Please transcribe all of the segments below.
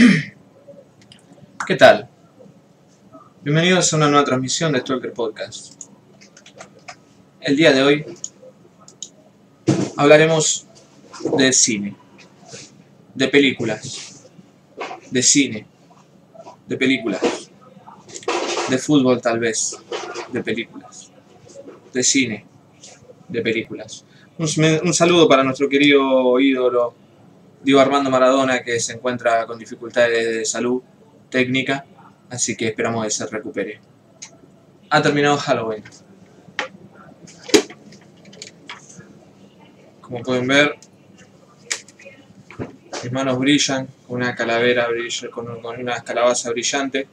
¿Qué tal? Bienvenidos a una nueva transmisión de Stalker Podcast. El día de hoy hablaremos de cine, de películas, de cine, de películas, de fútbol tal vez, de películas, de cine, de películas. Un, un saludo para nuestro querido ídolo Diego Armando Maradona que se encuentra con dificultades de salud técnica, así que esperamos que se recupere. Ha terminado Halloween. Como pueden ver, mis manos brillan una calavera con, una calabaza brillante.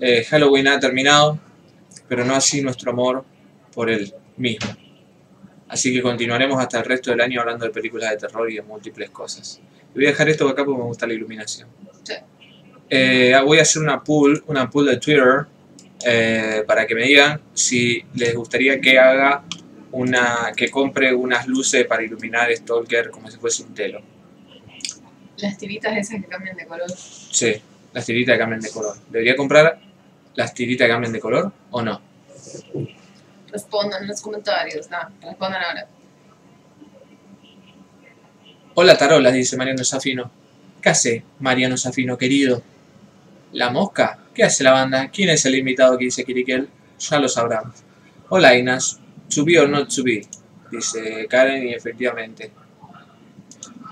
Eh, Halloween ha terminado, pero no así nuestro amor por él mismo. Así que continuaremos hasta el resto del año hablando de películas de terror y de múltiples cosas. voy a dejar esto acá porque me gusta la iluminación. Eh, voy a hacer una poll, una poll de Twitter eh, para que me digan si les gustaría que haga una, que compre unas luces para iluminar Stalker como si fuese un telo. Las tiritas esas que cambian de color. Sí, las tiritas que cambian de color. ¿Debería comprar las tiritas que cambian de color o no? Respondan en los comentarios, no, respondan ahora. Hola tarolas, dice Mariano Safino. ¿Qué hace Mariano Safino, querido? ¿La mosca? ¿Qué hace la banda? ¿Quién es el invitado que dice Kirikel? Ya lo sabrán. Hola Inas, or not to be, dice Karen y efectivamente.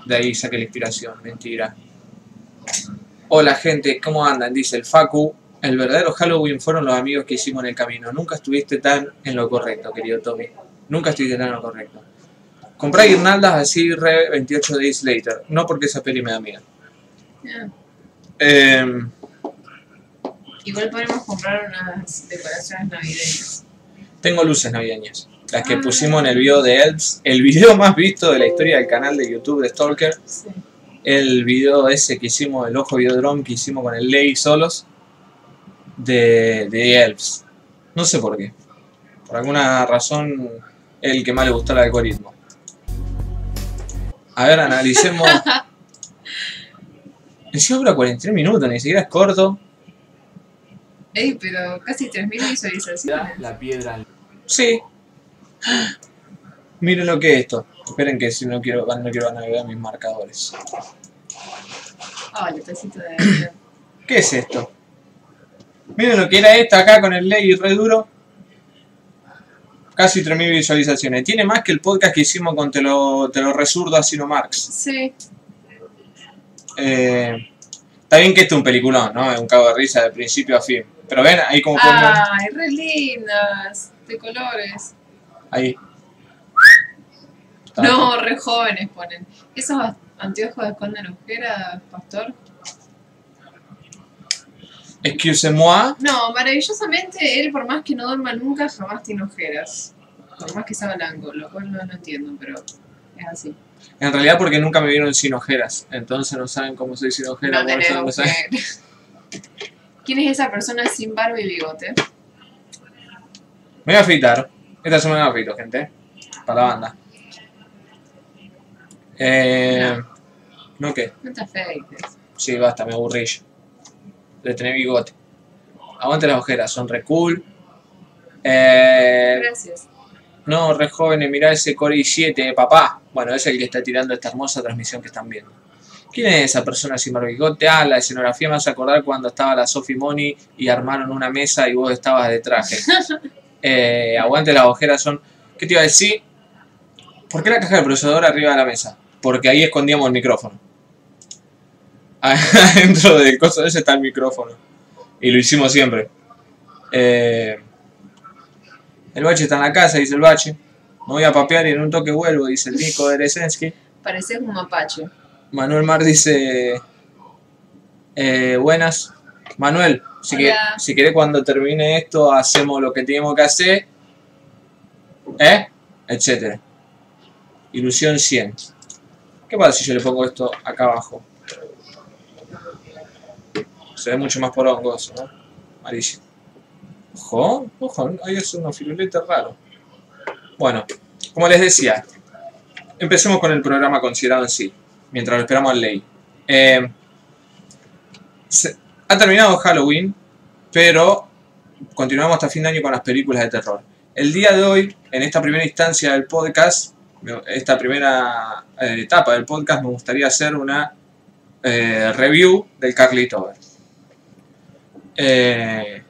De ahí saqué la inspiración, mentira. Hola gente, ¿cómo andan? Dice el Facu, el verdadero Halloween fueron los amigos que hicimos en el camino. Nunca estuviste tan en lo correcto, querido Tommy. Nunca estuviste tan en lo correcto. Compré guirnaldas así re 28 days later. No porque esa peli me da miedo. Em, Igual podemos comprar unas decoraciones navideñas. Tengo luces navideñas. Las que ah. pusimos en el video de Elves. El video más visto de la historia del canal de YouTube de Stalker. El video ese que hicimos, el ojo videodrome que hicimos con el Ley solos de, de Elves. No sé por qué. Por alguna razón, el que más le gustó el algoritmo. A ver, analicemos. Encima dura 43 minutos, ni siquiera es corto. Ey, pero casi 3.000 visualizaciones. La piedra. Sí. Miren lo que es esto. Esperen que si no quiero, no quiero navegar mis marcadores. Ah, el de... ¿Qué es esto? Miren lo que era esta acá con el ley re duro. Casi 3.000 visualizaciones. Tiene más que el podcast que hicimos con Te lo, te lo resurdo a Sino Marx. Sí. Eh, está bien que este es un peliculón, ¿no? Es un cago de risa de principio a fin. Pero ven, ahí como Ay, re lindas. De colores. Ahí. No, re jóvenes ponen. ¿Esos anteojos esconden ojeras, pastor? Excuse-moi. No, maravillosamente él, por más que no duerma nunca, jamás tiene ojeras. Por más que sea blanco, lo cual no, entiendo, pero es así. En realidad porque nunca me vieron sin ojeras, entonces no saben cómo soy sin ojeras. No ¿Quién es esa persona sin barba y bigote? Me voy a afeitar. Esta semana me afeito, gente. Para la banda. Eh, ¿No, qué? No te afeites. Sí, basta, me aburrí de tener bigote. Aguante las ojeras, son re cool. Eh, Gracias. No, re jóvenes, mirá ese Core i7, papá. Bueno, es el que está tirando esta hermosa transmisión que están viendo. ¿Quién es esa persona sin bigote? Ah, la escenografía me hace acordar cuando estaba la Sophie Money y armaron una mesa y vos estabas de traje. eh, aguante las ojeras son... ¿Qué te iba a decir? ¿Por qué la caja de procesador arriba de la mesa? Porque ahí escondíamos el micrófono. dentro del coso ese está el micrófono. Y lo hicimos siempre. Eh, el bache está en la casa, dice el bache. Me voy a papear y en un toque vuelvo, dice el Nico de Resensky. Parece un mapache. Manuel Mar dice... Eh, buenas. Manuel, si, que, si querés cuando termine esto hacemos lo que tenemos que hacer. ¿Eh? Etcétera. Ilusión 100. ¿Qué pasa si yo le pongo esto acá abajo? Se ve mucho más por hongos, ¿no? Malísimo. Ojo, ojo, ahí es unos filuletes raro. Bueno, como les decía, empecemos con el programa considerado en sí, mientras esperamos al ley. Eh, ha terminado Halloween, pero continuamos hasta fin de año con las películas de terror. El día de hoy, en esta primera instancia del podcast, esta primera eh, etapa del podcast, me gustaría hacer una eh, review del Carlitover. Eh,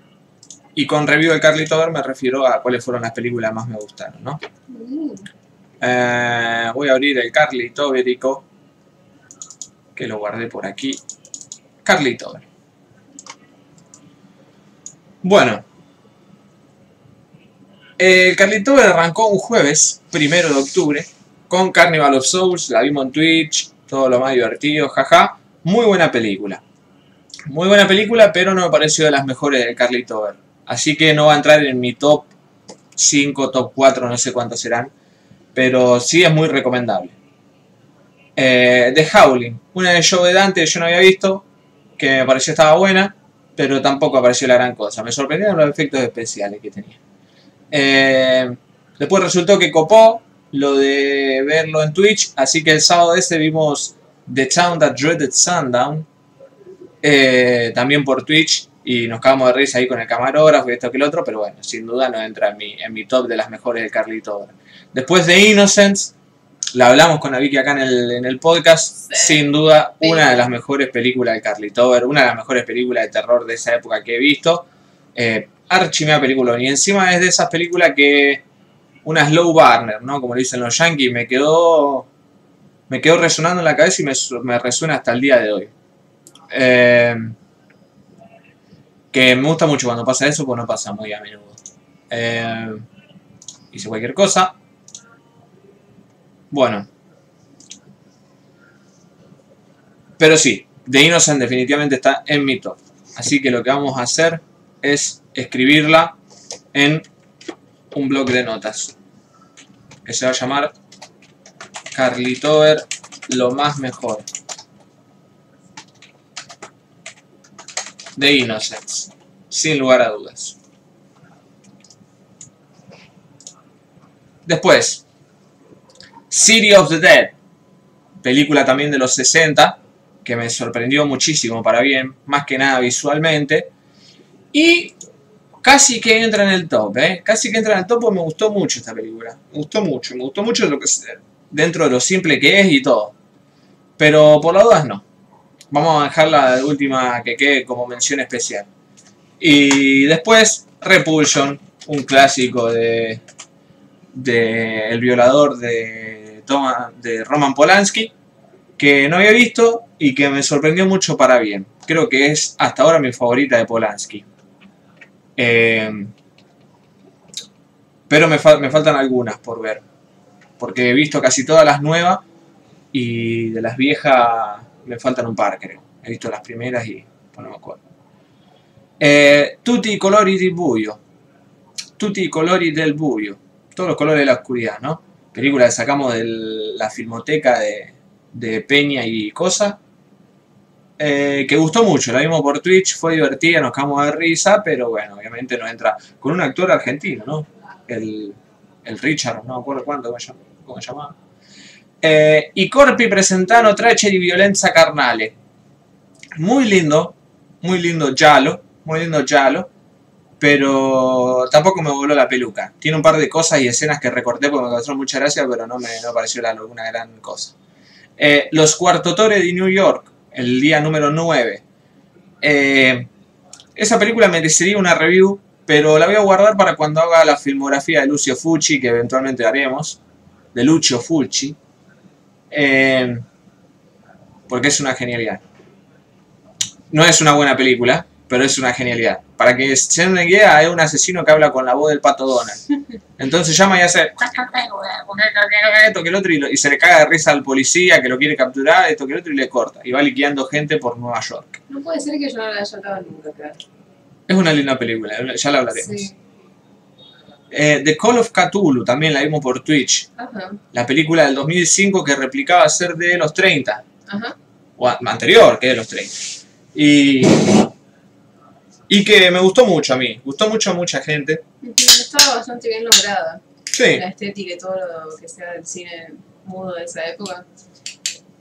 y con review del Carlitover me refiero a cuáles fueron las películas más me gustaron, ¿no? Eh, voy a abrir el Carlitoverico, que lo guardé por aquí. Carlitover. Bueno. El Carlitover arrancó un jueves, primero de octubre, con Carnival of Souls, la vimos en Twitch, todo lo más divertido, jaja. Muy buena película. Muy buena película, pero no me pareció de las mejores del Carlitover. Así que no va a entrar en mi top 5, top 4, no sé cuántos serán pero sí es muy recomendable. Eh, The Howling, una de show de Dante que yo no había visto, que me pareció estaba buena, pero tampoco apareció la gran cosa. Me sorprendieron los efectos especiales que tenía. Eh, después resultó que copó lo de verlo en Twitch, así que el sábado ese vimos The Town That Dreaded Sundown, eh, también por Twitch, y nos cagamos de risa ahí con el camarógrafo y esto que el otro, pero bueno, sin duda no entra en mi, en mi top de las mejores de Carlito Obra. Después de Innocence, la hablamos con la Vicky acá en el, en el podcast, Sí. sin duda Sí. una de las mejores películas de Carlito Over, una de las mejores películas de terror de esa época que he visto. Eh, archimea película, y encima es de esas películas que una slow burner, ¿no? Como le dicen los yankees, me quedó me quedó resonando en la cabeza y me, me resuena hasta el día de hoy. Eh, que me gusta mucho cuando pasa eso, pues no pasa muy a menudo. Eh, hice cualquier cosa. Bueno. Pero sí, The Innocent definitivamente está en mi top. Así que lo que vamos a hacer es escribirla en un blog de notas. Que se va a llamar Carlitover lo más mejor. The Innocents. Sin lugar a dudas. Después, City of the Dead. Película también de los 60, que me sorprendió muchísimo para bien, más que nada visualmente. Y casi que entra en el top, ¿eh? Casi que entra en el top me gustó mucho esta película. Me gustó mucho, me gustó mucho lo que dentro de lo simple que es y todo. Pero por las dudas no. Vamos a dejarla de última que quede como mención especial. Y después, Repulsion, un clásico de, de El violador de, Toma- de Roman Polanski, que no había visto y que me sorprendió mucho para bien. Creo que es hasta ahora mi favorita de Polanski. Eh, pero me, fal- me faltan algunas por ver. Porque he visto casi todas las nuevas y de las viejas me faltan un par, creo. He visto las primeras y pues no me acuerdo. Eh, tutti i colori del buio. Tutti i colori del buio. Todos los colores de la oscuridad, ¿no? Película que sacamos de la filmoteca de, de Peña y Cosa. Eh, que gustó mucho, la vimos por Twitch, fue divertida, nos cagamos de risa, pero bueno, obviamente no entra con un actor argentino, ¿no? El, el Richard, no me acuerdo cuánto, cómo se llamaba. Eh, I corpi presentano tracce di violenza carnale. Muy lindo, muy lindo giallo, muy lindo giallo, pero tampoco me voló la peluca. Tiene un par de cosas y escenas que recorté porque me causaron mucha gracia, pero no me no pareció una gran cosa. Eh, Los Cuartotores de New York, el día número 9. Eh, esa película merecería una review, pero la voy a guardar para cuando haga la filmografía de Lucio Fucci, que eventualmente haremos, de Lucio Fulci, eh, porque es una genialidad. No es una buena película, pero es una genialidad. Para que se una idea, hay un asesino que habla con la voz del pato Donald. Entonces llama y hace esto que el otro y, lo- y se le caga de risa al policía que lo quiere capturar, esto que el otro y le corta. Y va liquidando gente por Nueva York. No puede ser que yo no la haya hablado nunca acá. Es una linda película, ya la hablaremos. Sí. Eh, The Call of Cthulhu también la vimos por Twitch. Ajá. La película del 2005 que replicaba ser de los 30. Ajá. o anterior que de los 30. Y, y que me gustó mucho a mí, gustó mucho a mucha gente. Estaba bastante bien lograda. Sí, La estética y todo lo que sea del cine mudo de esa época.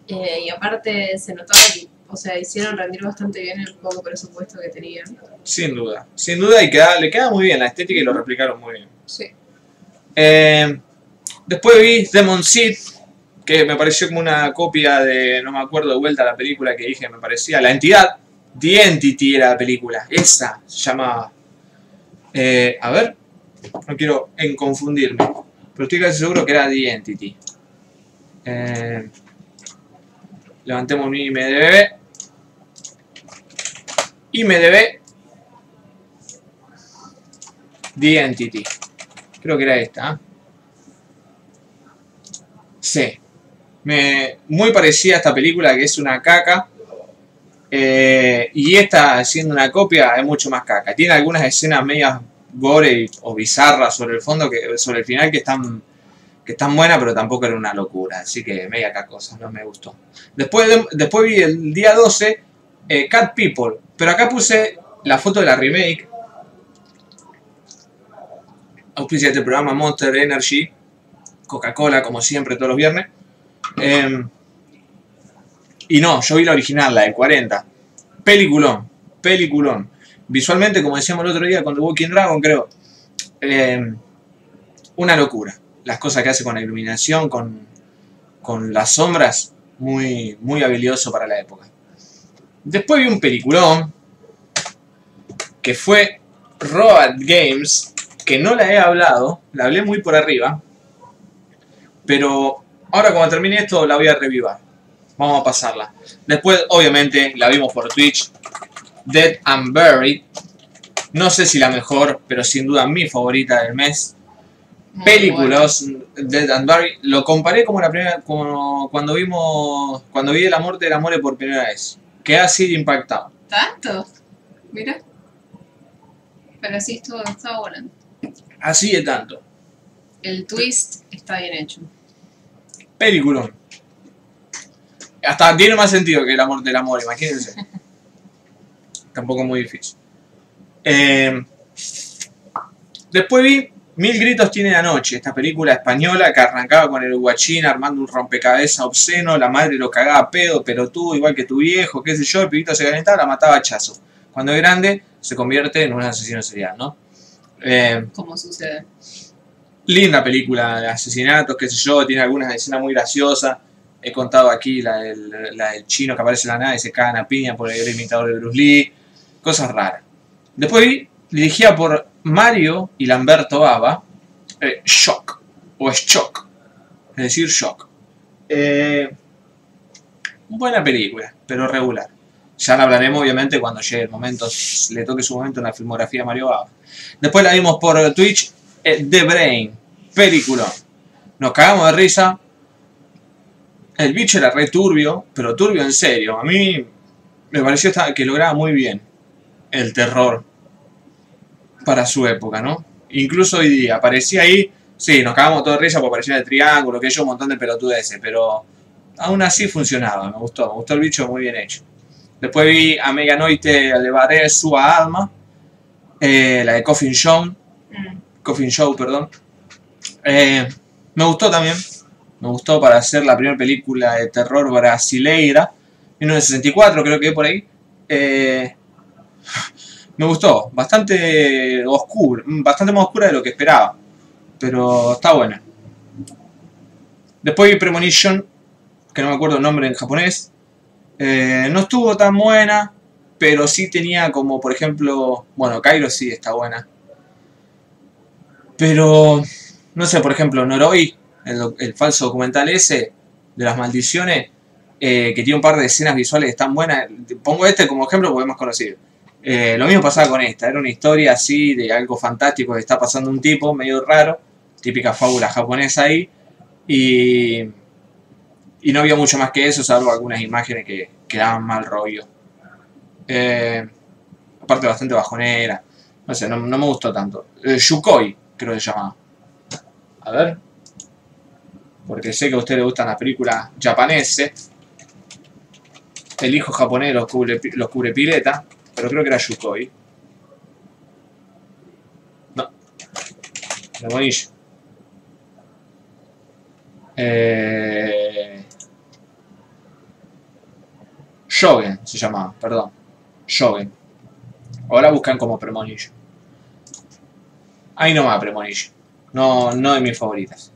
Eh, y aparte se notaba que, O sea, hicieron rendir bastante bien el poco presupuesto que tenían. Sin duda. Sin duda y queda, le queda muy bien la estética y lo replicaron muy bien. Sí. Eh, después vi Demon Seed, que me pareció como una copia de, no me acuerdo de vuelta la película que dije, me parecía, La Entidad, The Entity era la película, esa se llamaba. Eh, a ver, no quiero confundirme, pero estoy casi seguro que era The Entity. Eh, levantemos mi IMDB. IMDB. The Entity. Creo que era esta. ¿eh? Sí. Me, muy parecida a esta película que es una caca. Eh, y esta, siendo una copia, es mucho más caca. Tiene algunas escenas medias gore o bizarras sobre el fondo, que, sobre el final que están, que están buenas, pero tampoco era una locura. Así que media cacosa, no me gustó. Después, de- después vi el día 12 eh, Cat People, pero acá puse la foto de la remake. Auspicia este programa Monster Energy, Coca-Cola, como siempre, todos los viernes. Em, y no, yo vi la original, la del 40. Peliculón, peliculón. Visualmente, como decíamos el otro día con The Walking Dragon, creo. em, una locura. Las cosas que hace con la iluminación, con, con las sombras, muy, muy habilidoso para la época. Después vi un peliculón que fue Road Games, que no la he hablado, la hablé muy por arriba, pero ahora cuando termine esto la voy a revivar. Vamos a pasarla. Después, obviamente, la vimos por Twitch. Dead and Buried. No sé si la mejor, pero sin duda mi favorita del mes. Muy Películas, Dead and Buried. Lo comparé como la primera, como cuando vimos, cuando vi La muerte del amor por primera vez. Que ha sido impactado. ¿Tanto? Mira. Pero sí, estuvo, estaba volando. Así de tanto. El twist está bien hecho. Peliculón. Hasta tiene más sentido que el amor del amor, imagínense. Tampoco muy difícil. Eh, después vi Mil gritos tiene la noche, esta película española que arrancaba con el guachín armando un rompecabezas obsceno, la madre lo cagaba a pedo, pero tú, igual que tu viejo, qué sé yo, el pibito se calentaba, la mataba a hachazo. Cuando es grande, se convierte en un asesino serial, ¿no? Eh, Como sucede. linda película de asesinatos, qué sé yo, tiene algunas escenas muy graciosas. He contado aquí la del, la del chino que aparece en la nave y se cagan a piña por el imitador de Bruce Lee. Cosas raras. Después vi, dirigida por Mario y Lamberto Bava, eh, Shock, o Shock, es decir, Shock. Eh, buena película, pero regular. Ya la hablaremos obviamente cuando llegue el momento, le toque su momento en la filmografía de Mario Bava. Después la vimos por Twitch, eh, The Brain, película. Nos cagamos de risa. El bicho era re turbio, pero turbio en serio. A mí me pareció que lograba muy bien el terror para su época, ¿no? Incluso hoy día aparecía ahí, sí, nos cagamos todos de risa porque aparecía el triángulo, que yo, un montón de pelotudeces, pero aún así funcionaba, me gustó, me gustó el bicho muy bien hecho. Después vi a Meganoite Levaré Sua Alma, eh, la de Coffin Show, Mm. Coffin Show, perdón. Eh, me gustó también. Me gustó para hacer la primera película de terror brasileira. 1964, creo que por ahí. Eh, me gustó. Bastante oscura. Bastante más oscura de lo que esperaba. Pero está buena. Después vi Premonition, que no me acuerdo el nombre en japonés. Eh, no estuvo tan buena, pero sí tenía como, por ejemplo, bueno, Cairo sí está buena. Pero, no sé, por ejemplo, Noroi, el, el falso documental ese de las maldiciones, eh, que tiene un par de escenas visuales están buenas. Pongo este como ejemplo porque es más. Eh, lo mismo pasaba con esta, era una historia así de algo fantástico que está pasando un tipo, medio raro, típica fábula japonesa ahí, y, y no había mucho más que eso, salvo algunas imágenes que, que daban mal rollo. Eh, aparte bastante bajonera, no sé, no, me gustó tanto. Eh, Yukoi, creo que se llamaba. A ver. Porque sé que a usted le gustan las películas japoneses. El hijo japonés los cubre, los cubre pileta. Pero creo que era Yukoi. No. Demonillo. Eh... Shogun se llamaba, perdón. Shogun. Ahora buscan como Premonition. Ahí nomás Premonition. No, no de mis favoritas.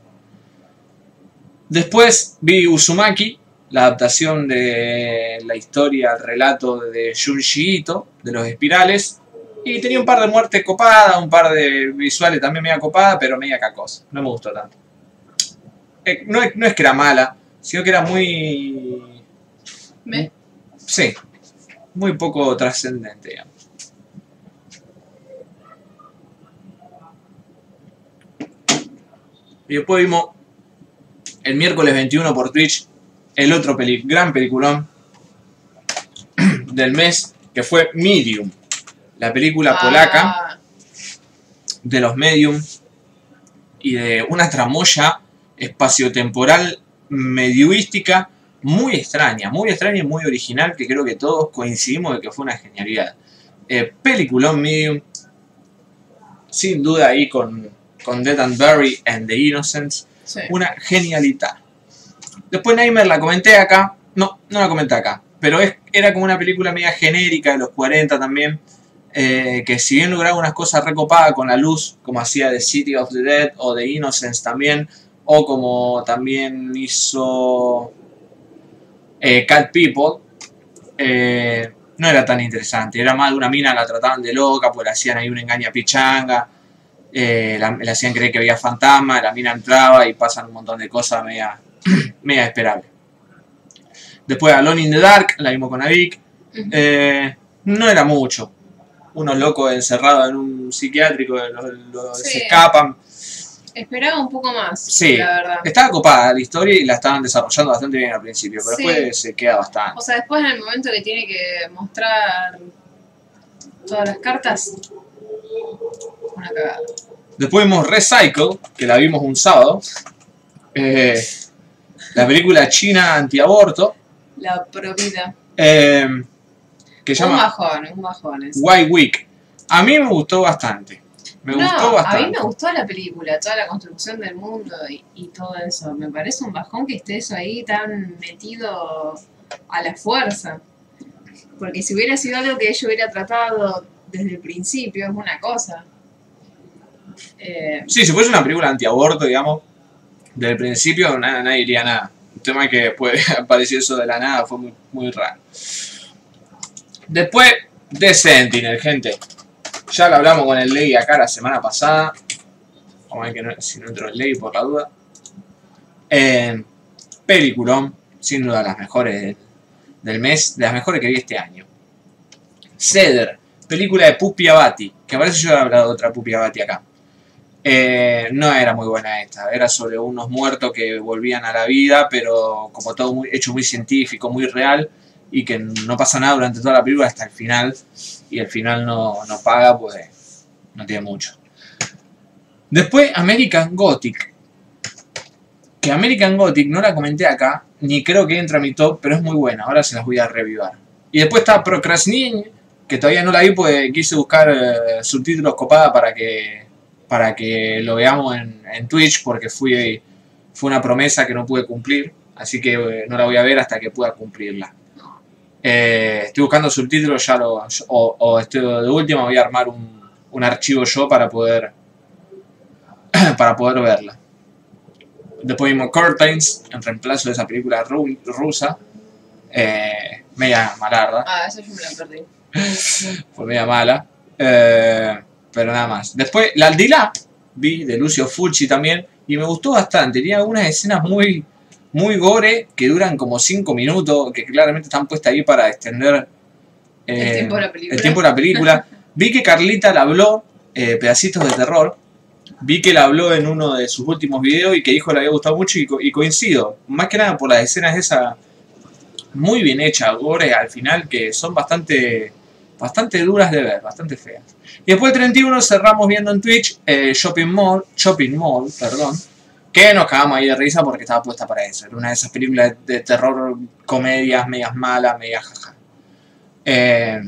Después vi Uzumaki, la adaptación de la historia, el relato de Junji Ito, de los espirales. Y tenía un par de muertes copadas, un par de visuales también media copada, pero media cacosa. No me gustó tanto. Eh, no, no es que era mala, sino que era muy... Me- Sí, muy poco trascendente, digamos. Y después vimos el miércoles 21 por Twitch el otro peli gran peliculón del mes, que fue Medium, la película polaca Ah, de los Medium y de una tramoya espaciotemporal medioística muy extraña, muy extraña y muy original que creo que todos coincidimos de que fue una genialidad. Eh, peliculón Medium, sin duda ahí con, con Dead and Bury and the Innocents, sí. una genialidad. Después Nightmare la comenté acá, no, no la comenté acá, pero es, era como una película media genérica de los 40 también, eh, que si bien lograba unas cosas recopadas con la luz, como hacía The City of the Dead o The Innocence también, o como también hizo eh, Cat People, eh, no era tan interesante, era más de una mina la trataban de loca, pues le hacían ahí una engaña pichanga, eh, la- le hacían creer que había fantasma, la mina entraba y pasan un montón de cosas media, media esperables. Después Alone in the Dark, la vimos con. Eh, no era mucho. Unos locos encerrados en un psiquiátrico, los, los- Sí. se escapan. Esperaba un poco más, Sí. la verdad. Estaba copada la historia y la estaban desarrollando bastante bien al principio, pero Sí. después se queda bastante. O sea, después en el momento que tiene que mostrar todas las cartas, una cagada. Después vimos Recycle, que la vimos un sábado. Eh, la película china antiaborto. La provida. eh, que se Un llama bajón, un bajón. White Week. A mí me gustó bastante. Me no, gustó a bastante. mí me gustó la película, toda la construcción del mundo y, y todo eso. Me parece un bajón que esté eso ahí tan metido a la fuerza. Porque si hubiera sido algo que yo hubiera tratado desde el principio, es una cosa. Eh, Sí, si fuese una película antiaborto, digamos, desde el principio nada, nadie diría nada. El tema es que después apareció eso de la nada, fue muy, muy raro. Después, The Sentinel, gente. Ya lo hablamos con el Ley acá la semana pasada. Vamos a ver que no, si no entró el Ley por la duda. Eh, peliculón, sin duda las mejores del, mes, de las mejores que vi este año. Cedar, película de Pupi Abati, que parece yo he hablado de otra Pupi Abati acá. Eh, no era muy buena esta, era sobre unos muertos que volvían a la vida, pero como todo muy, hecho muy científico, muy real, y que no pasa nada durante toda la película hasta el final, y el final no, no paga, pues no tiene mucho. Después American Gothic, que American Gothic no la comenté acá, ni creo que entra a mi top, pero es muy buena, ahora se las voy a revivar. Y después está Procrastinating, que todavía no la vi, pues quise buscar eh, subtítulos copada para que para que lo veamos en, Twitch porque fui, fue una promesa que no pude cumplir, así que eh, no la voy a ver hasta que pueda cumplirla. Eh, estoy buscando subtítulos, ya lo, o, o estoy, de última voy a armar un, un archivo yo para poder para poder verla. Después vimos Curtains, en reemplazo de esa película ru- rusa, eh, media malarda ah, esa yo me la perdí. fue media mala. Eh, pero nada más. Después, la Aldilá, vi de Lucio Fulci también, y me gustó bastante. Tenía algunas escenas muy, muy gore que duran como 5 minutos, que claramente están puestas ahí para extender eh, El tiempo de la película. el tiempo de la película. vi que Carlita la habló, eh, pedacitos de terror. Vi que la habló en uno de sus últimos videos y que dijo que le había gustado mucho y, co- y coincido. Más que nada por las escenas esas muy bien hechas, gore al final, que son bastante, bastante duras de ver, bastante feas. Y después el 31 cerramos viendo en Twitch eh, Shopping Mall, Shopping Mall, perdón, que nos cagamos ahí de risa porque estaba puesta para eso. Era una de esas películas de, terror, comedias, medias malas, medias jaja. Eh,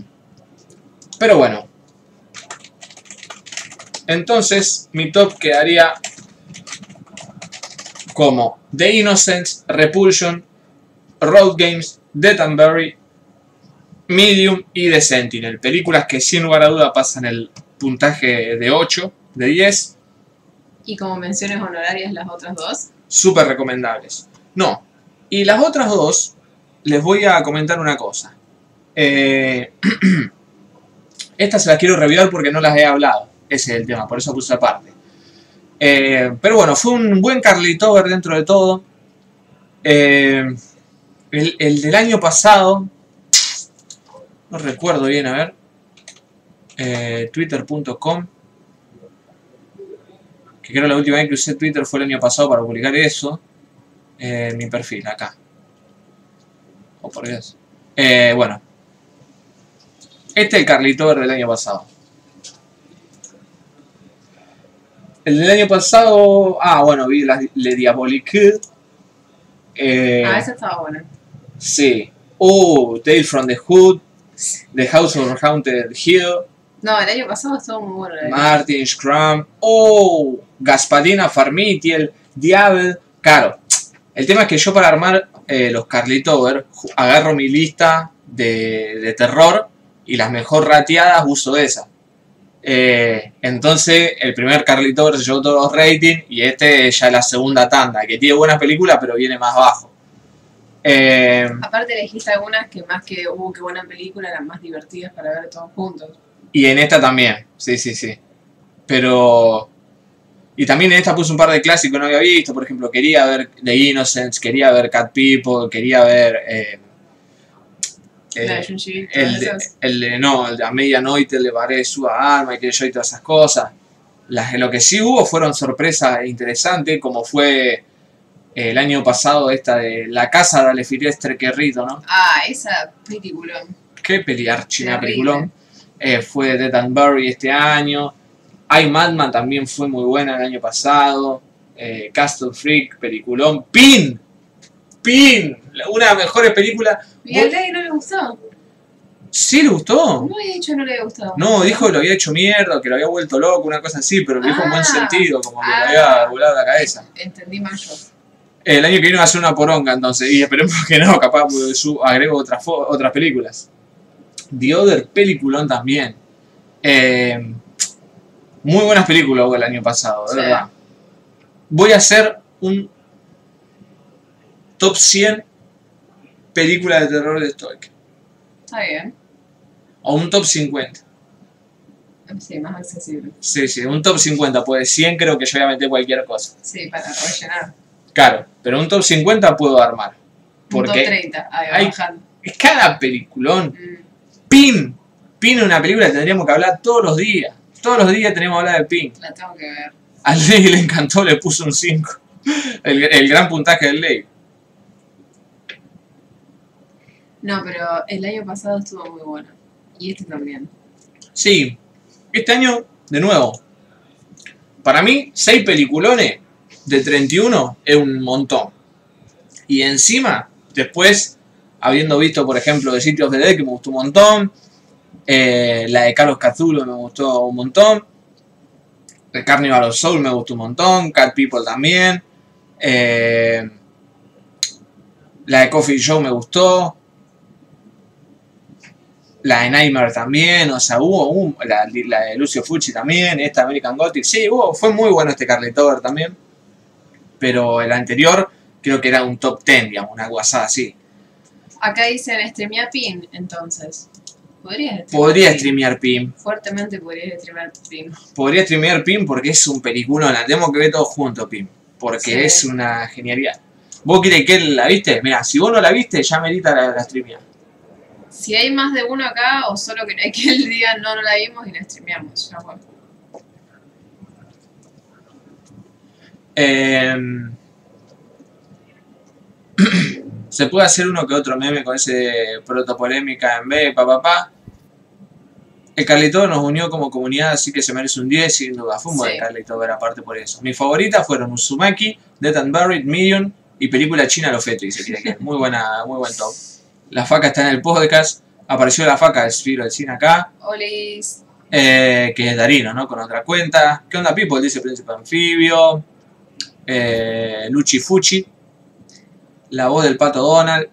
pero bueno. Entonces, mi top quedaría como The Innocents, Repulsion, Road Games, Death and Medium y The Sentinel. Películas que sin lugar a duda pasan el puntaje de 8, de 10. Y como menciones honorarias las otras dos. Súper recomendables. No. Y las otras dos, les voy a comentar una cosa. Eh, estas se las quiero reviar porque no las he hablado. Ese es el tema, por eso puse aparte. Eh, pero bueno, fue un buen Carlitover dentro de todo. Eh, el, el del año pasado no recuerdo bien, a ver. Twitter.com. Que creo la última vez que usé Twitter fue el año pasado para publicar eso. Eh, mi perfil, acá. Oh, por Dios. Eh, bueno. Este es el Carlito del año pasado. El del año pasado... Ah, bueno, vi la, Le Diabolique. Eh, ah, esa estaba buena. Sí. Oh, Tale from the Hood. The House of Haunted Hill. No, el año pasado estuvo muy bueno. Martin Scrum. Oh, Gaspadina Farmitiel. Diablo. Claro. El tema es que yo para armar eh, los Carlitover agarro mi lista de, terror y las mejor rateadas uso esa. Eh, entonces, el primer Carlitover se llevó todos los ratings y este ya es la segunda tanda, que tiene buenas películas pero viene más bajo. Eh, Aparte elegiste algunas que más que hubo uh, que buena película eran más divertidas para ver todos juntos. Y en esta también, sí, sí, sí. Pero... Y también en esta puse un par de clásicos que no había visto, por ejemplo, quería ver The Innocents, quería ver Cat People, quería ver... Eh, eh, el, de, el, de, no, el de A Medianoche le varé su alma y que yo y todas esas cosas. Las, lo que sí hubo fueron sorpresas interesantes, como fue el año pasado esta de La Casa de Alefilestre Querrito, ¿no? Ah, esa peliculón. Qué pelear china peliculón. Eh, fue Dead and Bury este año. I Madman también fue muy buena el año pasado. Eh, Castle Freak, peliculón. Pin. Pin. Una de las mejores películas. ¿Y a Ley no le gustó? ¿Sí le gustó? No había dicho no le había gustado. No, dijo que lo había hecho mierda, que lo había vuelto loco, una cosa así, pero lo dijo en buen ah. sentido, como que le había volado la cabeza. Entendí mal yo. El año que viene va a ser una poronga, entonces, y esperemos que no, capaz agrego otras, otras películas. The Other peliculón también. Eh, muy buenas películas el año pasado, de verdad. Voy a hacer un top 100 películas de terror de Stoic. Está bien. O un top 50. Sí, más accesible. Sí, sí, un top 50, pues 100 creo que yo voy a meter cualquier cosa. Sí, para rellenar. Claro, pero un top 50 puedo armar. Porque un top 30, ahí Es cada peliculón. Mm. Pin. Pin es una película que tendríamos que hablar todos los días. Todos los días tenemos que hablar de Pin. La tengo que ver. Al Ley le encantó, le puso un 5. El, gran puntaje del Ley. No, pero el año pasado estuvo muy bueno. Y este también. Sí. Este año, de nuevo. Para mí, 6 peliculones de 31 es un montón. Y encima, después, habiendo visto, por ejemplo, de Sitios de Dead, que me gustó un montón, eh, la de Carlos Cazulo me gustó un montón, The Carnival of Soul me gustó un montón, Cat People también, eh, la de Coffee Show me gustó, la de Nightmare también, o sea, hubo la, de Lucio Fucci también, esta American Gothic, sí, hubo, fue muy bueno este Carlitover también pero el anterior creo que era un top 10, digamos, una guasada así. Acá dicen streamear PIN, entonces. ¿Podrías streamear Podría streamear PIN. Fuertemente podría streamear PIN. Podría streamear PIN porque es un peliculón. La tenemos que ver todos juntos, PIN. Porque es una genialidad. ¿Vos querés que la viste? Mira, si vos no la viste, ya merita la, la streamear. Si hay más de uno acá, o solo que, que él diga no, no la vimos y la streameamos. Ya bueno. Em, se puede hacer uno que otro meme con ese protopolémica en B, papá, pa, El Carlito nos unió como comunidad, así que se merece un 10, sin duda. Fue un buen Carlito ver aparte por eso. Mis favoritas fueron Uzumaki, Dead and Buried, Million y película china Lo Feto, dice que Muy buena, muy buen top. La faca está en el podcast. Apareció la faca de Spiro del cine acá. Olis. Eh, que es Darino, ¿no? Con otra cuenta. ¿Qué onda, people? Dice Príncipe Anfibio eh, Luchi Fuchi, la voz del pato Donald,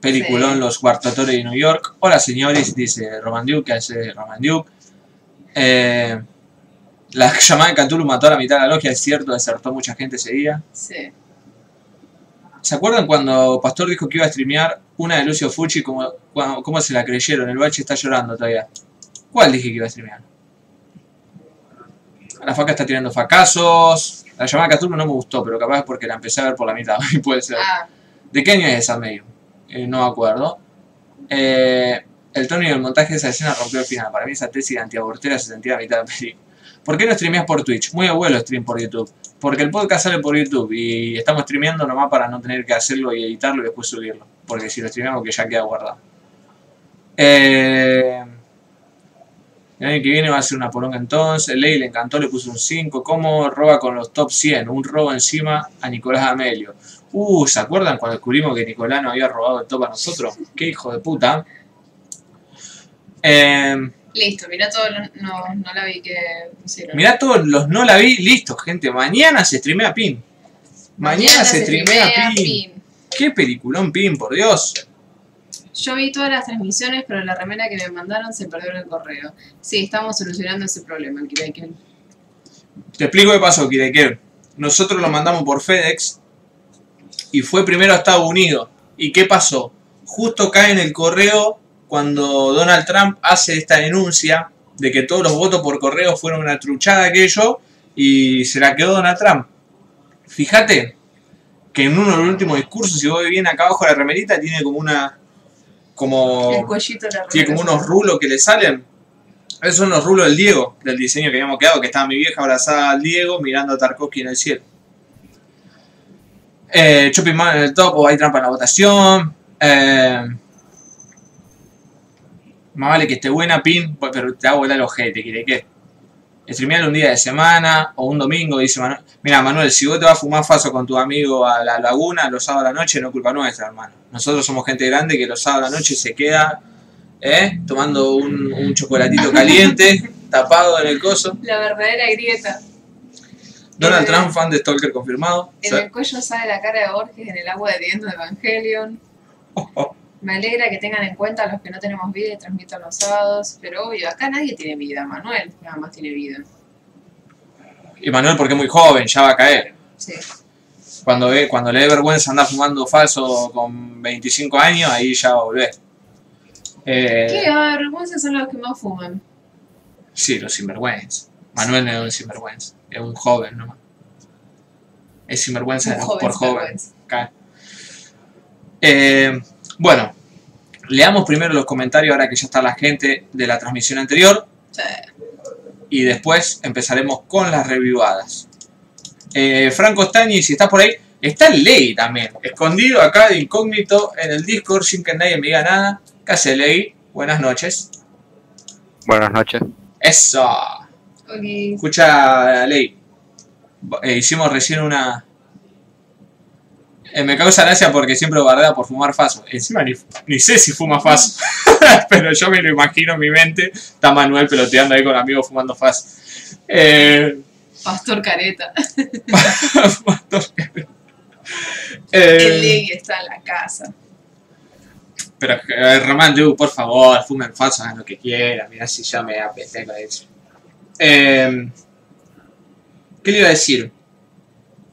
Peliculón Sí. Los Guardatori de New York. Hola señores, dice Roman Duke, que hace Roman Duke. Eh, la llamada de Cthulhu mató a la mitad de la logia, es cierto, desertó mucha gente ese día. Sí. ¿Se acuerdan cuando Pastor dijo que iba a streamear una de Lucio Fucci? ¿Cómo, cómo- cómo se la creyeron? El bache está llorando todavía. ¿Cuál dije que iba a streamear? La faca está tirando fracasos. La llamada de Cthulhu no me gustó, pero capaz es porque la empecé a ver por la mitad. y puede ser. Ah, ¿De qué año es esa medio? Eh, no me acuerdo. Eh, el tono y el montaje de esa escena rompió el final. Para mí esa tesis de antiabortera se sentía a mitad de la película. ¿Por qué no streameas por Twitch? Muy abuelo stream por YouTube. Porque el podcast sale por YouTube y estamos streameando nomás para no tener que hacerlo y editarlo y después subirlo. Porque si lo streameamos que ya queda guardado. Eh, el año que viene va a ser una poronga entonces. Ley le encantó, le puso un 5. ¿Cómo roba con los top 100? Un robo encima a Nicolás Amelio. Uh, ¿se acuerdan cuando descubrimos que Nicolás nos había robado el top a nosotros? ¡Qué hijo de puta! Eh, listo, mirá todo, lo- no, no la vi que pusieron. mirá todos los no la vi, listo, gente. Mañana se streamea Pin. Mañana, se streamea Pin. Pin. ¡Qué peliculón Pin, por Dios! Yo vi todas las transmisiones, pero la remera que me mandaron se perdió en el correo. Sí, estamos solucionando ese problema, Kireken. Te explico qué pasó, Kireker. Nosotros lo mandamos por FedEx y fue primero a Estados Unidos. ¿Y qué pasó? Justo cae en el correo cuando Donald Trump hace esta denuncia de que todos los votos por correo fueron una truchada aquello y se la quedó Donald Trump. Fíjate que en uno de los últimos discursos, si vos ves bien acá abajo de la remerita, tiene como una... como El cuellito de la tiene como unos rulos que le salen. Esos son los rulos del Diego, del diseño que habíamos quedado, que estaba mi vieja abrazada al Diego mirando a Tarkovsky en el cielo. Eh, Chopping Man en el top, o hay trampa en la votación. Eh, más vale que esté buena, pin, pues, pero te hago el ojete, ¿quiere qué? Streamear un día de semana o un domingo, dice Manuel. Mira, Manuel, si vos te vas a fumar faso con tu amigo a la laguna los sábados a la noche, no es culpa nuestra, hermano. Nosotros somos gente grande que los sábados a la noche se queda ¿eh? tomando un, un chocolatito caliente, tapado en el coso. La verdadera grieta. Donald Trump, fan de Stalker confirmado. En el cuello sale la cara de Borges en el agua de viento de Evangelion. Me alegra que tengan en cuenta a los que no tenemos vida y transmitan los sábados. Pero obvio, acá nadie tiene vida. Manuel nada más tiene vida. Y Manuel, porque es muy joven, ya va a caer. Sí. Cuando, ve, cuando le dé vergüenza andar fumando falso con 25 años, ahí ya va a volver. Eh, ¿Qué? Vergüenza son los que más fuman. sí, los sinvergüenza. Manuel no es un sinvergüenza, es un joven nomás. Es sinvergüenza joven por joven. Eh, bueno, leamos primero los comentarios ahora que ya está la gente de la transmisión anterior Sí. y después empezaremos con las revivadas. Eh, Franco Stagni, si estás por ahí, está el Ley también, escondido acá de incógnito en el Discord sin que nadie me diga nada. ¿Qué hace Ley? Buenas noches. Buenas noches. Eso. Ok. Escucha, Ley. eh, hicimos recién una. Eh, me causa gracia porque siempre lo bardea por fumar faso. Encima ni, ni sé si fuma faso. Pero yo me lo imagino en mi mente. Está Manuel peloteando ahí con amigos fumando faso. Eh, Pastor Careta. eh, El ley está en la casa. pero Román, por favor, fumen faso, hagan lo que quieran. Mirá si ya me apetece con eso. Eh, ¿Qué le iba a decir?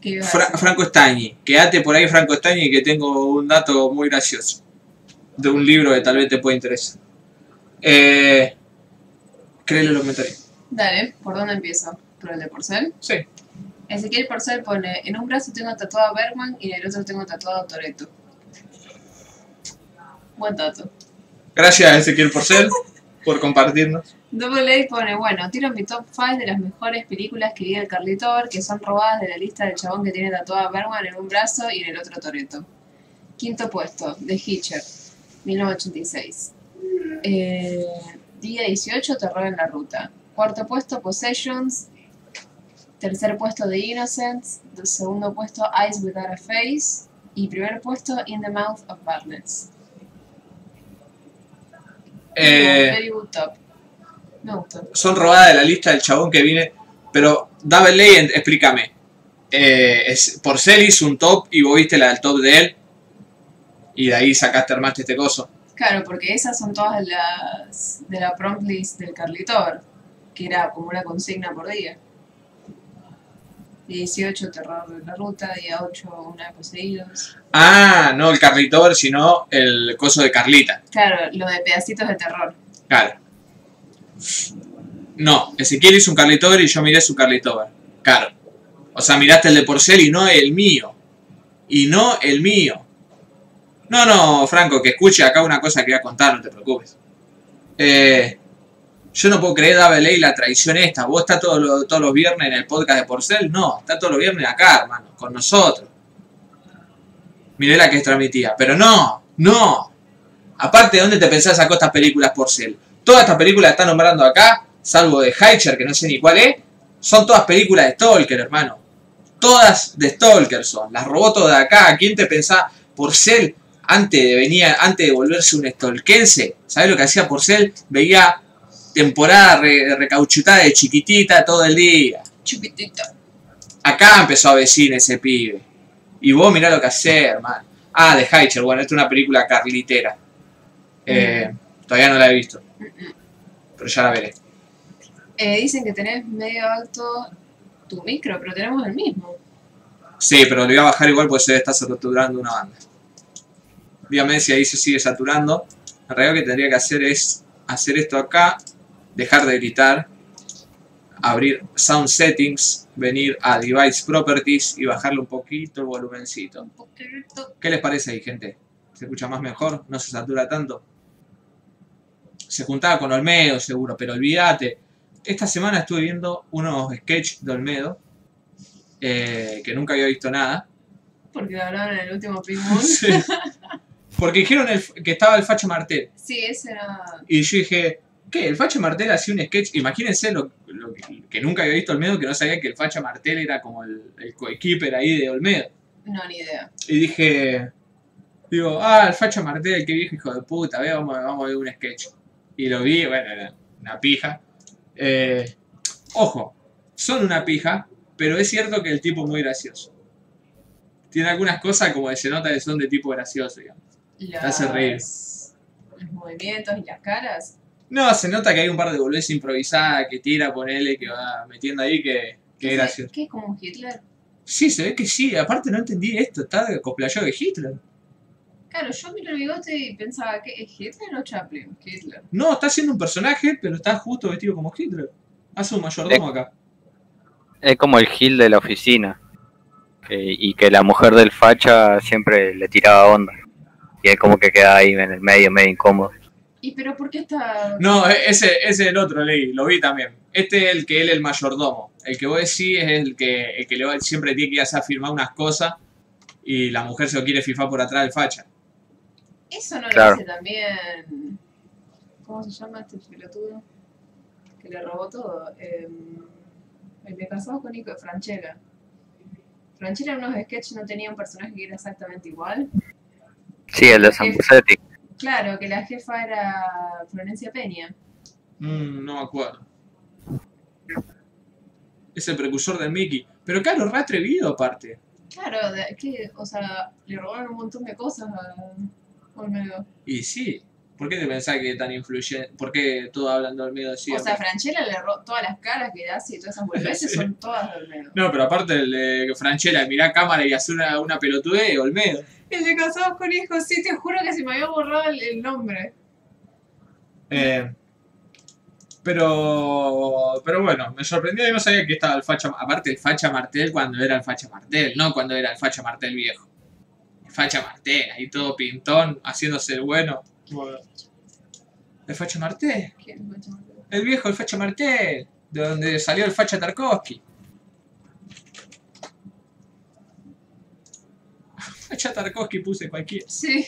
¿Qué iba a Fra- decir? Franco Stagni, quédate por ahí Franco Stagni que tengo un dato muy gracioso de un libro que tal vez te pueda interesar. Eh, créelo los comentarios. Dale, ¿por dónde empiezo? ¿Por el de Porcel? Sí. Ezequiel Porcel pone, en un brazo tengo tatuado a Bergman y en el otro tengo tatuado a Toreto. Buen dato. Gracias Ezequiel Porcel por compartirnos. Double A pone, bueno, tiro mi top 5 de las mejores películas que vi del Carlitor, que son robadas de la lista del chabón que tiene tatuada Bergman en un brazo y en el otro Toreto. Quinto puesto, The Hitcher, 1986. Eh, día 18, Terror en la Ruta. Cuarto puesto, Possessions. Tercer puesto, The Innocents. Segundo puesto, Eyes Without a Face. Y primer puesto, In the Mouth of Madness. Eh, Very good top. Son robadas de la lista del chabón que viene. Pero, Double Ley, explícame. Eh, es, Porcel hizo un top y vos viste la del top de él. Y de ahí sacaste, armaste este coso. Claro, porque esas son todas las de la prompt list del Carlitor, que era como una consigna por día. 18 terror de la ruta, día 8 una de poseídos. Ah, no el Carlitor, sino el coso de Carlita. Claro, lo de pedacitos de terror. Claro. No, Ezequiel hizo un Carlitor y yo miré su Carlitor. Claro. O sea, miraste el de Porcel y no el mío. Y no el mío. No, no, Franco, que escuche acá una cosa que voy a contar, no te preocupes. Eh, yo no puedo creer, Dave Ley, la traición esta. ¿Vos estás todos los, todos los viernes en el podcast de Porcel? No, está todos los viernes acá, hermano, con nosotros. Miré la que es transmitida. Pero no, no. Aparte, ¿de dónde te pensás sacó estas películas Porcel? Todas estas películas que están nombrando acá, salvo de Heicher, que no sé ni cuál es, son todas películas de Stalker, hermano. Todas de Stalker son. Las robó todas de acá. ¿Quién te pensaba Porcel antes de, venía, antes de volverse un stalkense? ¿Sabes lo que hacía Porcel? Veía temporada re- recauchutada de chiquitita todo el día. Chiquitita. Acá empezó a vecino ese pibe. Y vos mirá lo que hace, hermano. Ah, de Heicher. Bueno, esta es una película carlitera. Eh, Todavía no la he visto. Pero ya la veré. Eh, dicen que tenés medio alto tu micro, pero tenemos el mismo. Sí, pero lo voy a bajar igual porque se está saturando una banda. Dígame si ahí se sigue saturando. En realidad lo que tendría que hacer es hacer esto acá, dejar de gritar, abrir Sound Settings, venir a Device Properties y bajarle un poquito el volumencito. Un poquito. ¿Qué les parece ahí, gente? ¿Se escucha más mejor? ¿No se satura tanto? Se juntaba con Olmedo, seguro, pero olvídate. Esta semana estuve viendo unos sketches de Olmedo, eh, que nunca había visto nada. Porque lo hablaron en el último Moon. Sí. Porque dijeron el- que estaba el Facho Martel. Sí, ese era. Y yo dije, ¿qué? El Facho Martel hacía un sketch. Imagínense lo, lo que, que nunca había visto Olmedo, que no sabía que el Facho Martel era como el, el coequiper ahí de Olmedo. No, ni idea. Y dije, digo, ah, el Facho Martel, qué viejo hijo de puta, ve, vamos, vamos a ver un sketch. Y lo vi, bueno, era una pija. Eh, ojo, son una pija, pero es cierto que el tipo es muy gracioso. Tiene algunas cosas como que se nota que son de tipo gracioso, digamos. Los, hace reír. los movimientos y las caras. No, se nota que hay un par de boludez improvisadas que tira, ponele, que va metiendo ahí, que, que es ¿Qué- gracioso. ¿Qué es como Hitler? Sí, se ve que sí, aparte no entendí esto, está cosplayado de Hitler. Claro, yo miro el bigote y pensaba, ¿qué es Hitler o Chaplin? Hitler. No, está haciendo un personaje, pero está justo vestido como Hitler. Hace un mayordomo acá. Es como el Gil de la oficina. que- y que la mujer del facha siempre le tiraba onda. Y él como que queda ahí en el medio, medio incómodo. ¿Y pero por qué está.? No, e- ese, ese es el otro, leí, lo vi también. Este es el que él es el mayordomo. El que vos decís es el que, el que le va- siempre tiene que ir a firmar unas cosas y la mujer se lo quiere fifar por atrás del facha. Eso no Claro. lo hace también. ¿Cómo se llama este pelotudo? Que le robó todo. Eh, el de Casados con Nico, Franchella. Franchella en unos sketches no tenía un personaje que era exactamente igual. Sí, el de San Busetti. Claro, que la jefa era Florencia Peña. Mm, no me acuerdo. Es el precursor del Mickey. Pero claro, re atrevido aparte. Claro, de, que, o sea, le robaron un montón de cosas a Olmedo. Y sí. ¿Por qué te pensás que tan influyente? ¿Por qué todos hablan de Olmedo O siempre? sea, Franchella le robó todas las caras que hace y todas esas boludeces Sí. son todas de Olmedo. No, pero aparte el de Franchella, mirá cámara y hace una, una pelotudez, Olmedo. El de Casados con Hijos, sí, te juro que se me había borrado el, el nombre. Eh, pero, pero bueno, me sorprendió y no sabía que estaba el Facha, aparte el Facha Martel cuando era el Facha Martel, no cuando era el Facha Martel viejo. Facha Martel, ahí todo pintón, haciéndose el bueno. El Facha Martel, ¿Quién ese nombre? el viejo, el Facha Martel, de donde salió el Facha Tarkovsky. Facha Tarkovsky puse cualquiera. Sí.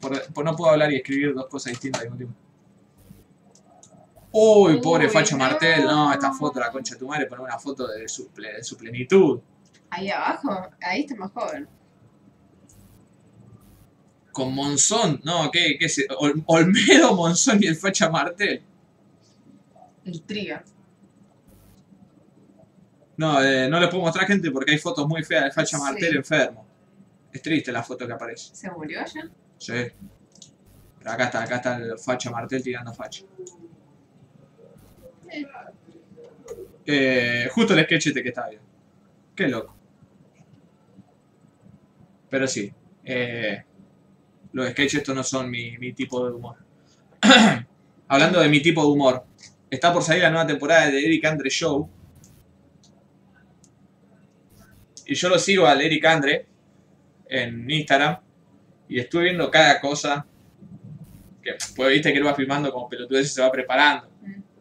Por, por no puedo hablar y escribir dos cosas distintas al mismo tiempo. Uy, pobre no. Martel. No, esta foto, la concha de tu madre, poner una foto de su, de su plenitud. Ahí abajo, ahí está más joven. Con Monzón. No, ¿qué, qué es? Ol- Olmedo, Monzón y el Facha Martel. El Triga. No, eh, no le puedo mostrar gente porque hay fotos muy feas del Facha Sí. Martel enfermo. Es triste la foto que aparece. ¿Se murió ya? Sí. Pero acá está, acá está el facha Martel tirando facha. Eh, Eh, justo el sketch este que está bien. Qué loco. Pero sí. eh, los sketches estos no son mi, mi tipo de humor. Hablando de mi tipo de humor. Está por salir la nueva temporada de Eric Andre Show. Y yo lo sigo al Eric Andre en Instagram. Y estuve viendo cada cosa. Que pues viste que él va filmando como pelotudez y se va preparando.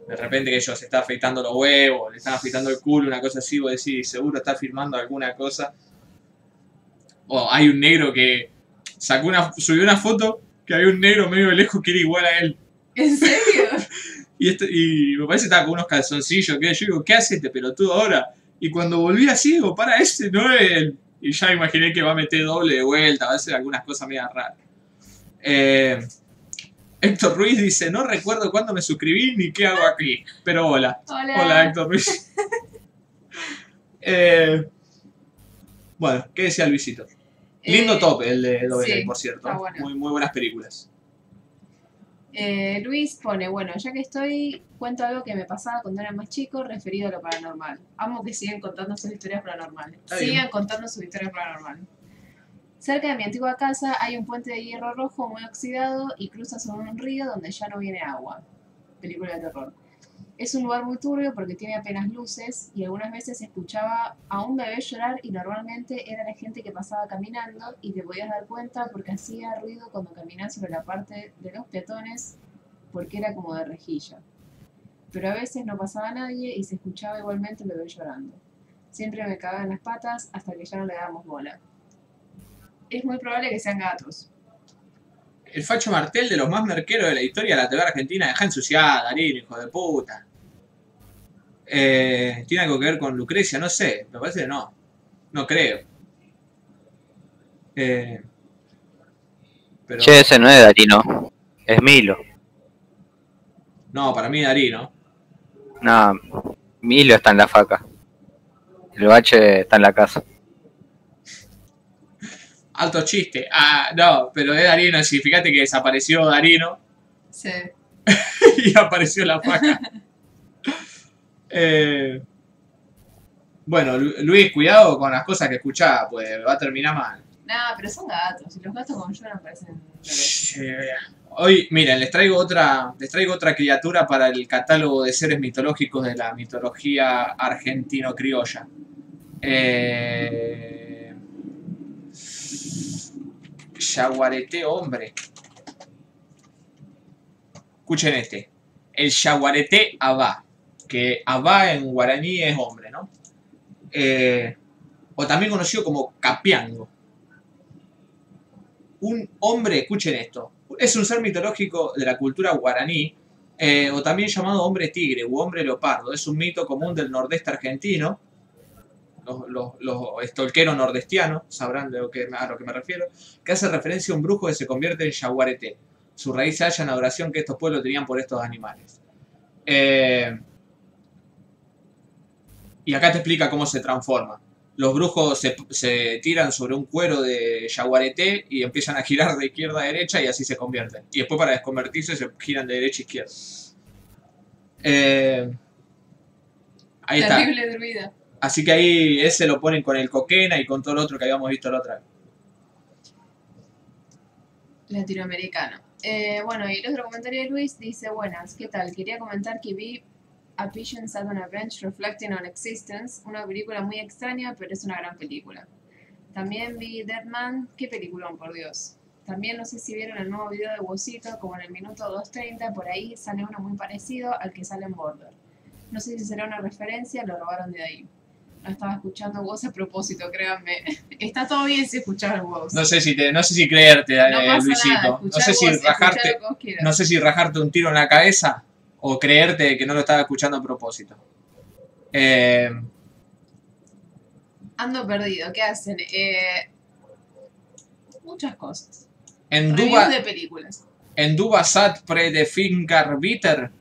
De repente que ellos se está afeitando los huevos, le están afeitando el culo, una cosa así, vos decís, seguro está filmando alguna cosa. O hay un negro que sacó una, subió una foto que había un negro medio de lejos que era igual a él. ¿En serio? Y, este, y me parece que estaba con unos calzoncillos, que yo digo, ¿qué hace este pelotudo ahora? Y cuando volví así, digo, para ese no es él. Y ya imaginé que va a meter doble de vuelta, va a hacer algunas cosas medio raras. Eh, Héctor Ruiz dice, no recuerdo cuándo me suscribí ni qué hago aquí. Pero hola. Hola. Hola Héctor Ruiz. Eh, bueno, ¿qué decía Luisito? Lindo Eh, top el de Doble, sí, por cierto. bueno. Muy, muy buenas películas. Eh, Luis pone, bueno, ya que estoy, cuento algo que me pasaba cuando era más chico referido a lo paranormal. Amo que sigan contando sus historias paranormales. Sigan contando sus historias paranormales. Cerca de mi antigua casa hay un puente de hierro rojo muy oxidado y cruza sobre un río donde ya no viene agua. Película de terror. Es un lugar muy turbio porque tiene apenas luces y algunas veces escuchaba a un bebé llorar y normalmente era la gente que pasaba caminando y te podías dar cuenta porque hacía ruido cuando caminabas sobre la parte de los peatones porque era como de rejilla. Pero a veces no pasaba nadie y se escuchaba igualmente el bebé llorando. Siempre me cagaba en las patas hasta que ya no le dábamos bola. Es muy probable que sean gatos. El Facho Martel de los más merqueros de la historia de la TV argentina. Deja ensuciada, Darín, hijo de puta. Eh, ¿Tiene algo que ver con Lucrecia? No sé. Me parece que no. No creo. Eh, pero Che, ese no es Darino, es Milo. no, para mí Darín, ¿no? No, Milo está en la faca. El bache está en la casa. Alto chiste. Ah, no, pero es Darino. Sí, fíjate que desapareció Darino Sí. y apareció la faca. Eh, bueno, Lu- Luis, cuidado con las cosas que escuchás, pues va a terminar mal. Nah, pero son gatos. Y los gatos como lloran parecen bebés. Eh, Hoy, miren, les traigo otra, les traigo otra criatura para el catálogo de seres mitológicos de la mitología argentino-criolla. Eh, Yaguareté hombre. Escuchen este. El yaguareté abá. Que abá en guaraní es hombre, ¿no? Eh, o también conocido como capiango un hombre, escuchen esto, es un ser mitológico de la cultura guaraní, eh, o también llamado hombre tigre u hombre leopardo. Es un mito común del nordeste argentino. Los, los, los estolqueros nordestianos sabrán de lo que, a lo que me refiero, que hace referencia a un brujo que se convierte en yaguareté. Su raíz se halla en la adoración que estos pueblos tenían por estos animales. Eh, y acá te explica cómo se transforma los brujos se, se tiran sobre un cuero de yaguareté y empiezan a girar de izquierda a derecha y así se convierten. Y después para desconvertirse se giran de derecha a izquierda. Eh, ahí está. Terrible druida. Así que ahí ese lo ponen con el coquena y con todo lo otro que habíamos visto la otra vez. Latinoamericano. Eh, bueno, y el otro comentario de Luis dice, buenas, ¿qué tal? Quería comentar que vi A Pigeon Sat on a Bench Reflecting on Existence, una película muy extraña, pero es una gran película. También vi Dead Man, qué peliculón, por Dios. También no sé si vieron el nuevo video de Wosito, como en el minuto 2.30, por ahí sale uno muy parecido al que sale en Border. No sé si será una referencia, lo robaron de ahí. No estaba escuchando voz a propósito, créanme. Está todo bien si escuchar voz. No sé si te, no sé si creerte, No eh, Luisito. nada, no sé si vos, rajarte, no sé si rajarte un tiro en la cabeza o creerte que no lo estaba escuchando a propósito. Eh, Ando perdido, ¿qué hacen? Eh, muchas cosas. en Duba, de películas. en Dubasat Predefinkarbiter,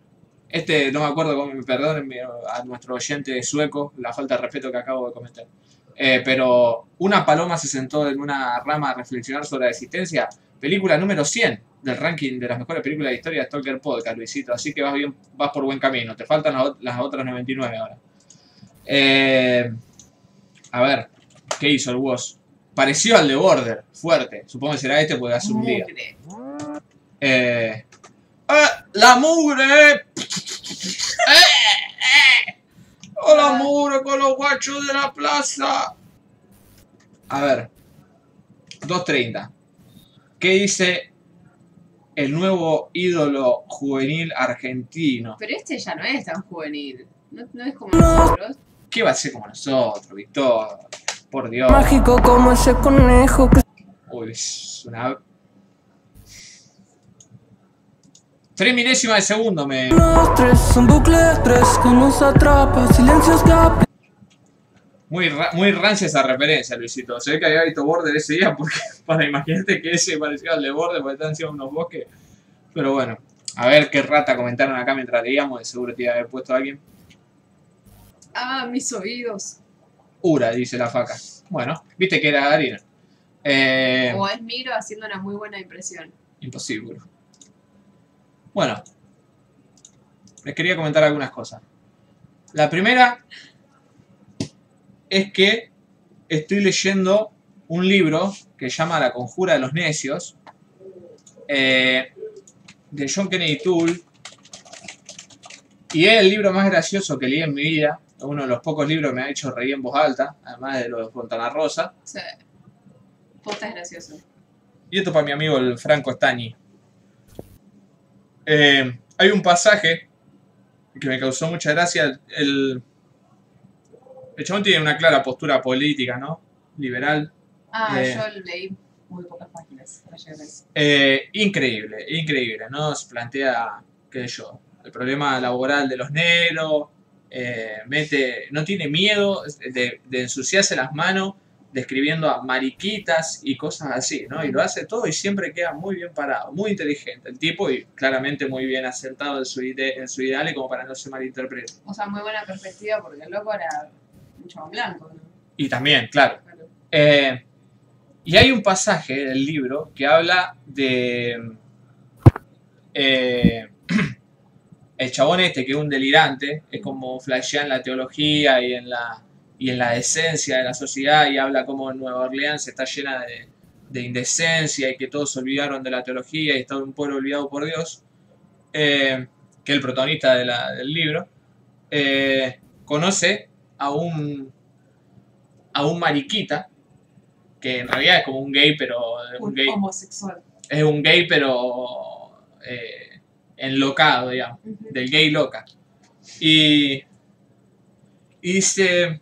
este no me acuerdo cómo, perdón a nuestro oyente sueco, la falta de respeto que acabo de cometer. Eh, pero una paloma se sentó en una rama a reflexionar sobre la existencia. Película número 100 del ranking de las mejores películas de la historia de Stalker Podcast, Luisito. Así que vas, bien, vas por buen camino. Te faltan las, las otras 99 ahora. Eh, a ver, ¿qué hizo el Woz? Pareció al de Border, fuerte. Supongo que será este porque hace un día. Eh, ¡Ah! ¡La mugre! ¡Eh! ¡Eh! ¡Hola mugre con los guachos de la plaza! A ver. 2.30. ¿Qué dice el nuevo ídolo juvenil argentino? Pero este ya no es tan juvenil. No, no es como nosotros. ¿Qué va a ser como nosotros, Víctor? Por Dios. Mágico como ese conejo que Uy, es una... Tres milésimas de segundo me... los tres, un bucle de estrés que nos atrapa, silencios que apl- Muy, ra- muy rancia esa referencia, Luisito. Se ve que había visto Border ese día porque para imaginarte que ese parecía al de Border porque están encima unos bosques. Pero bueno, a ver qué rata comentaron acá mientras leíamos. De seguro te iba a haber puesto alguien. Ah, mis oídos. Ura, dice la faca. Bueno, viste que era Darina. Eh, O es Miro haciendo una muy buena impresión. imposible. Bueno, les quería comentar algunas cosas. La primera es que estoy leyendo un libro que se llama La conjura de los necios, eh, de John Kennedy Toole, y es el libro más gracioso que leí en mi vida, uno de los pocos libros que me ha hecho reír en voz alta, además de lo de Fontana Rosa. Sea, posta es gracioso. Y esto para mi amigo el Franco Stagni. Eh, hay un pasaje que me causó mucha gracia. El, el chabón tiene una clara postura política, ¿no? Liberal. Ah, Eh. yo leí muy pocas páginas. Eh, increíble, increíble, ¿no? Se plantea, qué sé yo, el problema laboral de los negros. eh, mete, no tiene miedo de, de ensuciarse las manos describiendo a mariquitas y cosas así, ¿no? Y lo hace todo y siempre queda muy bien parado, muy inteligente el tipo y claramente muy bien acertado en su, ide- en su ideal y como para no se malinterprete. O sea, muy buena perspectiva porque el loco era un chabón blanco, ¿no? Y también, claro, Claro. Eh, y hay un pasaje del libro que habla de eh, el chabón este que es un delirante, es como flashea en la teología y en la, y en la decencia de la sociedad y habla como Nueva Orleans está llena de, de indecencia y que todos se olvidaron de la teología y está un pueblo olvidado por Dios, eh, que es el protagonista de la- del libro, eh, conoce a un, a un mariquita, que en realidad es como un gay, pero es un Un gay, homosexual. es un gay pero eh, enlocado, digamos, del gay loca. Y, y dice,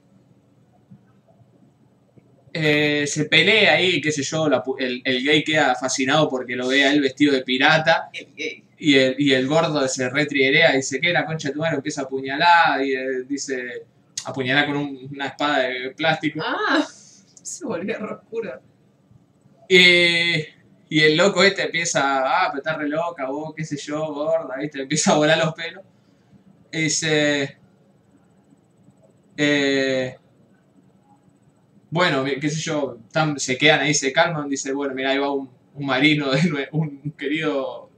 eh, se pelea ahí, qué sé yo, la el, el gay queda fascinado porque lo ve a él vestido de pirata El gay. y el, y el gordo se retrierea y dice, ¿qué? La concha de tu madre empieza a apuñalar y eh, dice, apuñalar con un- una espada de plástico. Ah, se volvió oscuro. Y, y el loco este empieza, ah, pero estás re loca, vos, qué sé yo, gorda, ¿viste? Empieza a volar los pelos. Y dice, eh, bueno, qué sé yo, tan- se quedan ahí, se calman, dice, bueno, mira, ahí va un, un marino, de nue- un querido,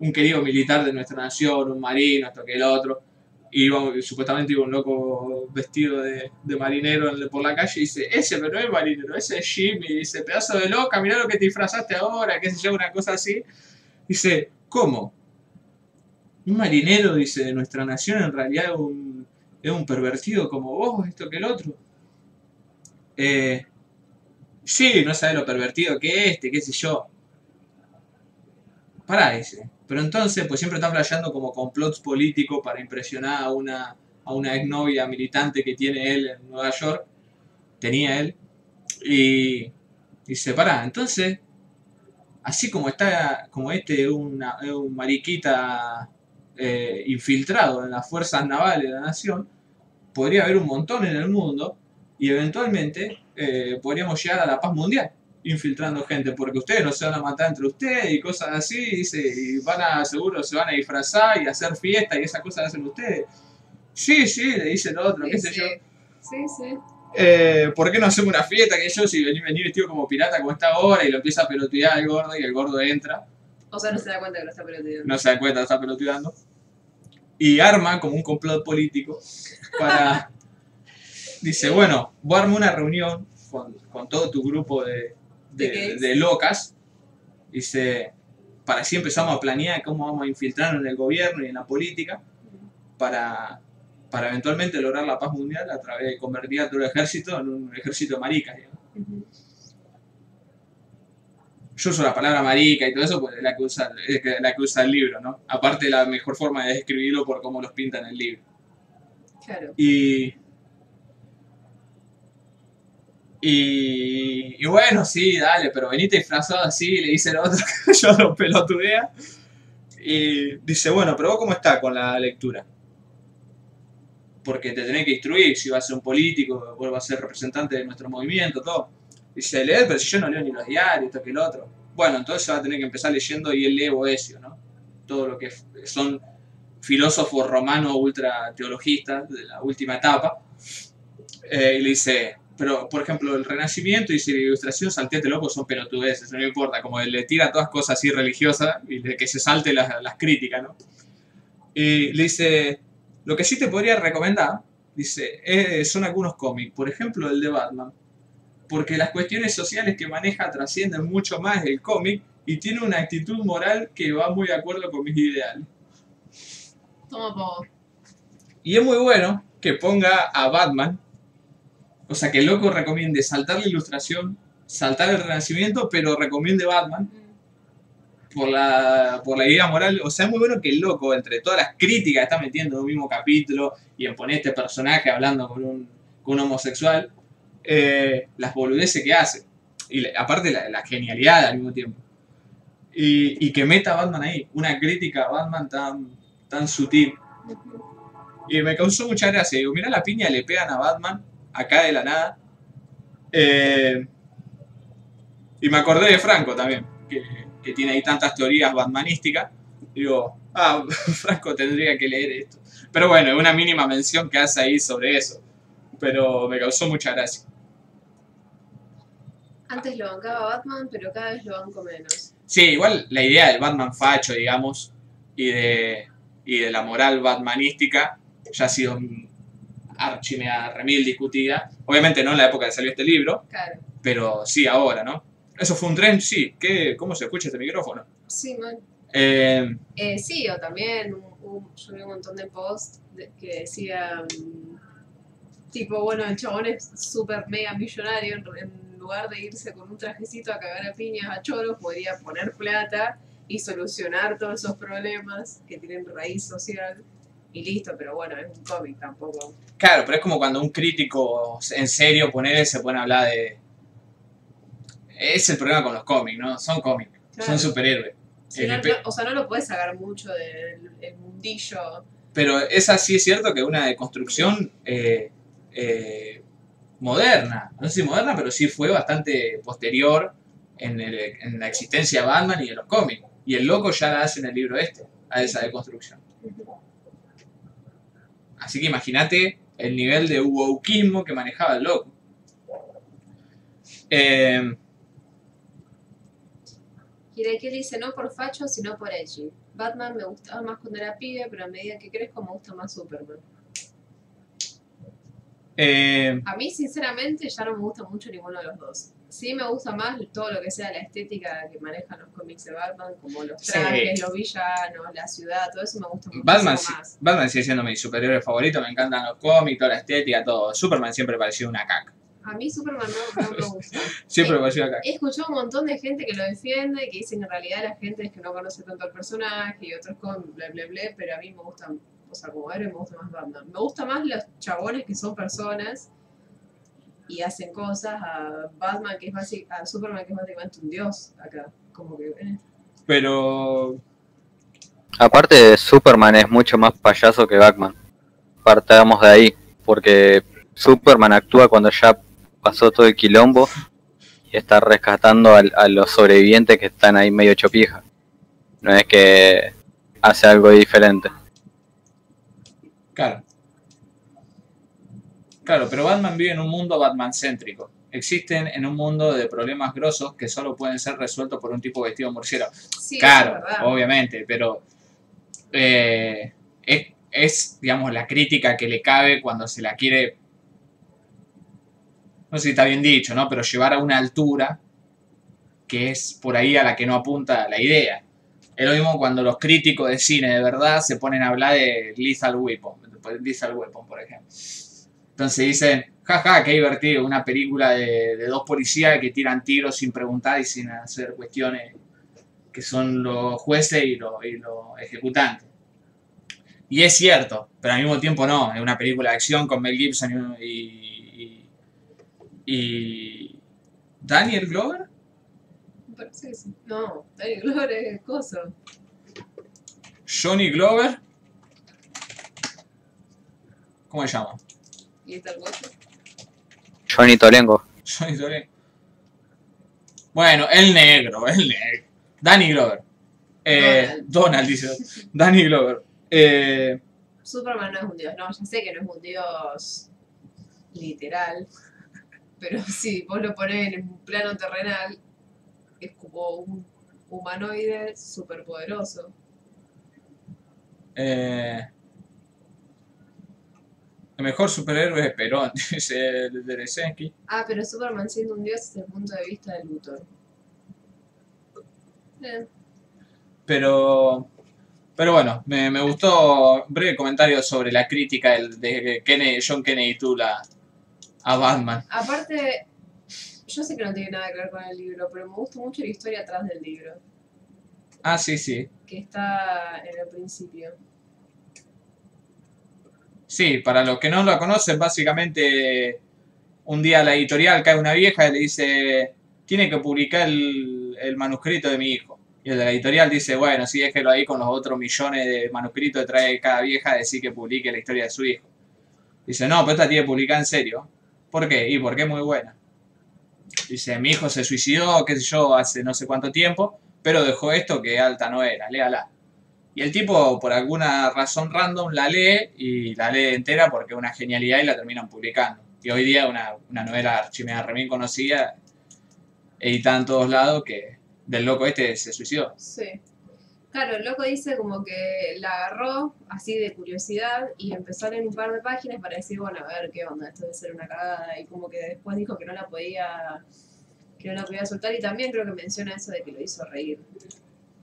un querido militar de nuestra nación, un marino, esto que el otro. Y supuestamente iba un loco vestido de, de marinero por la calle y dice, ese pero no es marinero, ese es Jimmy, dice, pedazo de loca, mirá lo que te disfrazaste ahora, qué sé yo, una cosa así. Dice, ¿cómo? Un marinero, dice, de nuestra nación en realidad es un, es un pervertido como vos, esto que el otro. Eh, sí, no sabe lo pervertido que es este, qué sé yo. Pará, dice. Pero entonces, pues siempre está flasheando como complots políticos para impresionar a una, a una exnovia militante que tiene él en Nueva York. Tenía él. Y dice, pará, entonces, así como está, como este es una- es un mariquita eh, infiltrado en las fuerzas navales de la nación, podría haber un montón en el mundo y eventualmente eh, podríamos llegar a la paz mundial infiltrando gente, porque ustedes no se van a matar entre ustedes y cosas así, dice, y van a, seguro se van a disfrazar y hacer fiesta y esas cosas hacen ustedes. Sí, sí, le dice el otro, qué sé sí, yo. sí, sí. eh, ¿por qué no hacemos una fiesta? Que yo, si venís venís vestido como pirata como está ahora y lo empieza a pelotear el gordo y el gordo entra, O sea, no se da cuenta que lo está perdiendo. no se da cuenta, está peloteando. Y arma como un complot político para... Dice, bueno, voy a armar una reunión con, con todo tu grupo de, de, ¿De de locas. Dice, para así empezamos a planear cómo vamos a infiltrarnos en el gobierno y en la política para, para eventualmente lograr la paz mundial a través de convertir a todo el ejército en un ejército de maricas. digamos. Ujú. Yo uso la palabra marica y todo eso, pues es la que usa, la que usa el libro, ¿no? Aparte, la mejor forma de describirlo por cómo los pinta en el libro. Claro. Y. Y, y bueno, sí, dale, pero venite disfrazado así, le dice el otro yo lo pelotudea. Y dice, bueno, pero vos cómo estás con la lectura. Porque te tenés que instruir, si vas a ser un político, vos vas a ser representante de nuestro movimiento, todo. Dice, leer, pero si yo no leo ni los diarios, esto que el otro. Bueno, entonces va a tener que empezar leyendo y él lee Boesio, ¿no? Todo lo que son filósofos romanos ultra teologistas de la última etapa. Eh, y le dice, pero por ejemplo, el Renacimiento y la Ilustración, salteate loco, son pelotudeces, no importa, como le tira todas cosas así religiosas y de que se salte las, las críticas, ¿no? Y le dice, lo que sí te podría recomendar, dice, eh, son algunos cómics, por ejemplo el de Batman, porque las cuestiones sociales que maneja trascienden mucho más el cómic y tiene una actitud moral que va muy de acuerdo con mis ideales. Toma po. Y es muy bueno que ponga a Batman, o sea, que el loco recomiende saltar la ilustración, saltar el renacimiento, pero recomiende Batman por la, por la idea moral. O sea, es muy bueno que el loco, entre todas las críticas que está metiendo en un mismo capítulo y en poner este personaje hablando con un, con un homosexual, eh, las boludeces que hace. Y aparte la, la genialidad al mismo tiempo. Y, y que meta a Batman ahí, una crítica a Batman tan, tan sutil. Y me causó mucha gracia. Digo, mira la piña le pegan a Batman, acá de la nada. Eh, y me acordé de Franco también, que, que tiene ahí tantas teorías batmanísticas. Digo, ah, Franco tendría que leer esto. Pero bueno, es una mínima mención que hace ahí sobre eso. Pero me causó mucha gracia. Antes lo bancaba Batman, pero cada vez lo banco menos. Sí, igual la idea del Batman facho, digamos, y de, y de la moral batmanística ya ha sido archimea remil discutida. Obviamente no en la época que salió este libro, Claro. pero sí ahora, ¿no? Eso fue un tren, sí. ¿Qué, ¿Cómo se escucha este micrófono? Sí, man. Eh, Eh, sí, o también un- un- yo vi un montón de posts de- que decían, tipo, bueno, el chabón es súper mega millonario, en, en lugar de irse con un trajecito a cagar a piñas a choros, podría poner plata y solucionar todos esos problemas que tienen raíz social y listo, pero bueno, es un cómic tampoco. claro, pero es como cuando un crítico en serio pone se pone a hablar de... Es el problema con los cómics, ¿no? Son cómics, Claro. son superhéroes. Sí, no- no- o sea, no lo puedes sacar mucho del el mundillo. Pero esa sí es cierto que es una deconstrucción eh, eh, moderna. No sé si moderna, pero sí fue bastante posterior en, el- en la existencia de Batman y de los cómics. Y el loco ya la hace en el libro este, a esa deconstrucción. Así que imagínate el nivel de wokeismo que manejaba el loco. Eh, dice no por facho, sino por edgy. Batman me gustaba más cuando era pibe, pero a medida que crezco me gusta más Superman. Eh, A mí, sinceramente, ya no me gusta mucho ninguno de los dos. Sí me gusta más todo lo que sea la estética que manejan los cómics de Batman, como los Sí. trajes, los villanos, la ciudad, todo eso me gusta mucho Batman, más. Batman sigue siendo mi superhéroe favorito, me encantan los cómics, toda la estética, todo. Superman siempre pareció una caca. A mí Superman no, no me gusta. Siempre me pareció una caca. He escuchado un montón de gente que lo defiende, que dicen que en realidad la gente es que no conoce tanto al personaje y otros con bla bla bla, pero a mí me gustan, o sea, como héroe me gusta más Batman. Me gusta más los chabones que son personas y hacen cosas a Batman, que es básic, a Superman, que es básicamente un dios acá. Como que, eh, Pero Aparte, Superman es mucho más payaso que Batman. Partamos de ahí, porque Superman actúa cuando ya pasó todo el quilombo y está rescatando a, los sobrevivientes que están ahí medio chopija. No es que hace algo diferente. Claro. Claro, pero Batman vive en un mundo Batman-céntrico. Existen en un mundo de problemas grosos que solo pueden ser resueltos por un tipo vestido de murciélago. Sí, Claro, obviamente, pero eh, es, es, digamos, la crítica que le cabe cuando se la quiere, no sé si está bien dicho, ¿no? Pero llevar a una altura que es por ahí a la que no apunta la idea. Es lo mismo cuando los críticos de cine de verdad se ponen a hablar de Lethal Weapon, Lethal Weapon, por ejemplo. Entonces dicen, jaja, qué divertido, una película de, dos policías que tiran tiros sin preguntar y sin hacer cuestiones que son los jueces y los, y los ejecutantes. Y es cierto, pero al mismo tiempo no, es una película de acción con Mel Gibson y, y Daniel Glover. Me parece que sí. No, Daniel Glover es coso. Johnny Glover. ¿Cómo se llama? Y está el guacho. Johnny Tolengo. Johnny Glover. Bueno, el negro, el negro. Danny Glover. Eh, Donald. dice. Danny Glover. Eh, Superman no es un dios. No, ya sé que no es un dios literal. Pero si vos lo ponés en un plano terrenal, es como un humanoide superpoderoso. eh, el mejor superhéroe es Perón, dice el de Lesensky. Ah, pero Superman siendo un dios desde el punto de vista de Luthor. Eh, Pero, pero bueno, me, me gustó breve comentario sobre la crítica del- de Kennedy, John Kennedy Tula a Batman. Aparte, yo sé que no tiene nada que ver con el libro, pero me gusta mucho la historia atrás del libro, Ah, sí, sí. que está en el principio. Sí, para los que no lo conocen, básicamente un día la editorial cae una vieja y le dice, tiene que publicar el, el manuscrito de mi hijo. Y el de la editorial dice, bueno, sí, déjelo ahí con los otros millones de manuscritos que trae cada vieja decir que publique la historia de su hijo. Dice, no, pero esta tiene que publicar en serio. ¿Por qué? Y porque es muy buena. Dice, mi hijo se suicidó, qué sé yo, hace no sé cuánto tiempo, pero dejó esto que alta no era, léala. Y el tipo, por alguna razón random, la lee y la lee entera porque es una genialidad y la terminan publicando. Y hoy día una, una novela archimea re bien conocida, editada en todos lados, que del loco este se suicidó. Sí. Claro, el loco dice como que la agarró así de curiosidad y empezó a leer un par de páginas para decir, bueno, a ver qué onda, esto debe ser una cagada. Y como que después dijo que no la podía, que no la podía soltar y también creo que menciona eso de que lo hizo reír.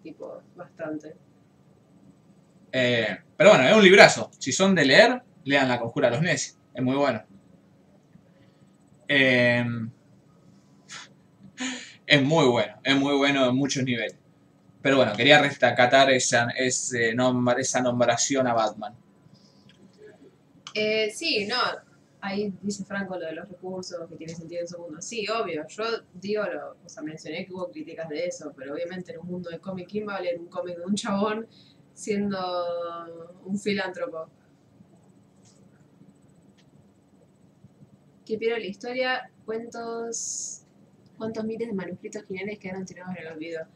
Tipo, bastante. Eh, pero bueno, es un librazo. Si son de leer, lean La Conjura de los Necios. Es muy bueno. Eh, es muy bueno. Es muy bueno en muchos niveles. Pero bueno, quería rescatar esa, ese esa nombración a Batman. Eh, sí, no, ahí dice Franco lo de los recursos, que tiene sentido en su mundo. Sí, obvio, yo digo, lo, o sea, mencioné que hubo críticas de eso, pero obviamente en un mundo de cómic, ¿quién va a leer un cómic de un chabón siendo un filántropo? Que pierdo la historia, ¿cuántos, cuántos miles de manuscritos geniales quedaron tirados en el olvido?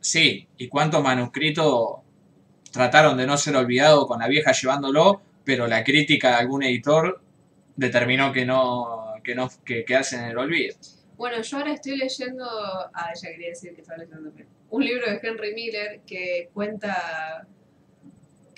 Sí, y cuántos manuscritos trataron de no ser olvidados con la vieja llevándolo, pero la crítica de algún editor determinó que no, que no, que en el olvido. Bueno, yo ahora estoy leyendo, ah, ya quería decir que estaba leyendo un libro de Henry Miller que cuenta,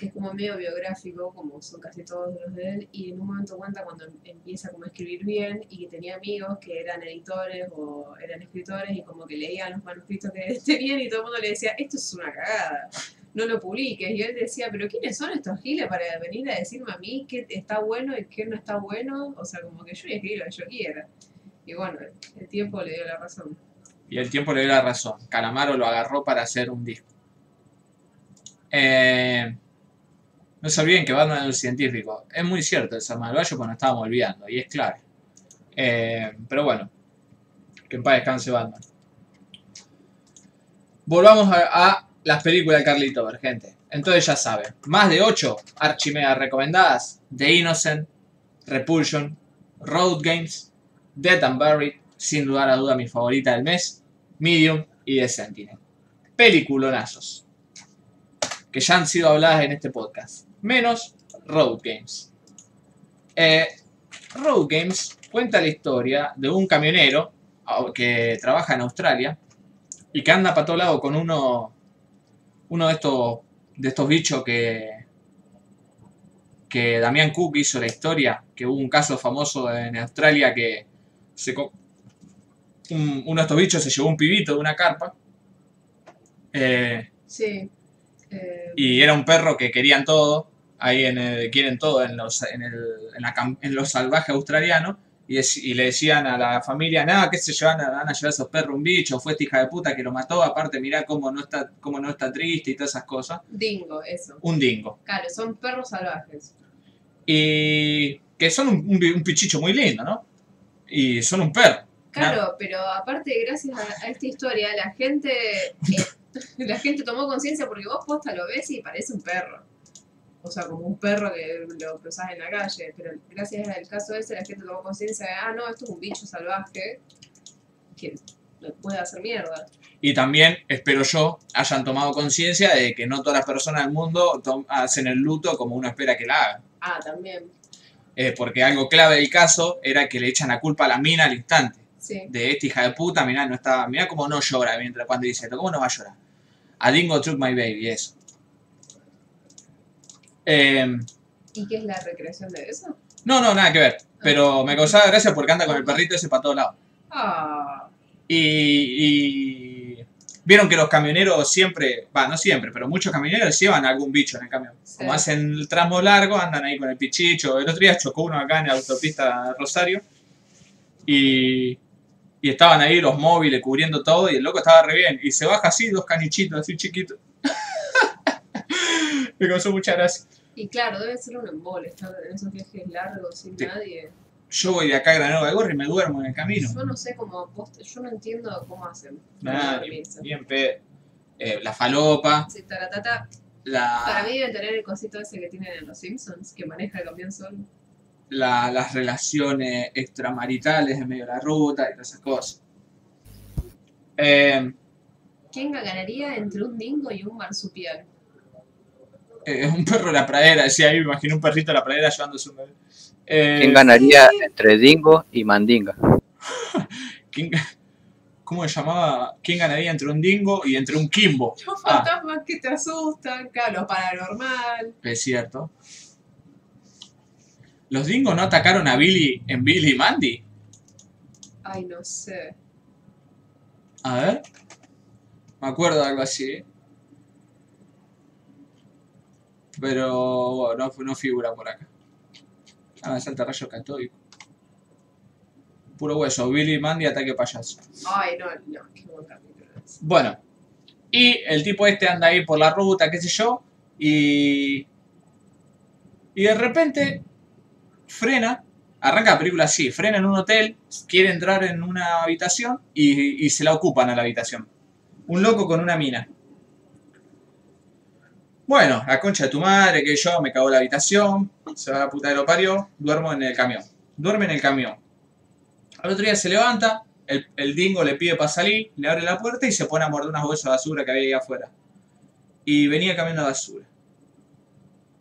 que es como medio biográfico, como son casi todos los de él, y en un momento cuenta cuando em- empieza como a escribir bien y que tenía amigos que eran editores o eran escritores y como que leían los manuscritos que tenían y todo el mundo le decía, esto es una cagada, no lo publiques. Y él decía, pero ¿quiénes son estos giles para venir a decirme a mí qué está bueno y qué no está bueno? O sea, como que yo voy a escribir lo que yo quiera. Y bueno, el tiempo le dio la razón. Y el tiempo le dio la razón. Calamaro lo agarró para hacer un disco. Eh, no se olviden que Batman es un científico. Es muy cierto el San Malvayo cuando estábamos olvidando, y es clave. Eh, pero bueno, que en paz descanse Batman. Volvamos a, las películas de Carlito gente. Entonces ya saben, más de 8 archimedas recomendadas. The Innocent, Repulsion, Road Games, Dead and Buried, sin dudar a duda mi favorita del mes, Medium y The Sentinel. Peliculonazos. Que ya han sido habladas en este podcast. Menos Road Games. Eh, Road Games cuenta la historia de un camionero au- que trabaja en Australia y que anda para todo lado con uno, uno de estos, de estos bichos que, que Damián Cook hizo la historia, que hubo un caso famoso en Australia que se, un- uno de estos bichos se llevó un pibito de una carpa. eh, Sí. Eh, y era un perro que querían todo, ahí en el- quieren todo en los, en, el, en, la en los salvajes australianos, y, le decían a la familia, nada, que se llevan a, van a llevar esos perros un bicho, fue esta hija de puta que lo mató, aparte mirá cómo no está, cómo no está triste y todas esas cosas. dingo, eso. Un dingo. Claro, son perros salvajes. Y que son un, un pichicho muy lindo, ¿no? Y son un perro. Claro, pero aparte, gracias a, a esta historia, la gente eh, la gente tomó conciencia porque vos posta lo ves y parece un perro. O sea, como un perro que lo cruzás en la calle. Pero gracias al caso ese, la gente tomó conciencia de, ah, no, esto es un bicho salvaje que me puede hacer mierda. Y también, espero yo, hayan tomado conciencia de que no todas las personas del mundo hacen el luto como uno espera que la hagan. Ah, también. Eh, porque algo clave del caso era que le echan la culpa a la mina al instante. Sí. De esta hija de puta, mirá, no está, mirá cómo no llora mientras cuando dice esto, ¿cómo no va a llorar? A Dingo took my baby, eso. Eh, ¿Y qué es la recreación de eso? no, no, nada que ver. Pero me causaba gracia porque anda con el perrito ese para todos lados. Ah, Y, y vieron que los camioneros siempre, va, no siempre, pero muchos camioneros llevan algún bicho en el camión. Sí. Como hacen el tramo largo, andan ahí con el pichicho. El otro día chocó uno acá en la autopista Rosario y, y estaban ahí los móviles cubriendo todo y el loco estaba re bien. Y se baja así, dos canichitos así chiquitos. Me causó mucha gracia. y claro, debe ser un embole estar en esos viajes largos sin Sí. nadie. Yo voy de acá a Granado de Gorri y me duermo en el camino. Yo no sé cómo, yo no entiendo cómo hacen. Nada, ni, dormirse. ni en pedo. Eh, la falopa, Sí, taratata. la... Para mí deben tener el cosito ese que tienen en los Simpsons, que maneja el camión solo. la- las relaciones extramaritales en medio de la ruta y todas esas cosas. Eh, ¿Quién ganaría entre un dingo y un marsupial? Eh, un perro de la pradera, decía ahí, me imagino un perrito de la pradera llevándose un bebé. Eh, ¿Quién ganaría entre Dingo y Mandinga? ¿quién- ¿Cómo se llamaba? ¿Quién ganaría entre un dingo y entre un kimbo? Los Ah. fantasmas que te asustan, claro, lo paranormal. Es cierto. ¿Los dingos no atacaron a Billy en Billy y Mandy? Ay, no sé. A ver. Me acuerdo de algo así. ¿eh? Pero bueno, no, no figura por acá. Ah, salta rayo católico. Puro hueso. Billy Mandy ataque payaso. Ay, no, no, qué buen capítulo es. Bueno. Y el tipo este anda ahí por la ruta, qué sé yo. Y. Y de repente. Frena. Arranca la película así. Frena en un hotel. Quiere entrar en una habitación. Y, y se la ocupan a la habitación. Un loco con una mina. Bueno, la concha de tu madre, que yo me cago en la habitación. Se va la puta de lo parió. Duermo en el camión. Duerme en el camión. Al otro día se levanta, el, el dingo le pide para salir, le abre la puerta y se pone a morder unas bolsas de basura que había ahí afuera. Y venía cambiando basura.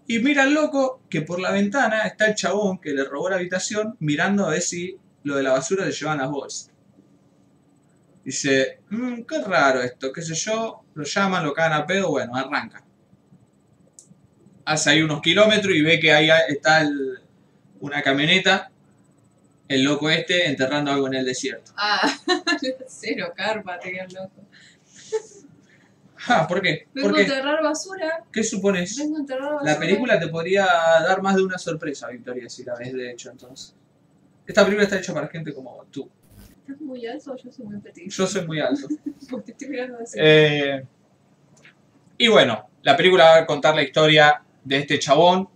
Y mira el loco que por la ventana está el chabón que le robó la habitación mirando a ver si lo de la basura le llevan las bolsas. Dice, "Mm, qué raro esto, qué sé yo, lo llaman, lo cagan a pedo, bueno, arranca. Hace ahí unos kilómetros y ve que ahí está el- una camioneta, el loco este enterrando algo en el desierto. Ah, cero carpa, tenía el loco. Ah, ¿por qué? Vengo ¿Por a enterrar basura. ¿Qué supones? Vengo a enterrar basura. La película te podría dar más de una sorpresa, Victoria, si la ves de hecho, entonces. Esta película está hecha para gente como tú. ¿Estás muy alto o yo soy muy petit? Yo soy muy alto. Porque te estoy mirando así. Eh, y bueno, la película va a contar la historia de este chabón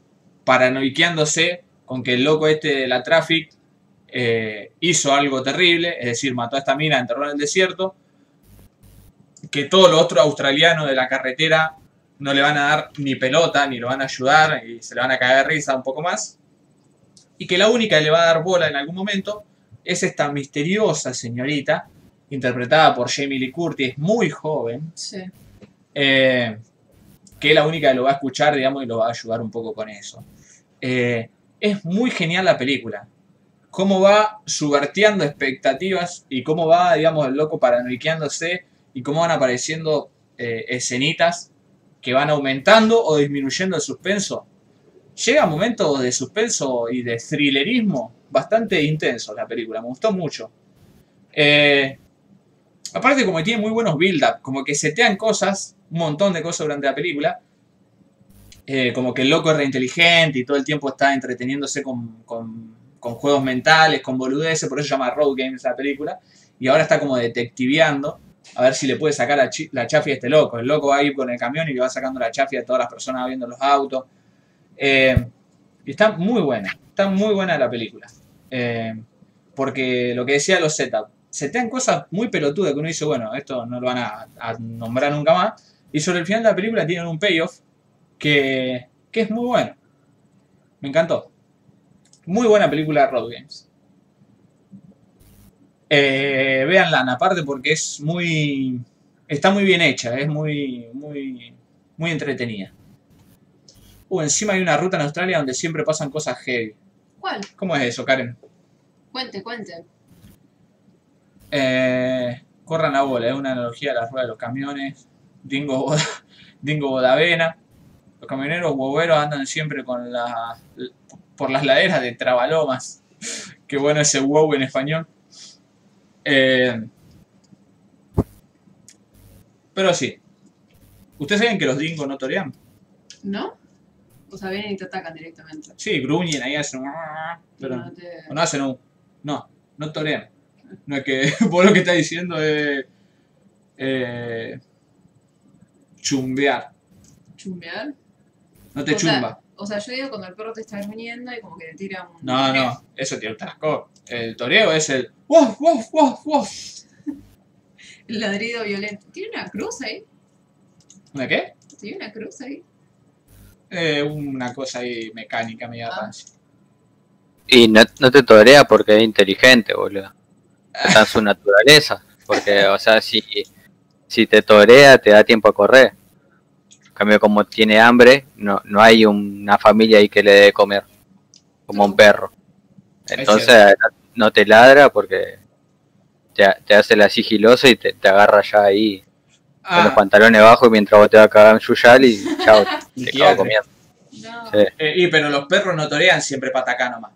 paranoiqueándose con que el loco este de la Traffic eh, hizo algo terrible, es decir, mató a esta mina, enterró en el desierto, que todos los otros australianos de la carretera no le van a dar ni pelota, ni lo van a ayudar y se le van a caer de risa un poco más, y que la única que le va a dar bola en algún momento es esta misteriosa señorita, interpretada por Jamie Lee Curtis, muy joven, Sí. eh, que es la única que lo va a escuchar, digamos, y lo va a ayudar un poco con eso. Eh, es muy genial la película. cómo va subvertiendo expectativas y cómo va, digamos, el loco paranoiqueándose y cómo van apareciendo eh, escenitas que van aumentando o disminuyendo el suspenso. Llega momentos de suspenso y de thrillerismo bastante intensos la película, me gustó mucho. Eh, aparte como que tiene muy buenos build-up, como que setean cosas, un montón de cosas durante la película, eh, como que el loco es reinteligente y todo el tiempo está entreteniéndose con, con- juegos mentales, con boludeces, por eso se llama Road Games la película, y ahora está como detectiveando a ver si le puede sacar la, la chafia a este loco. El loco va a ir con el camión y le va sacando la chafia a todas las personas viendo los autos. Eh, y está muy buena, está muy buena la película. Eh, porque lo que decía los setup, setean cosas muy pelotudas que uno dice, bueno, esto no lo van a, a nombrar nunca más. Y sobre el final de la película tienen un payoff que, que es muy bueno. Me encantó. Muy buena película de Road Games. Eh, véanla, aparte porque es muy. Está muy bien hecha, es muy. muy. muy entretenida. Uh, encima hay una ruta en Australia donde siempre pasan cosas heavy. ¿Cuál? ¿Cómo es eso, Karen? Cuente, cuente. Eh, corran la bola, es una analogía a la rueda de los camiones. Dingo, Dingo Bodavena. Los camioneros boberos andan siempre con la, por las laderas de Trabalomas. Qué bueno ese wow en español. Eh, pero sí. ¿Ustedes saben que los dingos no torean? ¿No? O sea, vienen y te atacan directamente. Sí, gruñen ahí, hacen... Pero no te... no hacen un... No, no torean. No es que vos lo que estás diciendo es... Eh, chumbear. ¿Chumbear? No te O sea, chumba. O sea, yo digo cuando el perro te está gruñendo y como que te tira un... No, no, eso tiene otras cosas. El toreo es el... ¡Wow, wow, wow, wow! El ladrido violento. ¿Tiene una cruz ahí? ¿Una qué? ¿Tiene una cruz ahí? Eh, una cosa ahí mecánica media Ah. rancia. Y no, no te torea porque es inteligente, boludo. Está en su naturaleza. Porque, o sea, si, si te torea, te da tiempo a correr. En cambio, como tiene hambre, no, no hay una familia ahí que le dé de comer. Como un perro. Entonces, no, te ladra porque te, te hace la sigilosa y te, te agarra ya ahí con los Ah, pantalones bajos mientras vos te vas a cagar en su yal y chao, te cago comiendo. No. Sí. Eh, y pero los perros no torean siempre para atacar nomás.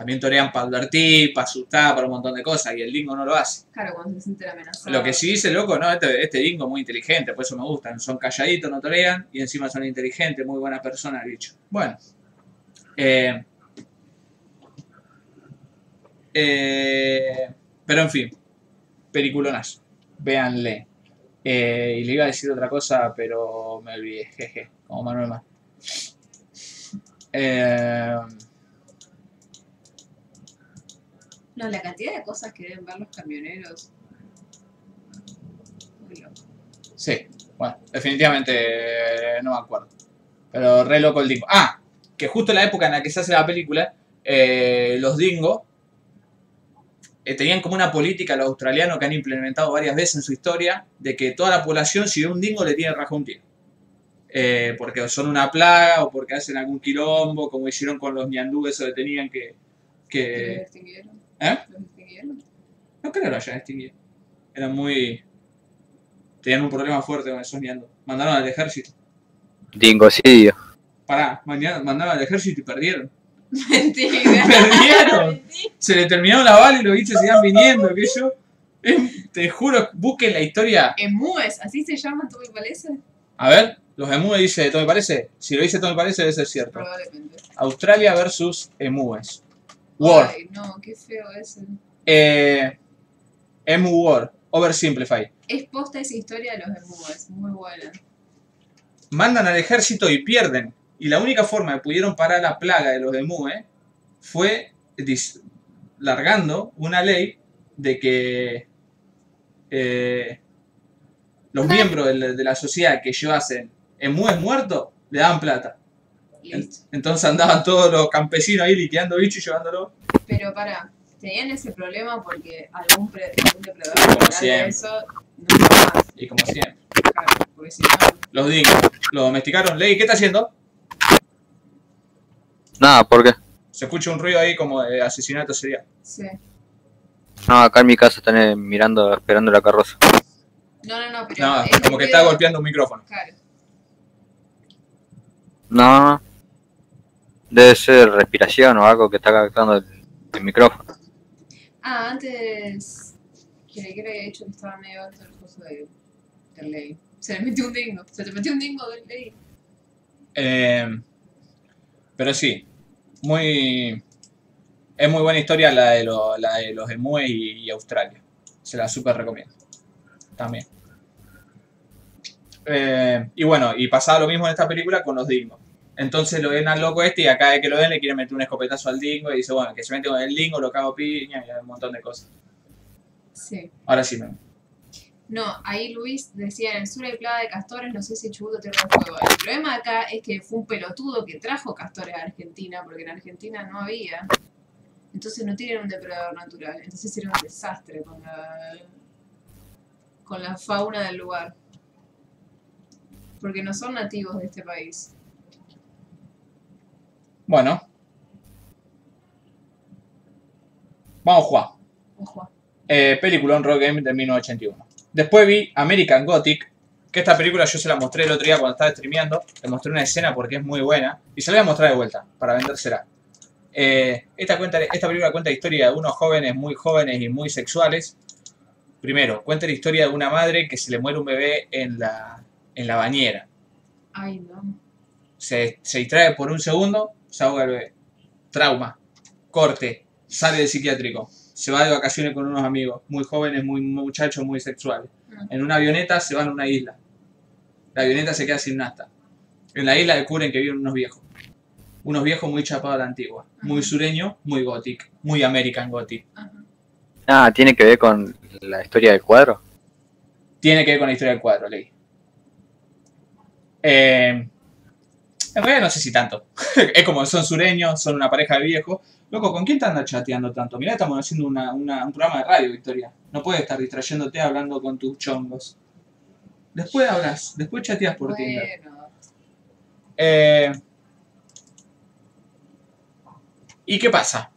También torean para advertir, para asustar, para un montón de cosas. Y el dingo no lo hace. Claro, cuando se siente amenazado. Lo que sí dice loco, no, este, este dingo es muy inteligente, por eso me gustan. Son calladitos, no torean, y encima son inteligentes, muy buena persona, el bicho. Bueno. Eh, eh, pero en fin, peliculonas. Véanle. Eh, y le iba a decir otra cosa, pero me olvidé, jeje, como Manuel más. Eh, No, la cantidad de cosas que deben ver los camioneros. Muy loco. Sí, bueno, definitivamente eh, no me acuerdo. Pero re loco el dingo. Ah, que justo en la época en la que se hace la película, eh, los dingos eh, tenían como una política los australianos que han implementado varias veces en su historia, de que toda la población, si ve un dingo, le tiene raja un tiro. Eh, porque son una plaga o porque hacen algún quilombo, como hicieron con los ñandú, eso que tenían que... ¿Eh? ¿Los extinguieron? No creo que lo hayan extinguido. Eran muy... Tenían un problema fuerte con esos ñandú. Mandaron al ejército. Dingocidio. Pará, mañana mandaron al ejército y perdieron. Mentira. Perdieron. Mentira. Se le terminaron la bala y los bichos sigan viniendo, que yo. Te juro, busquen la historia. Emúes, ¿así se llaman, tú me parece? A ver, los emúes dice, ¿todo me parece? Si lo dice todo me parece, debe ser cierto. Probablemente. Australia versus emúes. War. Ay, no, qué feo ese. Eh, emu War. Oversimplify. Es posta esa historia de los emúes, muy buena. Mandan al ejército y pierden. Y la única forma que pudieron parar la plaga de los emúes fue largando una ley de que eh, los miembros de la, de la sociedad que llevasen emúes muertos le daban plata. Listo. Entonces andaban todos los campesinos ahí liqueando bichos y llevándolo. Pero para, tenían ese problema porque algún, pre- algún depredador de eso no más. Y como siempre, Claro, porque si no, los dingos. Lo domesticaron. Ley, ¿qué está haciendo? Nada, ¿por qué? Se escucha un ruido ahí como de asesinato serial. Sí. No, acá en mi casa están eh, mirando, esperando la carroza. No, no, no, pero. No, como que ruido- está golpeando un micrófono. Claro. No. Debe ser respiración o algo que está captando el, el micrófono. Ah, antes. Que que había hecho que estaba medio alto el coso de. del ley. Se le metió un dingo. Se te metió un dingo del ley. Eh, pero sí, muy. Es muy buena historia la de, lo- la de los emúes y, y Australia. Se la super recomiendo. También. Eh, y bueno, y pasaba lo mismo en esta película con los dingos. Entonces lo ven al loco este y a cada vez que lo ven le quieren meter un escopetazo al dingo y dice, bueno, que se mete con el dingo, lo cago piña y un montón de cosas. Sí. Ahora sí, me... No, ahí Luis decía, en el sur hay plaga de castores, no sé si Chubuto del Fuego. El problema acá es que fue un pelotudo que trajo castores a Argentina, porque en Argentina no había. Entonces no tienen un depredador natural. Entonces era un desastre con la, con la fauna del lugar. Porque no son nativos de este país. Bueno. Vamos a jugar. Ojo. Eh, película on Rock Game de 1981. Después vi American Gothic, que esta película yo se la mostré el otro día cuando estaba streameando. Le mostré una escena porque es muy buena. Y se la voy a mostrar de vuelta, para vendérsela. Eh, esta, cuenta, esta película cuenta la historia de unos jóvenes muy jóvenes y muy sexuales. Primero, cuenta la historia de una madre que se le muere un bebé en la, en la bañera. Ay, no. Se, se distrae por un segundo, se ahoga el bebé. Trauma. Corte. Sale del psiquiátrico. Se va de vacaciones con unos amigos. Muy jóvenes, muy muchachos, muy sexuales. Mm. En una avioneta se van a una isla. La avioneta se queda sin nasta. En la isla descubren que viven unos viejos. Unos viejos muy chapados a la antigua. Muy sureño, muy gothic. Muy American gothic. Ah, tiene que ver con la historia del cuadro. Tiene que ver con la historia del cuadro, leí. Eh, en realidad no sé si tanto. es como son sureños, son una pareja de viejos. Loco, ¿con quién te andas chateando tanto? Mirá, estamos haciendo una- una- un programa de radio, Victoria. No puedes estar distrayéndote hablando con tus chongos. Después hablas, después chateas por Tinder. Bueno. Eh, ¿Y qué pasa?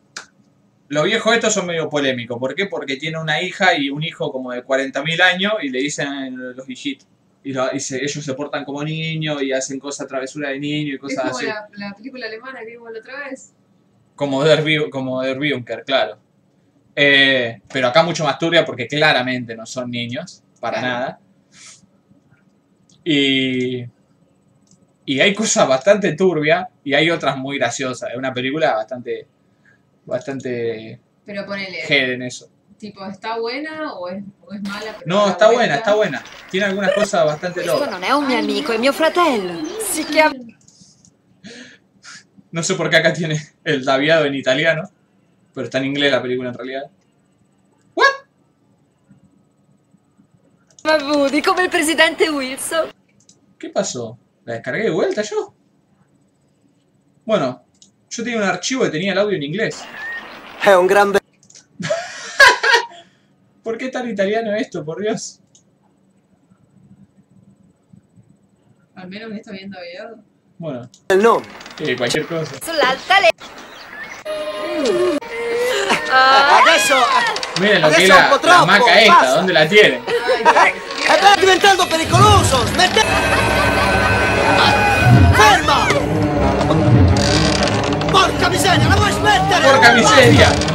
Los viejos estos son medio polémicos. ¿Por qué? Porque tiene una hija y un hijo como de 40.000 años y le dicen los hijitos. Y, lo- y se- ellos se portan como niños y hacen cosas travesura de niño y Es cosas como así. la, la película alemana que vimos la otra vez. Como Der, como Der Bunker, claro. Eh, pero acá mucho más turbia porque claramente no son niños, para Claro. nada. Y, y hay cosas bastante turbias y hay otras muy graciosas. Es una película bastante, bastante Pero ponele, head en eso. Tipo, ¿está buena o es, o es mala? No, está buena, está buena. Tiene algunas cosas bastante locas. non è un mio amico, è mio fratello. No sé por qué acá tiene el labiado en italiano, pero está en inglés la película en realidad. Woody, come il presidente Wilson. ¿Qué pasó? ¿La descargué de vuelta yo? Bueno, yo tenía un archivo que tenía el audio en inglés. È un grande ¿Por qué tan italiano esto, por Dios? Al menos me está viendo video. Bueno, nome. eh, cualquier cosa. Sull'alta le... Adesso Miren lo que es la, la maca esta. ¿dónde la tienen? sta diventando pericoloso. Smette. Ferma! Porca miseria, la vuoi smettere? ¡Porca miseria!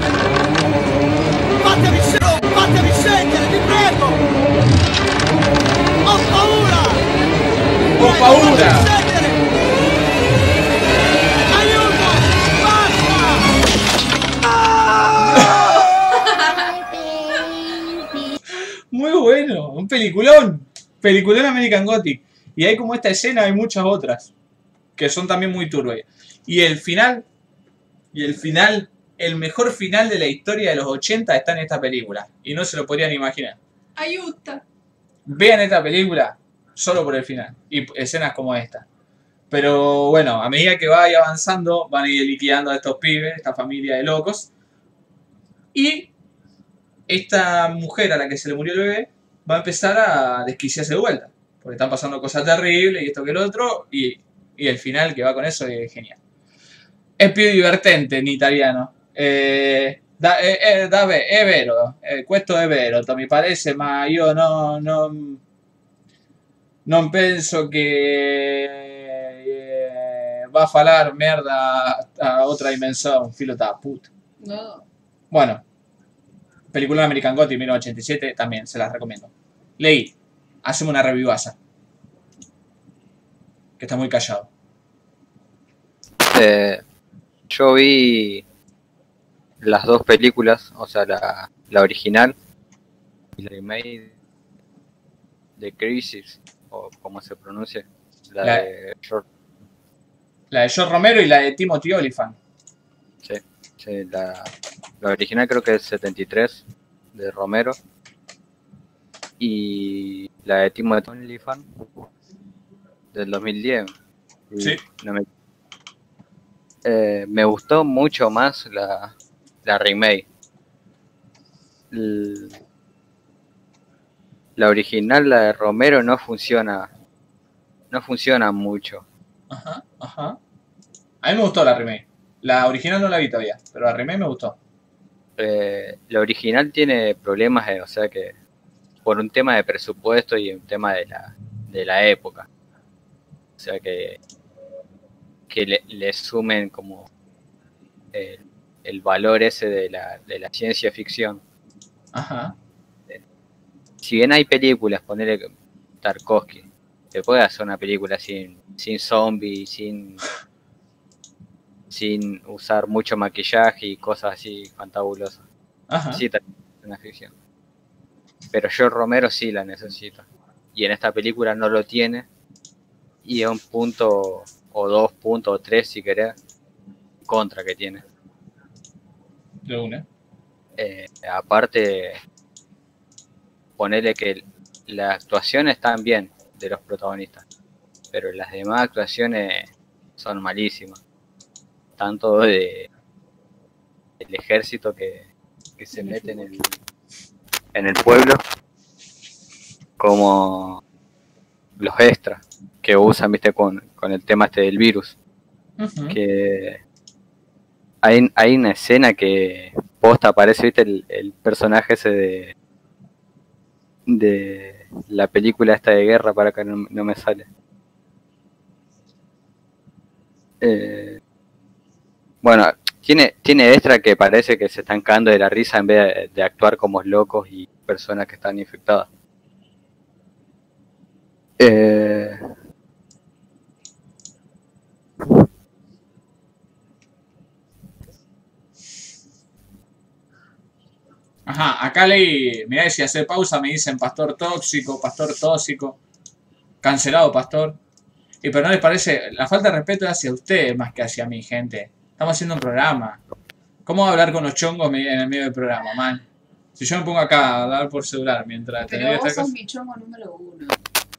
Fatemi scendere, ti prego! Ho paura! ¡Ho Prego, paura! Aiuto! Basta! Muy bueno, un peliculón. Peliculón American Gothic. Y hay como esta escena, hay muchas otras. Que son también muy turbias. Y el final. Y el final. El mejor final de la historia de los 80 está en esta película. Y no se lo podrían imaginar. ¡Ayuda! Vean esta película solo por el final. Y escenas como esta. Pero bueno, a medida que vaya avanzando, van a ir liquidando a estos pibes, esta familia de locos. Y esta mujer a la que se le murió el bebé va a empezar a desquiciarse de vuelta. Porque están pasando cosas terribles y esto que el otro. Y, y el final que va con eso es genial. è più divertente in italiano. Eh, da, eh, eh, vabbè, è vero, eh, questo è vero, mi parece, ma io no, non, non penso che eh, va a falar merda a otra dimensión, filo da puta. No. Bueno, película de American Gotti 1987 también, se las recomiendo. Leí, hacemos una review asa. Que está muy callado. Eh, yo vi las dos películas, o sea, la, la original y la remake de Crisis, o como se pronuncia, la, La- de George, La de George Romero y la de Timothy Olyphant. sí, sí, la, la original creo que es 73 de Romero y la de Timothy Olyphant del 2010. Y Sí. no me, Eh, me gustó mucho más la, la remake. La original, la de Romero, no funciona. No funciona mucho. Ajá, ajá. A mí me gustó la remake. La original no la vi todavía, pero la remake me gustó. Eh, la original tiene problemas, eh, o sea que por un tema de presupuesto y un tema de la, de la época. O sea que, que le, le sumen como el, el valor ese de la, de la ciencia ficción. Ajá. Si bien hay películas, ponerle Tarkovsky, se puede hacer una película sin, sin zombies, sin, sin usar mucho maquillaje y cosas así fantabulosas. Ajá. Es una ficción. Pero yo Romero sí la necesito. Y en esta película no lo tiene. Y es un punto, o dos puntos, o tres si querés, contra que tiene. De una. Eh, aparte, ponerle que las actuaciones están bien de los protagonistas. Pero las demás actuaciones son malísimas. Tanto de el ejército que, que se mete en el, en el pueblo, como los extras que usan, viste, con, con el tema este del virus. Que hay, una escena que posta aparece, viste, el, el personaje ese de de la película esta de guerra para que no, no me sale. Eh, bueno, tiene, tiene extra que parece que se están cagando de la risa en vez de, de actuar como locos y personas que están infectadas. Eh, Ajá, acá leí, mirá, si hace pausa me dicen pastor tóxico, pastor tóxico, cancelado pastor. Y pero no les parece, la falta de respeto es hacia ustedes más que hacia mi gente. Estamos haciendo un programa. ¿Cómo voy a hablar con los chongos en el medio del programa, man? Si yo me pongo acá a hablar por celular mientras Pero vos sos mi chongo número uno.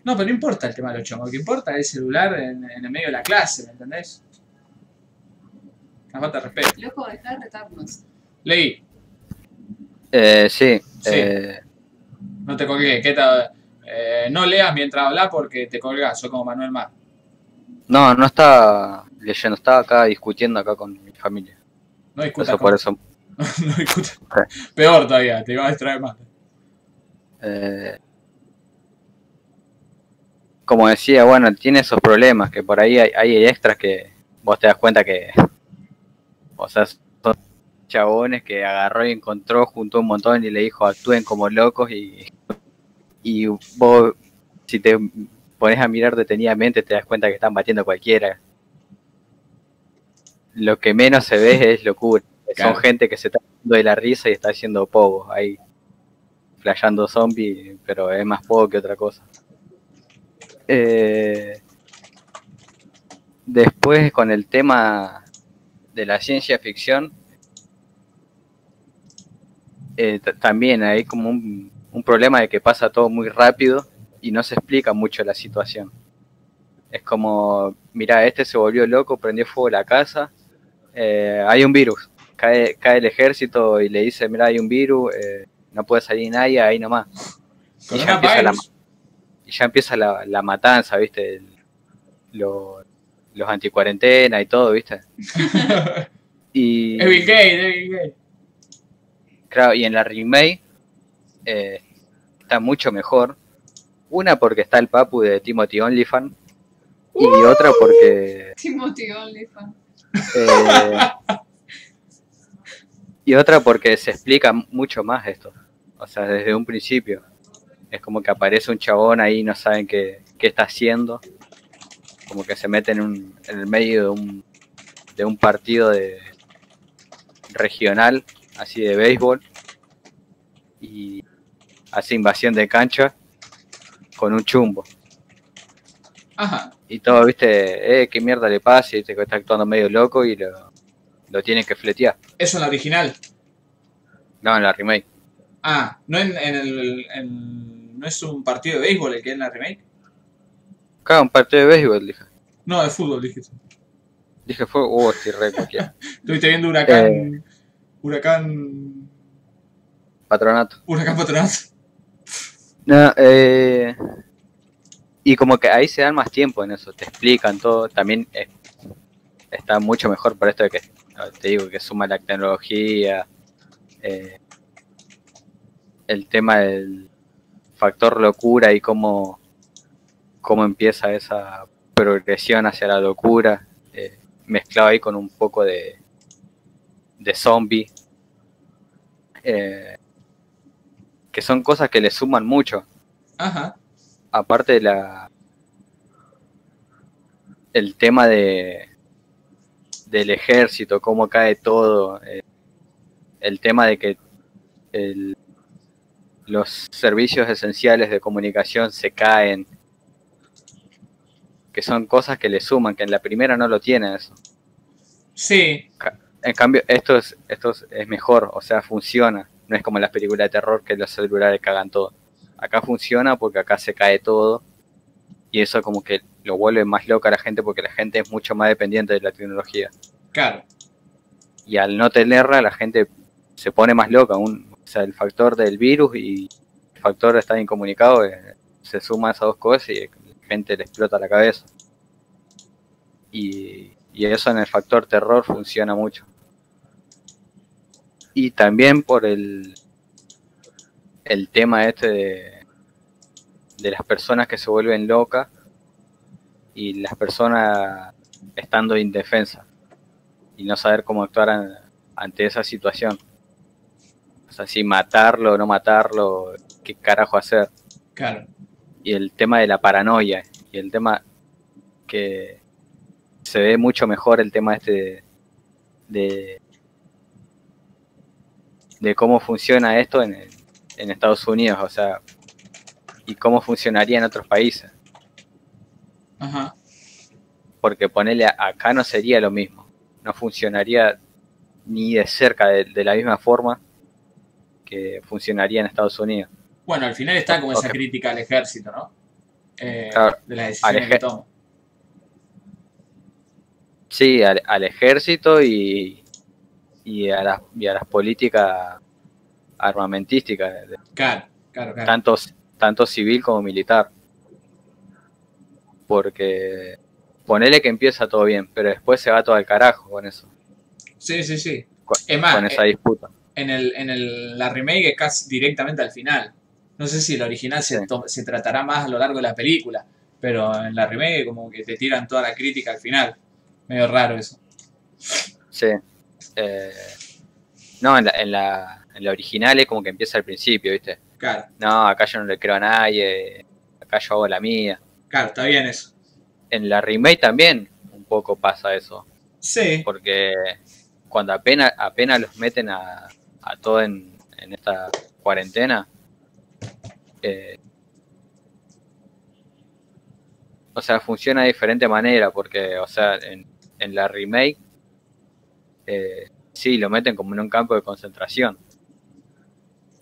No, pero no importa el tema de los chongos, lo que importa es el celular en, en el medio de la clase, ¿me entendés? La falta de respeto. Loco, dejá de retarnos. Leí, eh, sí, Sí. eh, no te colgué, ¿qué tal? Eh, no leas mientras hablas porque te colgás, soy como Manuel Mar. no, no estaba leyendo, estaba acá discutiendo acá con mi familia. No discutas Eso por eso. no discutas. Peor todavía, te iba a distraer más. Eh, como decía, bueno, tiene esos problemas, que por ahí hay, hay extras que vos te das cuenta que, o sea, chabones que agarró y encontró, juntó un montón y le dijo actúen como locos y, y vos, si te pones a mirar detenidamente, te das cuenta que están batiendo a cualquiera. Lo que menos se ve es locura. Claro. Son gente que se está dando de la risa y está haciendo pogo ahí flasheando zombie, pero es más poco que otra cosa. Eh, después con el tema de la ciencia ficción, eh, también hay como un, un problema de que pasa todo muy rápido y no se explica mucho la situación. Es como, mira, este se volvió loco, prendió fuego la casa, eh, hay un virus, cae, cae el ejército y le dice, mira, hay un virus, eh, no puede salir nadie, ahí nomás. Y ya empieza la, y ya empieza la, la matanza, ¿viste? El- lo- los anticuarentena y todo, ¿viste? Y, Gates, es Bill Gates. Claro, y en la remake eh, está mucho mejor. Una porque está el papu de Timothy Olyphant y otra porque Timothy Olyphant. eh, y otra porque se explica mucho más esto. O sea, desde un principio. Es como que aparece un chabón ahí y no saben qué, qué está haciendo. Como que se mete en, un, en el medio de un, de un partido de regional, así de béisbol. Y hace invasión de cancha con un chumbo. Ajá. Y todo, viste, eh, qué mierda le pasa, y te está actuando medio loco y lo, lo tienen que fletear. Eso en la original. No, en la remake. Ah, no en, en el. en- no es un partido de béisbol el que es en la remake. Acá un partido de béisbol, dije. No, de fútbol, dijiste. Dije, fue, uh, estoy re cualquiera. Estuviste viendo Huracán. Eh. Huracán. Patronato. Huracán Patronato. No, eh, y como que ahí se dan más tiempo en eso, te explican todo. También está mucho mejor por esto de que, te digo, que suma la tecnología, eh, el tema del factor locura y cómo, cómo empieza esa progresión hacia la locura, eh, mezclado ahí con un poco de, de zombie. eh, que son cosas que le suman mucho Ajá. aparte de la el tema de del ejército cómo cae todo eh, el tema de que el- los servicios esenciales de comunicación se caen que son cosas que le suman que en la primera no lo tiene eso Sí. En cambio esto es esto es- mejor o sea funciona. No es como en las películas de terror que los celulares cagan todo. Acá funciona porque acá se cae todo y eso como que lo vuelve más loca a la gente porque la gente es mucho más dependiente de la tecnología. Claro. y al no tenerla la gente se pone más loca un, o sea el factor del virus y el factor de estar incomunicado eh, se suma a esas dos cosas y la gente le explota la cabeza. Y, y eso en el factor terror funciona mucho y también por el el tema este de, de las personas que se vuelven locas y las personas estando indefensas y no saber cómo actuar an- ante esa situación. O sea, si matarlo o no matarlo, qué carajo hacer. Claro. Y el tema de la paranoia y el tema que se ve mucho mejor el tema este de, de, de cómo funciona esto en, en Estados Unidos, o sea, y cómo funcionaría en otros países. Ajá. porque ponerle acá no sería lo mismo, no funcionaría ni de cerca de, de la misma forma que funcionaría en Estados Unidos. Bueno, al final está como esa crítica al ejército, ¿no? Eh, Claro, de las decisiones que toma. Sí, al, al ejército y, y, a las, y a las políticas armamentísticas, Claro, claro, claro. tanto, tanto civil como militar. Porque ponele que empieza todo bien, pero después se va todo al carajo con eso, Sí, sí, sí. con, Es más, con esa eh, disputa. en, el, en el, la remake es casi directamente al final. No sé si el original se, Sí. se tratará más a lo largo de la película, pero en la remake como que te tiran toda la crítica al final. Medio raro eso. Sí. Eh, no, en la, en, la, en la original es como que empieza al principio, ¿viste? Claro, No, acá yo no le creo a nadie, acá yo hago la mía. claro, está bien eso. En la remake también un poco pasa eso, Sí, porque cuando apenas, apenas los meten a, a todo en, en esta cuarentena, eh, o sea, funciona de diferente manera, porque, o sea, en, en la remake, eh, sí, lo meten como en un campo de concentración.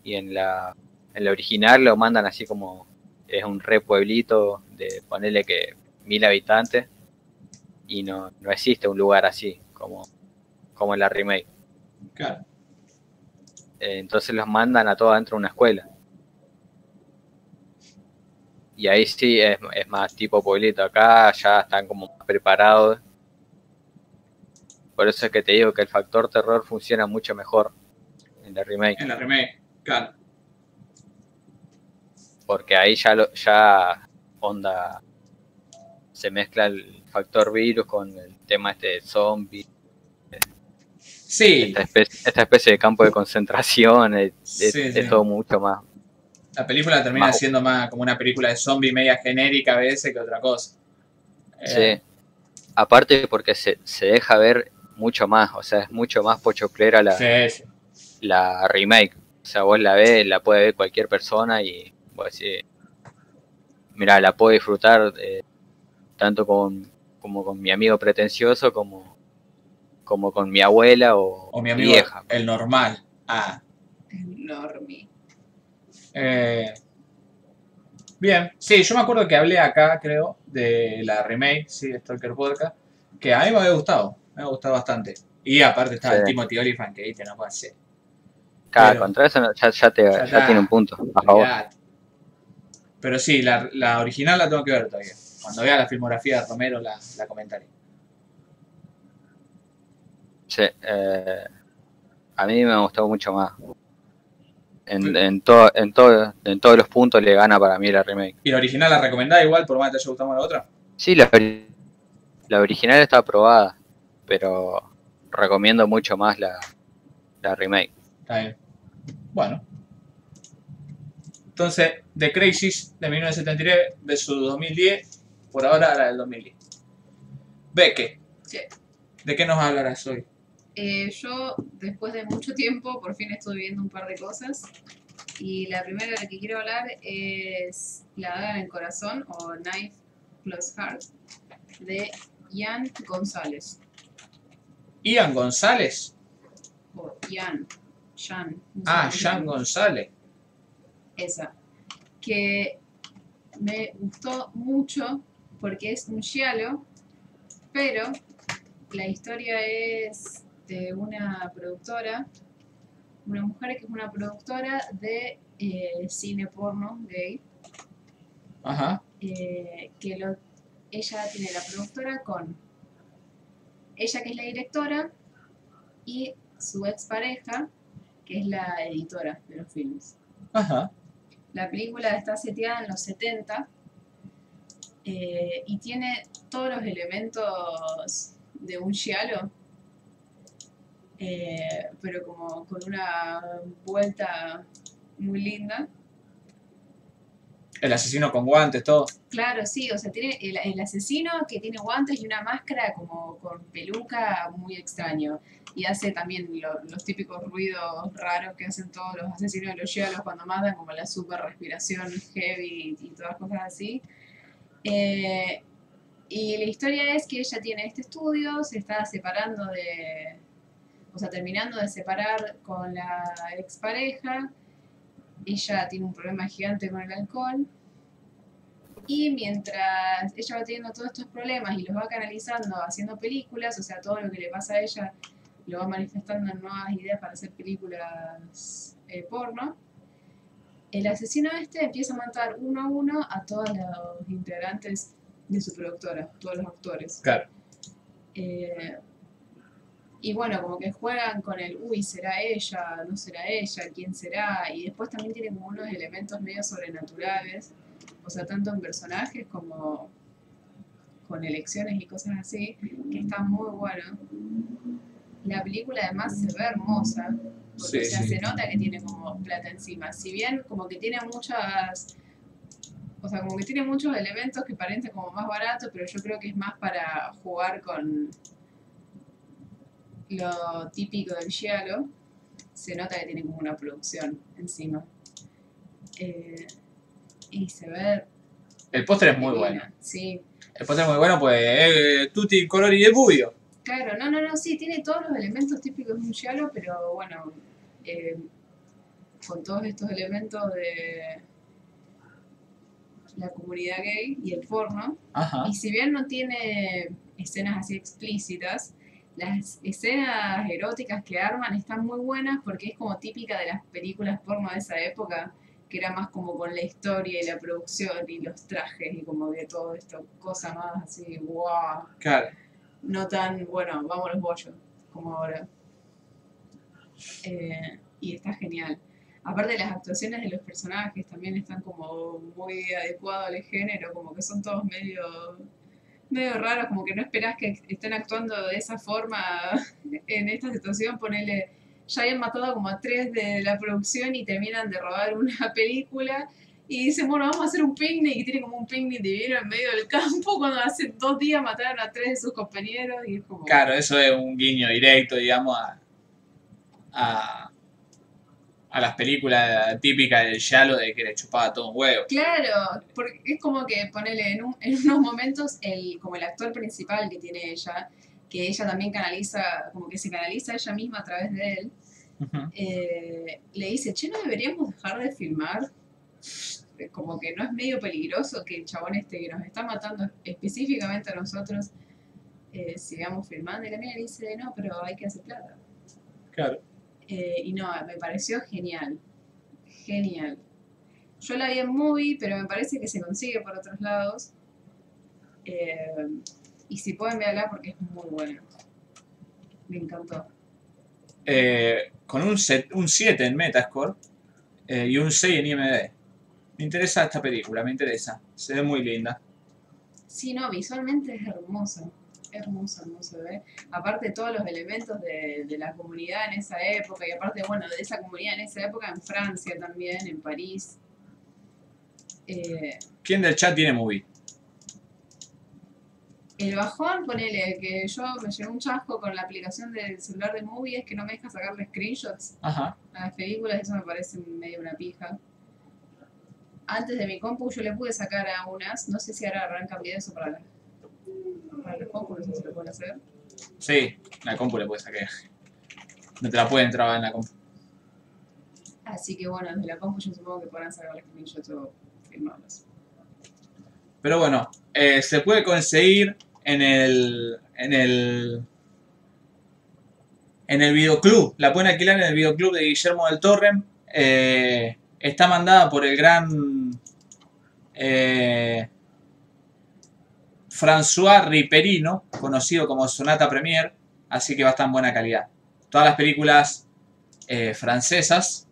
Y en la, en la original lo mandan así como, es un re pueblito de ponerle que mil habitantes, y no, no existe un lugar así, como, como en la remake. claro. Eh, entonces los mandan a todos dentro de una escuela. Y ahí sí es, es más tipo pueblito. Acá ya están como más preparados. Por eso es que te digo que el factor terror funciona mucho mejor en la remake. En la remake, claro. Porque ahí ya, lo, ya onda se mezcla el factor virus con el tema este de zombie, Sí, esta especie, esta especie de campo de concentración, es, es- Sí, es sí. todo mucho más. la película termina Más- siendo más como una película de zombie media genérica a veces que otra cosa. Eh, Sí. Aparte porque se, se deja ver mucho más, o sea, es mucho más pochoclera la, sí, sí. la remake. O sea, vos la ves, la puede ver cualquier persona y vos decís, mira, la puedo disfrutar eh, tanto con, como con mi amigo pretencioso como, como con mi abuela o, O mi amigo vieja. el normal. Ah. Enorme. Eh, bien, sí, yo me acuerdo que hablé acá, creo, de la remake, sí, de Stalker Podcast, que a mí me había gustado, me había gustado bastante. Y aparte estaba el. Timothy Olyphant, que viste, no puede ser. Cada pero- contra eso ya, ya te, Ya ya está. tiene un punto a favor. Pero sí, la, la original la tengo que ver todavía. Cuando vea la filmografía de Romero la, la comentaré. Sí, eh, a mí me gustó mucho más. En, en, todo, en, todo, en todos los puntos le gana para mí la remake. ¿Y la original la recomendás igual, por más que te haya gustado más la otra? Sí, la, la original está aprobada, pero recomiendo mucho más la, la remake. Está bien. Bueno. Entonces, The Crazies de 1973 versus 2010, por ahora la del 2010. Beque, Sí. ¿de qué nos hablarás hoy? Eh, yo, después de mucho tiempo, por fin estuve viendo un par de cosas. Y la primera de la que quiero hablar es La daga en el corazón o Knife Plus Heart de Ian González. Ian González. Ian. Sé Ah, llama. González. Esa. Que me gustó mucho porque es un giallo, pero la historia es de una productora, una mujer que es una productora de eh, cine porno gay, Ajá. eh, que lo, ella tiene la productora con ella que es la directora y su expareja que es la editora de los filmes. Ajá. La película está seteada en los 70 eh, y tiene todos los elementos de un giallo, eh, pero como con una vuelta muy linda. El asesino con guantes, todo. Claro, sí, o sea, tiene el, asesino que tiene guantes y una máscara como con peluca muy extraño. Y hace también lo- los típicos ruidos raros que hacen todos los asesinos de los giallos cuando matan, como la super respiración heavy y todas cosas así. Eh, y la historia es que ella tiene este estudio, se está separando de. O sea, terminando de separar con la expareja. Ella tiene un problema gigante con el alcohol. Y mientras ella va teniendo todos estos problemas y los va canalizando haciendo películas, o sea, todo lo que le pasa a ella lo va manifestando en nuevas ideas para hacer películas eh, porno, el asesino este empieza a matar uno a uno a todos los integrantes de su productora, todos los actores. Claro. Eh, y bueno, como que juegan con el, uy, ¿será ella? ¿No será ella? ¿Quién será? Y después también tiene como unos elementos medio sobrenaturales, o sea, tanto en personajes como con elecciones y cosas así, que están muy buenos. La película además se ve hermosa, porque Sí, o sea, sí. se nota que tiene como plata encima. Si bien como que tiene muchas o sea, como que tiene muchos elementos que parecen como más baratos, pero yo creo que es más para jugar con lo típico del giallo. Se nota que tiene como una producción encima. Eh, y se ve El póster es muy bueno. Sí. El póster es muy bueno, pues eh, tutti colori de bubio. Claro, no, no, no, sí, tiene todos los elementos típicos de un giallo, pero bueno, eh, con todos estos elementos de la comunidad gay y el porno. Ajá. Y si bien no tiene escenas así explícitas, las escenas eróticas que arman están muy buenas porque es como típica de las películas porno de esa época, que era más como con la historia y la producción y los trajes y como de todo esto, cosa más así, wow, Claro. no tan, bueno, vamos los bollos, como ahora. Eh, y está genial. Aparte las actuaciones de los personajes también están como muy adecuados al género, como que son todos medio medio raros, como que no esperás que estén actuando de esa forma en esta situación, ponele, ya habían matado como a tres de la producción y terminan de robar una película y dicen, bueno, vamos a hacer un picnic y tiene como un picnic divino en medio del campo cuando hace dos días mataron a tres de sus compañeros y es como... Claro, eso es un guiño directo, digamos, a, a, a las películas típicas del Yalo de que le chupaba todo un huevo. Claro, porque es como que ponele en, un- en unos momentos el, como el actor principal que tiene ella, que ella también canaliza, como que se canaliza ella misma a través de él, eh, le dice, che, ¿no deberíamos dejar de filmar? Como que no es medio peligroso que el chabón este que nos está matando específicamente a nosotros eh, sigamos filmando. Y la le dice, no, pero hay que hacer plata. Claro. Eh, y no, me pareció genial. Genial. Yo la vi en movie, pero me parece que se consigue por otros lados. Eh, y si pueden verla porque es muy buena. Me encantó. Eh, con un, set- un 7 en Metascore eh, y un 6 en IMDb. Me interesa esta película, me interesa. Se ve muy linda. Sí, no, visualmente es hermosa. Hermosa, hermosa, ¿ve? Aparte todos los elementos de, de la comunidad en esa época, y aparte, bueno, de esa comunidad en esa época en Francia también, en París. Eh, ¿Quién del chat tiene movie? el bajón, ponele, que yo me llevé un chasco con la aplicación del celular de Movie, es que no me deja sacarle screenshots Ajá. a las películas, eso me parece medio una pija. Antes de mi compu yo le pude sacar a unas, no sé si ahora habrán cambiado eso para, la, para no sé si lo pueden hacer. Sí, la compu le puedes sacar. No te la pueden trabar en la compu. Así que bueno, desde la compu yo supongo que podrán sacar los screenshots o firmarlos. Pero bueno, eh, se puede conseguir en el. en el. en el videoclub. La pueden alquilar en el videoclub de Guillermo del Torre. Eh, está mandada por el gran. eh, François Riperino, conocido como Sonata Premier, así que va a estar en buena calidad. Todas las películas eh, francesas,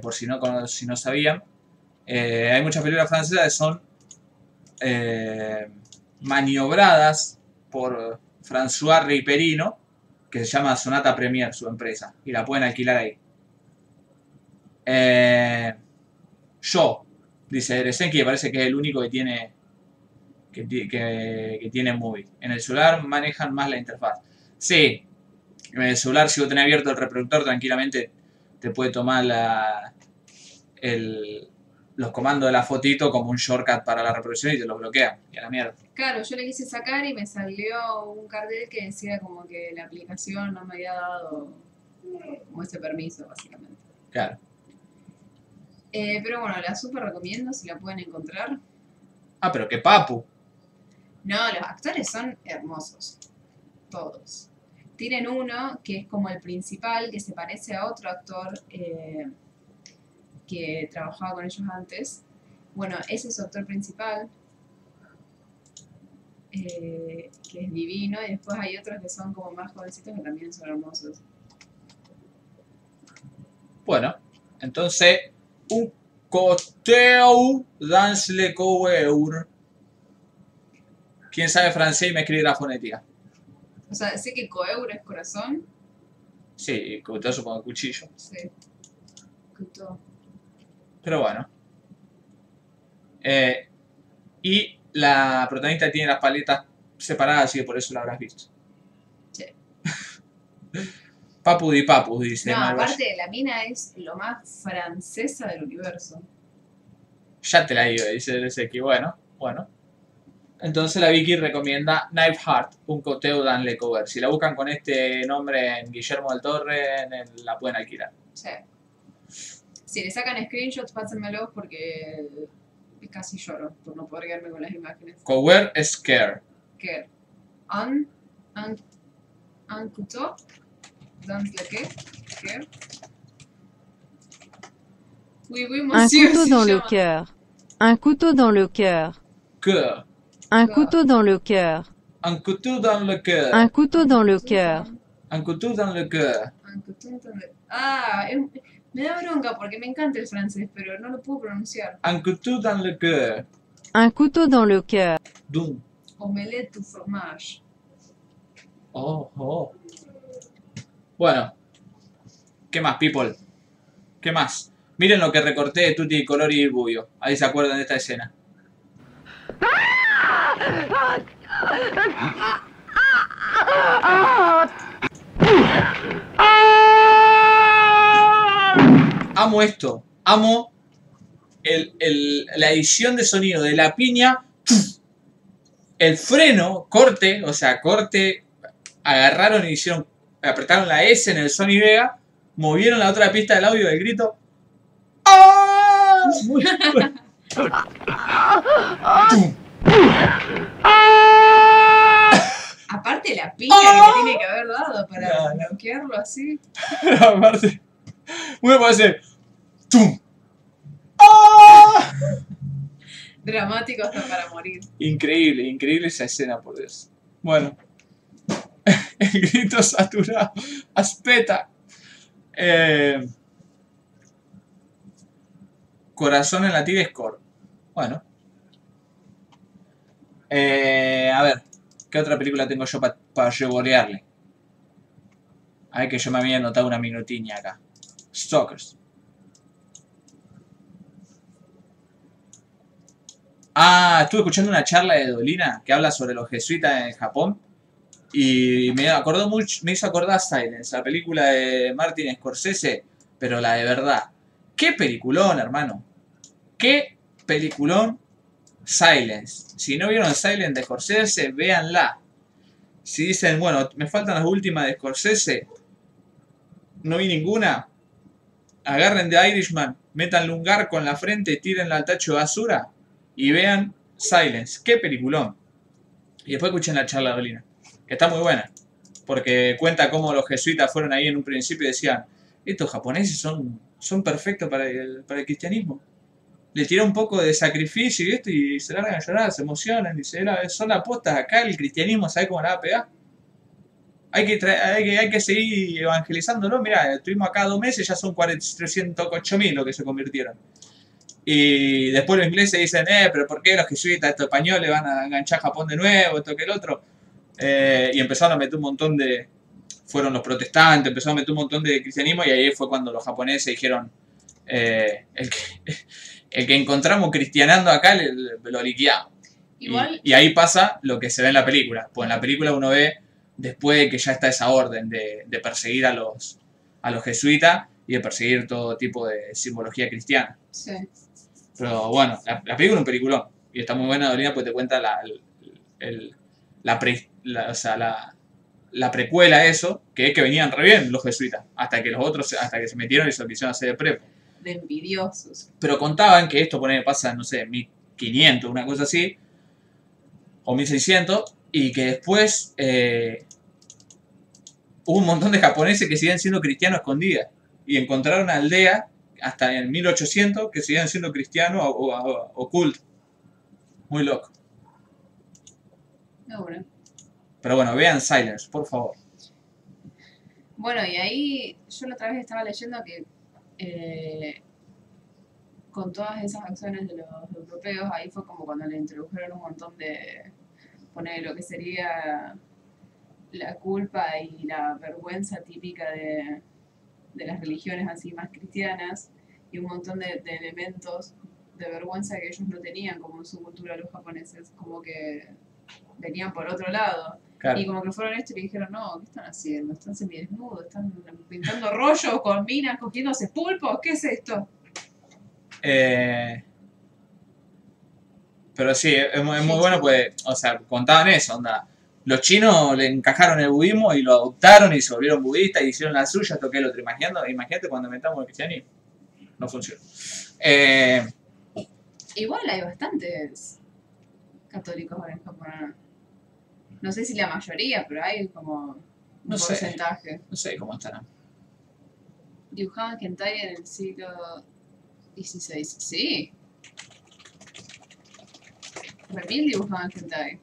por si no, si no sabían, eh, hay muchas películas francesas que son eh, maniobradas por François Riperino, que se llama Sonata Premier, su empresa, y la pueden alquilar ahí. Yo, dice Eresenki, parece que es el único que tiene que, que- que tiene movie. En el celular manejan más la interfaz. Sí, en el celular si vos tenés abierto el reproductor tranquilamente te puede tomar la, el, los comandos de la fotito como un shortcut para la reproducción y te los bloquea. Y a la mierda. Claro, yo le quise sacar y me salió un cartel que decía como que la aplicación no me había dado como ese permiso, básicamente. Claro. Eh, pero bueno, la super recomiendo si la pueden encontrar. Ah, pero qué papu. No, los actores son hermosos. Todos. Tienen uno que es como el principal, que se parece a otro actor eh, que trabajaba con ellos antes. Bueno, ese es su actor principal, eh, que es divino, y después hay otros que son como más jovencitos que también son hermosos. Bueno, entonces, un coteu dans le coeur. ¿Quién sabe francés y me escribe la fonética? O sea, sé que coeur es corazón. Sí, coteu supongo cuchillo. Sí. Couteau. Pero bueno. Eh, y la protagonista tiene las paletas separadas, así que por eso la habrás visto. Sí. Papu di papu, dice No, aparte, la mina es lo más francesa del universo. Ya te la digo, dice el que Bueno, bueno. Entonces la Vicky recomienda Knife Heart, un coteo Dan Le Cover. Si la buscan con este nombre en Guillermo del Torre, en el- la pueden alquilar. Sí. Si le sacan screenshots, pásenmelos porque casi lloro por no poder quedarme con las imágenes. Cover Scare. Que un, un, un couteau, dans le qué, que. Oui, oui, Un monsieur. couteau se dans le llama. cœur. Un couteau dans le cœur. Cœur. Un couteau dans le cœur. Un couteau dans le cœur. Un couteau dans le cœur. Un couteau dans le cœur. Un couteau dans le- Ah, me da bronca porque me encanta el francés, pero no lo puedo pronunciar. Un couteau dans le cœur. Un couteau dans le cœur. Dum. Omelette au fromage. Oh, oh. Bueno. ¿Qué más, people? ¿Qué más? Miren lo que recorté de Tutti Colori y Buio. Ahí se acuerdan de esta escena. Amo esto. Amo el- el- la edición de sonido de la piña. El freno, corte, o sea, corte. Agarraron y hicieron. Apretaron la S en el Sony Vega. Movieron la otra pista del audio del grito. ¡Ah! Muy. Aparte la piña que Ah. le tiene que haber dado para No, no. bloquearlo así. Aparte. Muy puede ser. ¡Tum! ¡Ah! Dramático hasta para morir. Increíble, increíble esa escena, por Dios. Bueno. El grito saturado. Aspeta. Eh, corazón en la tibia score. Bueno. Eh, a ver. ¿Qué otra película tengo yo para pa revorearle? A que yo me había anotado una minutiña acá. Stalkers. Ah, estuve escuchando una charla de Dolina que habla sobre los jesuitas en Japón y me acordó mucho, me hizo acordar Silence, la película de Martin Scorsese, pero la de verdad. Qué peliculón, hermano. Qué peliculón Silence. Si no vieron Silence de Scorsese, véanla. Si dicen, bueno, me faltan las últimas de Scorsese, no vi ninguna, agarren de Irishman, métanle un garco en la frente, tírenla al tacho de basura y vean Silence. Qué peliculón. Y después escuchen la charla de Dolina, que está muy buena. Porque cuenta cómo los jesuitas fueron ahí en un principio y decían, estos japoneses son, son perfectos para el, para el cristianismo. Le tira un poco de sacrificio y esto y se largan a llorar, se emocionan, dice, "Era- son apostas acá, el cristianismo, ¿sabe cómo la va a pegar? Hay que, hay que, hay que seguir evangelizándolo. Mira, estuvimos acá dos meses, ya son 308 mil lo que se convirtieron. Y después los ingleses dicen, eh, pero ¿por qué los jesuitas, estos españoles van a enganchar a Japón de nuevo, esto que el otro? Eh, y empezaron a meter un montón de... Fueron los protestantes, empezaron a meter un montón de cristianismo y ahí fue cuando los japoneses dijeron, eh, el, que, el que encontramos cristianando acá le- le- lo liquidamos. Y- Igual, Y, ahí pasa lo que se ve en la película. Pues en la película uno ve, después de que ya está esa orden de, de perseguir a los, a los jesuitas y de perseguir todo tipo de simbología cristiana. sí. Pero bueno, la, la película es un peliculón. Y está muy buena, Dolina, porque te cuenta la, el- la, pre- la- o sea, la, la precuela a eso, que es que venían re bien los jesuitas, hasta que los otros, hasta que se metieron y se lo quisieron hacer de prepo. De envidiosos. Pero contaban que esto pone, pasa, no sé, 1500, una cosa así, o 1600, y que después eh, hubo un montón de japoneses que siguen siendo cristianos escondidas. Y encontraron una aldea hasta en 1800 que siguen siendo cristianos o, o- o- ocultos. Muy loco. No, bueno. Pero bueno, vean Silence, por favor. Bueno, y ahí yo la otra vez estaba leyendo que eh, con todas esas acciones de los europeos, ahí fue como cuando le introdujeron un montón de, poner lo que sería la culpa y la vergüenza típica de, de las religiones así más cristianas y un montón de, de elementos de vergüenza que ellos no tenían como en su cultura los japoneses, como que venían por otro lado. Claro. Y como que fueron esto y le dijeron, no, ¿qué están haciendo? Están semidesnudos, están pintando rollos con minas, cogiéndose pulpos, ¿qué es esto? Eh, pero sí, es muy, es muy bueno pues, o sea, contaban eso, onda. Los chinos le encajaron el budismo y lo adoptaron y se volvieron budistas y hicieron la suya, toqué el otro. Imagínate, imagínate cuando metamos el cristianismo. No funciona. Eh, Igual hay bastantes católicos en Japón. No sé si la mayoría, pero hay como un No sé. porcentaje. no sé cómo estarán. Dibujaban hentai en el siglo 16. Sí. Remil dibujaban hentai.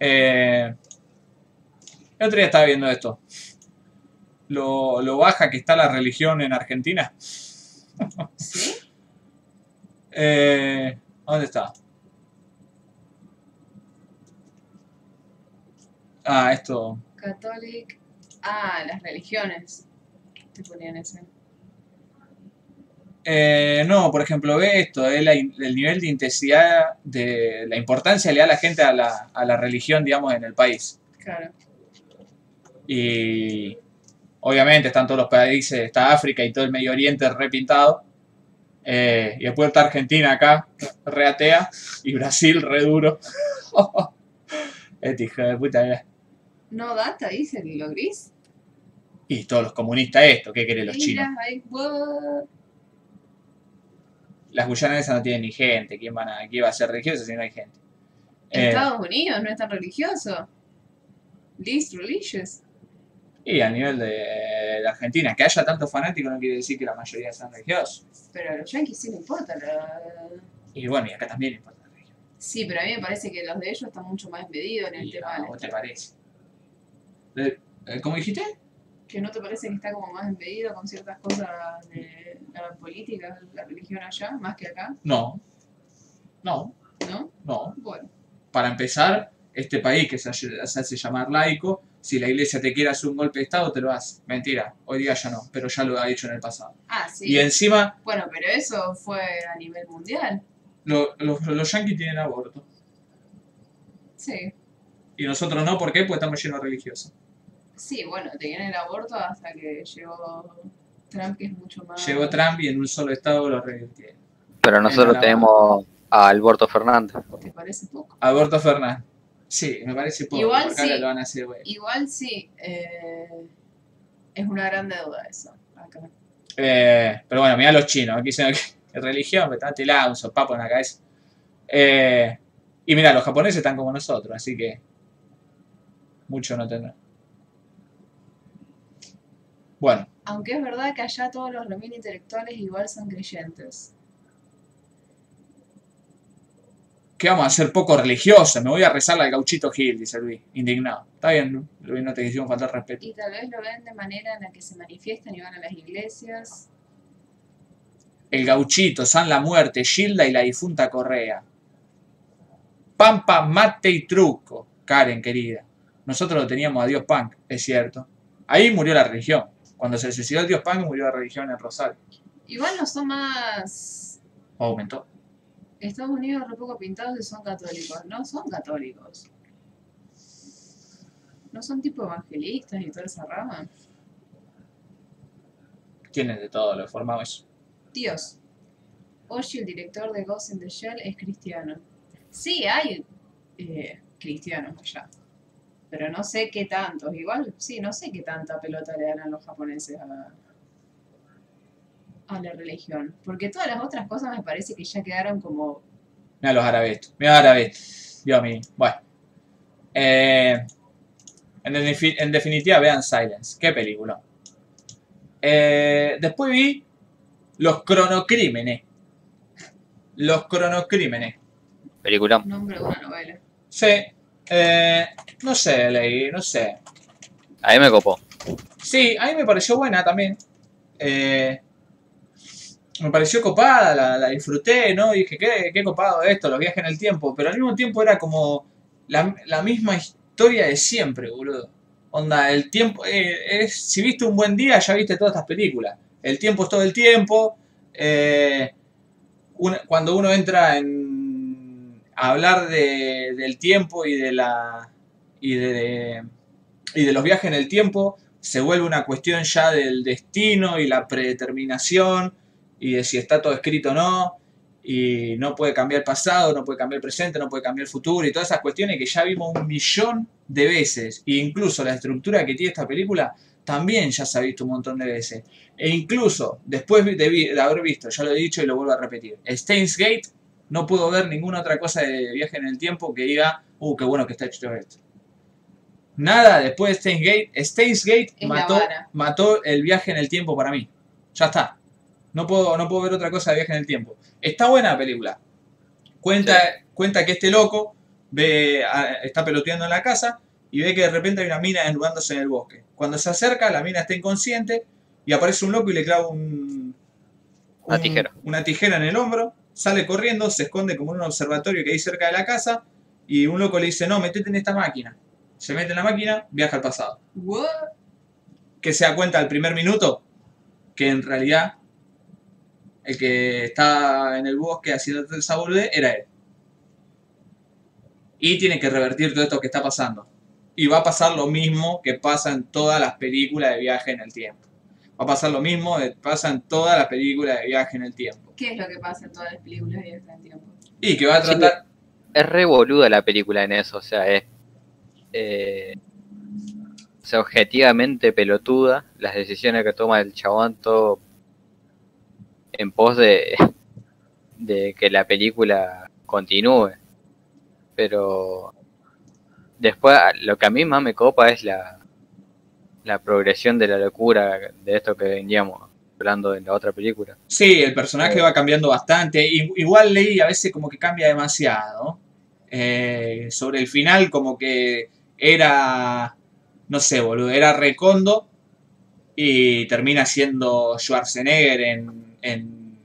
Eh, el otro día estaba viendo esto. Lo, lo baja que está la religión en Argentina. ¿Sí? Eh, ¿Dónde está? Ah, esto. Catholic. Ah, las religiones. Te ponían ese. Eh, no, por ejemplo, ve esto, la in- el nivel de intensidad, de la importancia le da la gente a la, a la religión, digamos, en el país. Claro. Y obviamente están todos los países, está África y todo el Medio Oriente repintado. Eh, y después está Argentina acá, re atea, y Brasil re duro. este hijo de puta. eh. No data, dice lo gris. Y todos los comunistas esto, ¿qué quieren los chinos? Las guyanesas no tienen ni gente, ¿quién, van a, quién va a ser religioso si no hay gente? Eh, Estados Unidos no es tan religioso. Least religious. y a nivel de, de Argentina, que haya tantos fanáticos no quiere decir que la mayoría sean religiosos. Pero a los yankees sí le importa. Y bueno, y acá también importa la religión. Sí, pero a mí me parece que los de ellos están mucho más embedidos en el tema vos te parece. Eh, eh, ¿Cómo dijiste? ¿Que no te parece que está como más embedido con ciertas cosas de la política, la religión allá, más que acá? No. No, ¿No? no. Bueno, Para empezar, este país que se hace, llamar laico, si la iglesia te quiere hacer un golpe de Estado, te lo hace. Mentira, hoy día ya no, pero ya lo ha hecho en el pasado. ah, sí. Y encima, Bueno, pero eso fue a nivel mundial. lo- los, los yanquis tienen aborto. Sí. Y nosotros no, ¿por qué? Porque estamos llenos de religiosos. Sí, bueno, tenían el aborto hasta que llegó Trump, que es mucho más... Llegó Trump y en un solo estado lo revirtieron. Pero nosotros tenemos a Alberto Fernández. ¿Te parece poco? Aborto Fernández. Sí, me parece poco. Igual sí. lo van a hacer, güey. Igual sí, eh, es una gran deuda eso, acá. Eh, pero bueno, mira los chinos. Aquí dicen que religión, me están tirando un sopapo en la cabeza. Eh, y mira, los japoneses están como nosotros, así que mucho no tendrán. Bueno, Aunque es verdad que allá todos los remil intelectuales igual son creyentes. ¿qué vamos a hacer poco religiosos? Me voy a rezar al gauchito Gil, dice Luis, indignado. Está bien, Luis, no te quisieron faltar respeto. Y tal vez lo ven de manera en la que se manifiestan y van a las iglesias. El gauchito, San la Muerte, Gilda y la difunta Correa. Pampa, mate y truco, Karen querida. Nosotros lo teníamos a Dios Punk, es cierto. Ahí murió la religión. Cuando se suicidó el Dios Punk, murió la religión en Rosario. Igual no son más... O aumentó. Estados Unidos re poco pintados y son católicos. No son católicos. No son tipo evangelistas y toda esa rama. Tienen de todo, lo formado eso. Dios. Oshi, el director de Ghost in the Shell, es cristiano. Sí, hay eh, cristianos allá. Pero no sé qué tantos. Igual, sí, no sé qué tanta pelota le dan a los japoneses a, a la religión. Porque todas las otras cosas me parece que ya quedaron como... Mira los árabes. Mira los árabes. Dios mío. Bueno. Eh, en, defi- en definitiva, vean Silence. Qué película. Eh, después vi Los Cronocrímenes. Los Cronocrímenes. Película. Nombre de una novela. Sí. Eh, no sé, leí, no sé. A mí me copó. Sí, a mí me pareció buena también. Eh, me pareció copada, la, la disfruté, ¿no? Dije, qué, qué copado esto, los viajes en el tiempo. Pero al mismo tiempo era como la, la misma historia de siempre, boludo. Onda, el tiempo. eh, es, si viste un buen día, ya viste todas estas películas. El tiempo es todo el tiempo. eh, una- cuando uno entra en. Hablar de- del tiempo y de la. y de- y de los viajes en el tiempo se vuelve una cuestión ya del destino y la predeterminación y de si está todo escrito o no y no puede cambiar el pasado, no puede cambiar el presente, no puede cambiar el futuro y todas esas cuestiones que ya vimos un millón de veces e incluso la estructura que tiene esta película también ya se ha visto un montón de veces e incluso después de, haber visto, ya lo he dicho y lo vuelvo a repetir, Steins Gate no puedo ver ninguna otra cosa de viaje en el tiempo que diga, uh, qué bueno que está hecho esto. Nada después de Steins Gate. Steins Gate mató, mató el viaje en el tiempo para mí. Ya está. No puedo, no puedo ver otra cosa de viaje en el tiempo. Está buena la película. Cuenta, cuenta que este loco ve, a- está peloteando en la casa y ve que de repente hay una mina desnudándose en el bosque. Cuando se acerca, la mina está inconsciente y aparece un loco y le clava un, Una un- tijera. una tijera en el hombro, sale corriendo, se esconde como en un observatorio que hay cerca de la casa y un loco le dice, no, metete en esta máquina. Se mete en la máquina, viaja al pasado. What? Que se da cuenta al primer minuto que en realidad el que está en el bosque haciendo esa boludez era él. Y tiene que revertir todo esto que está pasando. Y va a pasar lo mismo que pasa en todas las películas de viaje en el tiempo. Va a pasar lo mismo que pasa en todas las películas de viaje en el tiempo. ¿Qué es lo que pasa en todas las películas de viajes en el tiempo? Y que va a Sí. tratar... Es re boluda la película en eso, o sea, es. eh, o sea, objetivamente pelotuda. Las decisiones que toma el chabón, todo en pos de, de que la película continúe. Pero después, lo que a mí más me copa es la, la progresión de la locura de esto que veníamos hablando en la otra película. Sí, el personaje va cambiando bastante. Igual Ley a veces como que cambia demasiado. Eh, sobre el final como que era, no sé, boludo, era Recondo y termina siendo Schwarzenegger en, en,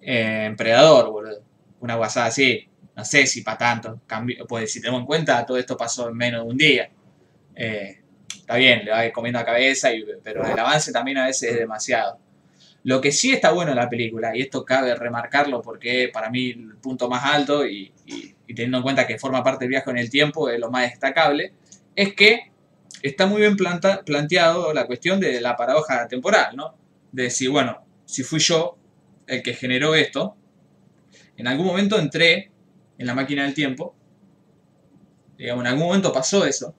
en Predador, boludo. Una guasada así. No sé si para tanto. Cambió, pues si tenemos en cuenta, todo esto pasó en menos de un día. Eh, está bien, le va comiendo la cabeza, pero el avance también a veces es demasiado. Lo que sí está bueno en la película, y esto cabe remarcarlo porque para mí el punto más alto, y teniendo en cuenta que forma parte del viaje en el tiempo, es lo más destacable, es que está muy bien planta- planteado la cuestión de la paradoja temporal, ¿no? De decir, bueno, si fui yo el que generó esto, en algún momento entré en la máquina del tiempo, digamos, en algún momento pasó eso,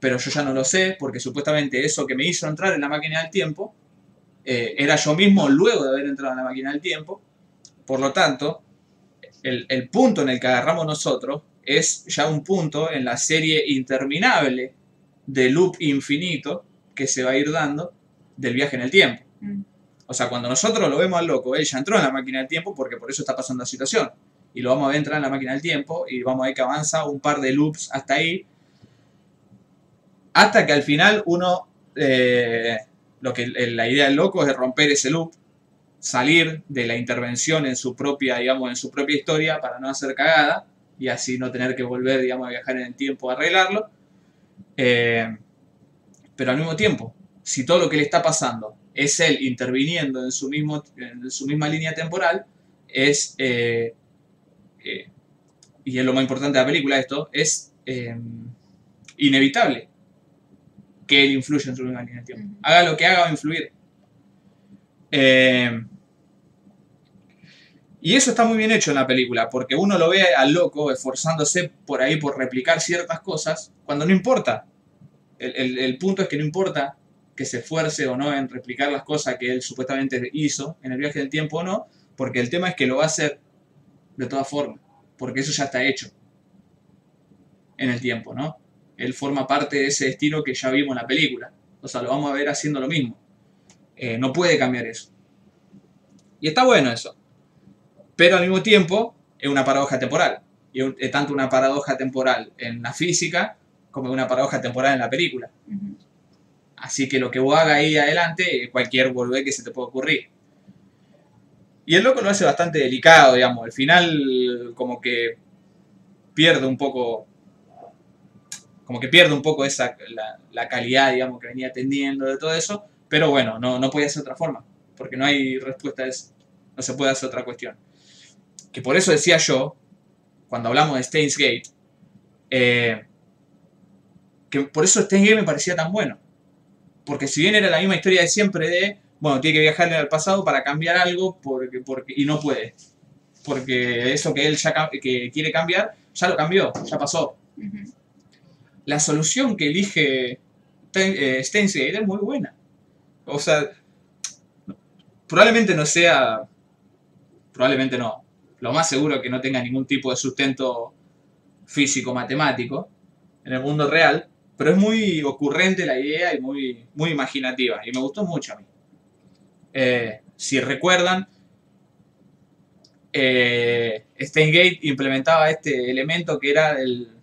pero yo ya no lo sé porque supuestamente eso que me hizo entrar en la máquina del tiempo eh, era yo mismo luego de haber entrado en la máquina del tiempo. Por lo tanto, el, el punto en el que agarramos nosotros es ya un punto en la serie interminable de loop infinito que se va a ir dando del viaje en el tiempo. Mm. O sea, cuando nosotros lo vemos al loco, él ya entró en la máquina del tiempo porque por eso está pasando la situación. Y lo vamos a ver entrar en la máquina del tiempo y vamos a ver que avanza un par de loops hasta ahí. Hasta que al final uno, eh, lo que la idea del loco es romper ese loop, salir de la intervención en su propia, digamos, en su propia historia para no hacer cagada y así no tener que volver, digamos, a viajar en el tiempo a arreglarlo. Eh, pero al mismo tiempo, si todo lo que le está pasando es él interviniendo en su, mismo, en su misma línea temporal, es, eh, y es lo más importante de la película esto, es inevitable que él influya en su misma línea de tiempo. Haga lo que haga, va a influir. Eh, y eso está muy bien hecho en la película, porque uno lo ve al loco esforzándose por ahí por replicar ciertas cosas, cuando no importa. El, el- el punto es que no importa que se esfuerce o no en replicar las cosas que él supuestamente hizo en el viaje del tiempo o no, porque el tema es que lo va a hacer de todas formas, porque eso ya está hecho en el tiempo, ¿no? Él forma parte de ese destino que ya vimos en la película, o sea, lo vamos a ver haciendo lo mismo. Eh, no puede cambiar eso. Y está bueno eso. Pero al mismo tiempo es una paradoja temporal. Y es tanto una paradoja temporal en la física como una paradoja temporal en la película. Así que lo que vos hagas ahí adelante es cualquier boludez que se te pueda ocurrir. Y el loco lo hace bastante delicado, digamos. Al final como que pierde un poco... Como que pierde un poco esa, la, la calidad, digamos, que venía teniendo de todo eso. Pero bueno, no, no podía ser otra forma. Porque no hay respuesta a eso. No se puede hacer otra cuestión. Que por eso decía yo, cuando hablamos de Steins Gate, eh, que por eso Steins Gate me parecía tan bueno. Porque si bien era la misma historia de siempre de, bueno, tiene que viajarle al pasado para cambiar algo porque, porque, y no puede. Porque eso que él ya que quiere cambiar, ya lo cambió, ya pasó. La solución que elige eh, Steins Gate es muy buena. O sea, probablemente no sea, probablemente no, lo más seguro que no tenga ningún tipo de sustento físico-matemático en el mundo real, pero es muy ocurrente la idea y muy, muy imaginativa, y me gustó mucho a mí. Eh, si recuerdan, eh, Steingate implementaba este elemento que era el,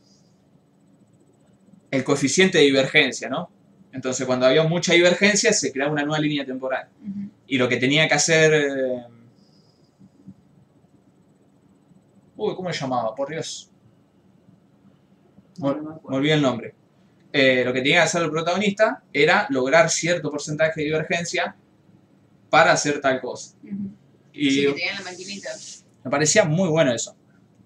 el coeficiente de divergencia, ¿no? Entonces, cuando había mucha divergencia, se creaba una nueva línea temporal. Y lo que tenía que hacer. eh, Uy, ¿cómo se llamaba? Por Dios. Me no olvidé el nombre. Eh, lo que tenía que hacer el protagonista era lograr cierto porcentaje de divergencia para hacer tal cosa. Y Sí, que tenían la maquinita. me parecía muy bueno eso.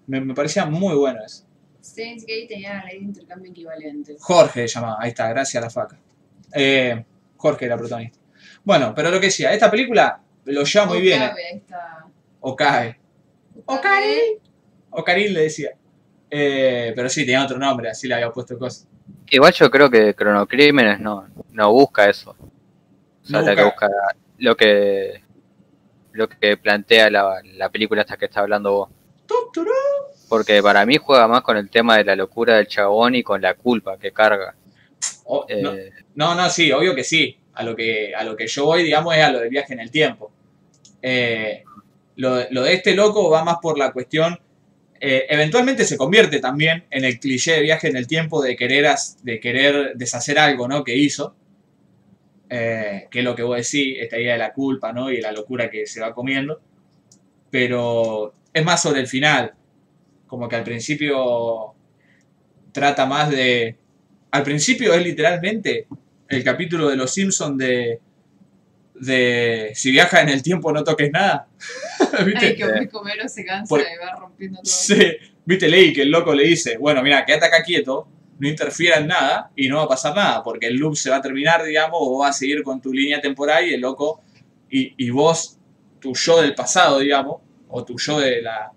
Me, me parecía muy bueno eso. Steins Gate tenía la ley de intercambio equivalente. Jorge llamaba, ahí está, gracias a la faca. Eh, Jorge era protagonista. Bueno, pero lo que decía, esta película lo lleva muy bien. eh. Okabe, ahí está. Okabe. Okabe. Ocaril le decía. Eh, pero sí, tenía otro nombre, así le había puesto cosas. Igual yo creo que Cronocrímenes no, no busca eso. O sea, No la que busca- busca lo que lo que plantea la, la película hasta que está hablando vos. Tu, turú. Porque para mí juega más con el tema de la locura del chabón y con la culpa que carga. Oh, no, Eh, no, no, sí, obvio que sí. A lo que, a lo que yo voy, digamos, es a lo del viaje en el tiempo. Eh, lo, lo de este loco va más por la cuestión. eh, eventualmente se convierte también en el cliché de viaje en el tiempo de querer, as- de querer deshacer algo ¿no? que hizo. Que es lo que vos decís, esta idea de la culpa ¿no? y de la locura que se va comiendo. Pero es más sobre el final. Como que al principio trata más de. Al principio es literalmente el capítulo de Los Simpsons de. de si viajas en el tiempo no toques nada. ¿Viste? Ay, que Homero se cansa Por- y va rompiendo todo. Sí, viste, leí que el loco le dice, bueno, mira, quédate acá quieto, no interfiera en nada y no va a pasar nada, porque el loop se va a terminar, digamos, o vas a seguir con tu línea temporal y el loco, y, y vos, tu yo del pasado, digamos, o tu yo de la,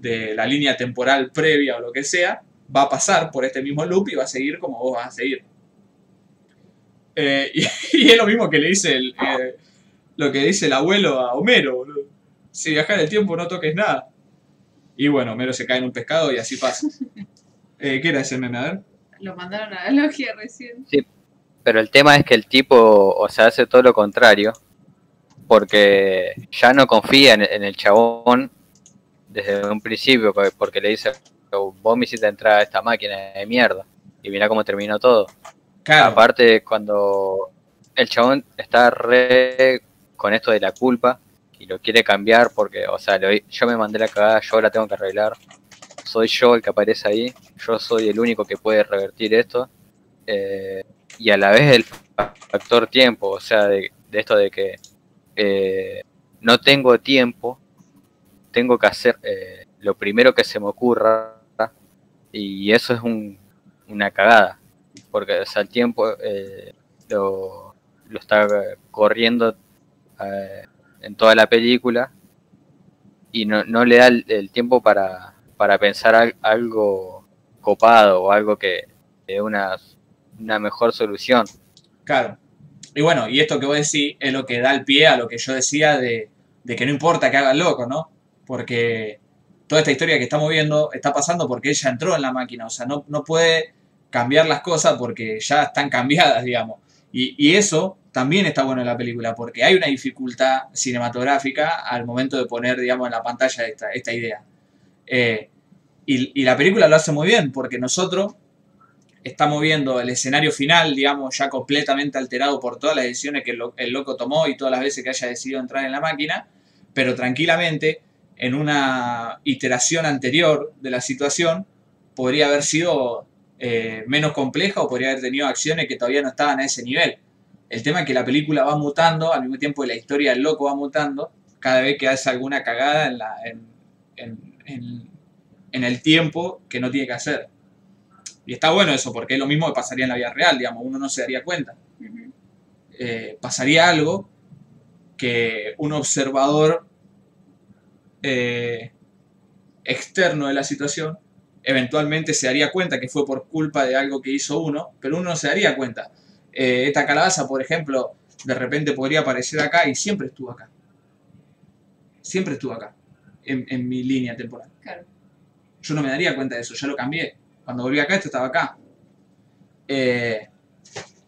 de la línea temporal previa o lo que sea, va a pasar por este mismo loop y va a seguir como vos vas a seguir. Eh, y, y es lo mismo que le dice el, eh, lo que dice el abuelo a Homero, boludo. Si viajas en el tiempo no toques nada. Y bueno, Homero se cae en un pescado y así pasa. Eh, ¿Qué era ese meme? A ver. Lo mandaron a la logia recién. pero el tema es que el tipo, o sea, hace todo lo contrario. Porque ya no confía en, en el chabón desde un principio, porque- le dice, vos me hiciste entrar a esta máquina de mierda. Y mira cómo terminó todo. Claro, Aparte, cuando el chabón está re con esto de la culpa y lo quiere cambiar porque, o sea, lo- yo me mandé la cagada, yo la tengo que arreglar. Soy yo el que aparece ahí, yo soy el único que puede revertir esto. Eh, y a la vez el factor tiempo, o sea, de, de esto de que eh, no tengo tiempo, tengo que hacer eh, lo primero que se me ocurra y eso es un- una cagada porque o el tiempo eh, lo, está corriendo eh, en toda la película y no, no le da el, tiempo para, para pensar al- algo copado o algo que dé una, una mejor solución. claro. Y bueno, y esto que vos decís es lo que da el pie a lo que yo decía de, de que no importa que haga loco, ¿no? Porque toda esta historia que estamos viendo está pasando porque ella entró en la máquina, o sea, no, no puede cambiar las cosas porque ya están cambiadas, digamos. Y, y eso también está bueno en la película, porque hay una dificultad cinematográfica al momento de poner, digamos, en la pantalla esta, esta idea. Eh, y, y la película lo hace muy bien, porque nosotros estamos viendo el escenario final, digamos, ya completamente alterado por todas las decisiones que el, el loco tomó y todas las veces que haya decidido entrar en la máquina, pero tranquilamente, en una iteración anterior de la situación, podría haber sido eh, menos compleja o podría haber tenido acciones que todavía no estaban a ese nivel. El tema es que la película va mutando, al mismo tiempo que la historia del loco va mutando, cada vez que hace alguna cagada en, la, en, en- en- en el tiempo que no tiene que hacer. Y está bueno eso, porque es lo mismo que pasaría en la vida real, digamos, uno no se daría cuenta. Eh, pasaría algo que un observador eh, externo de la situación eventualmente se daría cuenta que fue por culpa de algo que hizo uno, pero uno no se daría cuenta. Eh, esta calabaza, por ejemplo, de repente podría aparecer acá y siempre estuvo acá. Siempre estuvo acá, en, en mi línea temporal. Claro. Yo no me daría cuenta de eso, ya lo cambié. Cuando volví acá, esto estaba acá. Eh,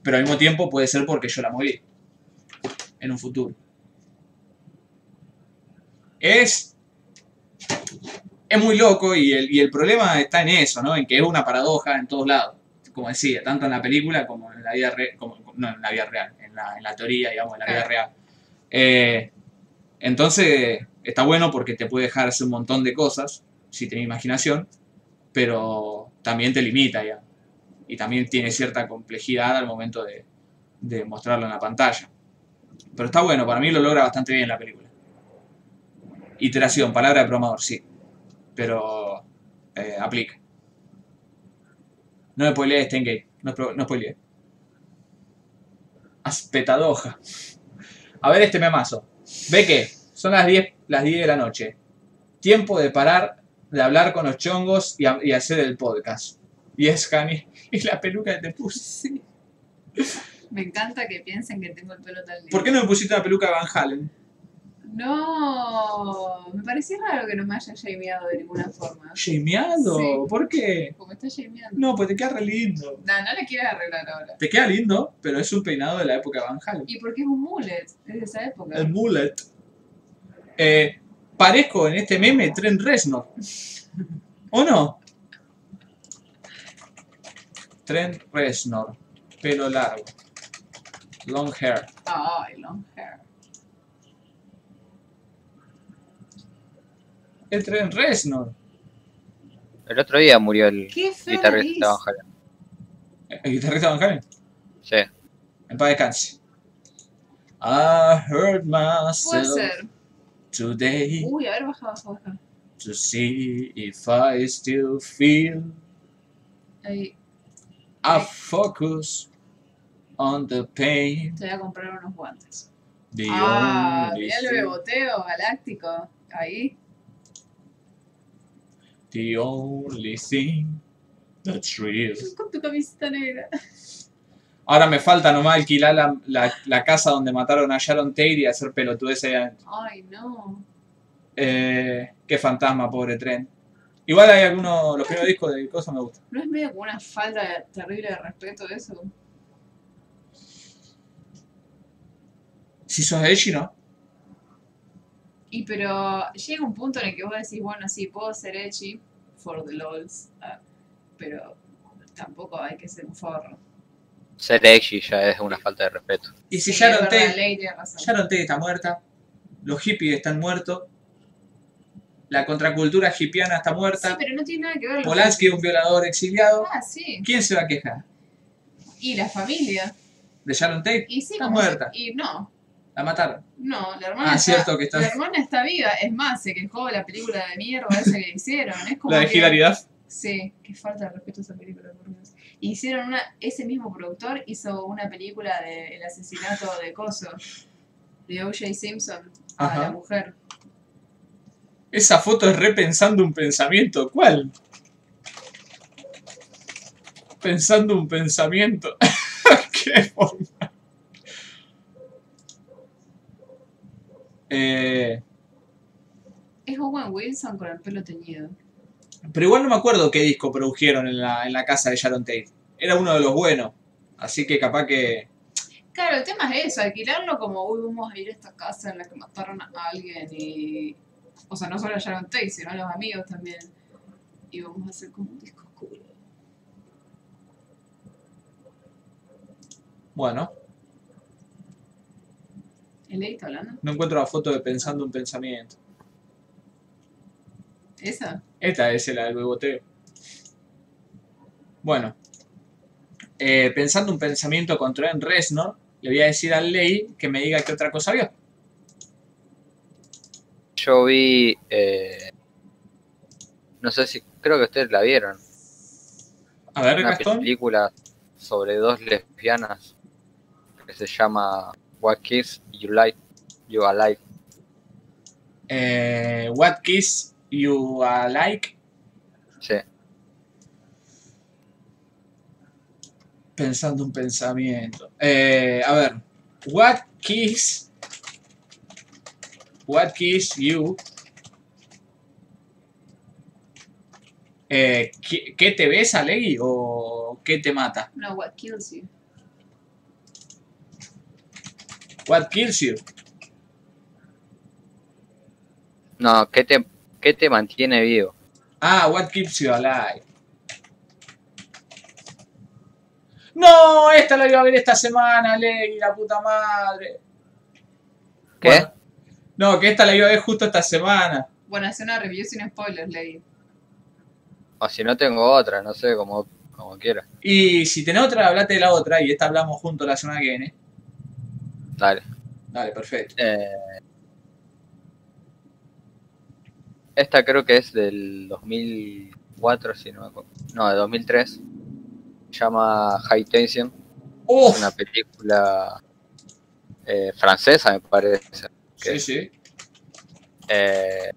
pero al mismo tiempo puede ser porque yo la moví en un futuro. Es. Es muy loco y el, y el problema está en eso, ¿no? En que es una paradoja en todos lados. Como decía, tanto en la película como en la vida real. no, en la vida real, en la, en la teoría, digamos, en la vida real. Eh, entonces, está bueno porque te puede dejar hacer un montón de cosas, si tenés imaginación, pero también te limita ya. Y también tiene cierta complejidad al momento de, de mostrarlo en la pantalla. Pero está bueno, para mí lo logra bastante bien la película. Iteración, palabra de programador, sí. Pero eh, aplica. No me spoileé Steingate, no, no spoileé. Aspetadoja. A ver este memazo. Ve que son las 10, las 10 de la noche. Tiempo de parar de hablar con los chongos y, a- y hacer el podcast. Y es Hani. Y la peluca que te puse. Me encanta que piensen que tengo el pelo tan lindo. ¿Por qué no me pusiste una peluca de Van Halen? No, me parecía raro que no me haya shameado de ninguna forma. ¿Shameado? Sí. ¿Por qué? Como está shameando. No, pues te queda re lindo. No, no le quieres arreglar ahora. Te queda lindo, pero es un peinado de la época de Van Halen. Y porque es un mullet, es de esa época. El mullet. Eh, parezco en este meme Trent Reznor. ¿O no? Trent Reznor. Pelo largo. Long hair. Ay, long hair. Es Trent Reznor. El otro día murió el guitarrista. Van Halen. ¿El guitarrista de Van Halen? Sí. En paz descanse. I heard Puede myself ser. today Uy, a ver, baja, baja, baja. to see if I still feel Ahí, I focus on the pain. te voy a comprar unos guantes. The ah, mirá el beboteo galáctico. Ahí. The only thing that's real. Con tu camiseta negra. Ahora me falta nomás alquilar la, la- la casa donde mataron a Sharon Tate y hacer pelotudes ahí adentro. Ay, no. Eh, qué fantasma, pobre tren. Igual hay algunos, los primeros discos de cosas me gustan. ¿No es medio como una falta de- terrible de respeto eso? Si sos edgy, ¿no? Y pero llega un punto en el que vos decís, bueno, sí, puedo ser edgy for the lols, ah, pero tampoco hay que ser un forro. Ser edgy ya es una falta de respeto. Y si Sí, Sharon Tate, Ley tiene razón. Sharon Tate está muerta, los hippies están muertos, la contracultura hippiana está Sí, muerta, pero no tiene nada que ver. Polanski es un violador exiliado. Ah, sí. ¿Quién se va a quejar? Y la familia. ¿De Sharon Tate? Y sí, Está muerta. Y no, La mataron. no, la hermana, Ah, está, cierto que está- la hermana está viva. Es más, se quejó de la película de mierda esa que hicieron. Es como La de que- Hilaridad. Sí, qué falta de respeto a esa película, por Dios. Hicieron una, ese mismo productor hizo una película de el asesinato de Coso, de O.J. Simpson, a Ajá. la mujer. Esa foto es repensando un pensamiento. ¿Cuál? Pensando un pensamiento. ¿Qué forma? Eh, Es Owen Wilson con el pelo teñido. pero igual no me acuerdo qué disco produjeron en la, en la casa de Sharon Tate. Era uno de los buenos. Así que capaz que. Claro, el tema es eso, alquilarlo como, uy, vamos a ir a esta casa en la que mataron a alguien y... O sea, no solo a Sharon Tate, sino a los amigos también. Y vamos a hacer como un disco oscuro. Bueno, ¿El ley está hablando? no encuentro la foto de Pensando un pensamiento. ¿Esa? Esta es la del beboteo. Bueno, eh, pensando un pensamiento contra en Reznor, le voy a decir al Ley que me diga qué otra cosa vio. Yo vi. eh, no sé si. Creo que ustedes la vieron. A ver, Una Gastón. película sobre dos lesbianas que se llama What Kiss You Like You Alike. Eh, what Kiss You Are Like. Sí. Pensando un pensamiento. Eh, a ver. What Kiss. What Kiss You. Eh, ¿qué, qué te besa, Leggy? ¿O qué te mata? No, What Kills You. What kills you? No, ¿qué te, qué te mantiene vivo? Ah, What Keeps You Alive. No, esta la iba a ver esta semana, Leggy, la puta madre. ¿Qué? Bueno, no, que esta la iba a ver justo esta semana. Bueno, hacer una review sin spoilers, Lady. O si no tengo otra, no sé, como, como quiera. Y si tenés otra, hablate de la otra y esta hablamos juntos la semana que viene. Dale. Dale, perfecto. Eh, esta creo que es del 2004, si no me acuerdo. No, de 2003. Se llama High Tension. Uf, Una película eh, francesa, me parece. sí, sí. Eh,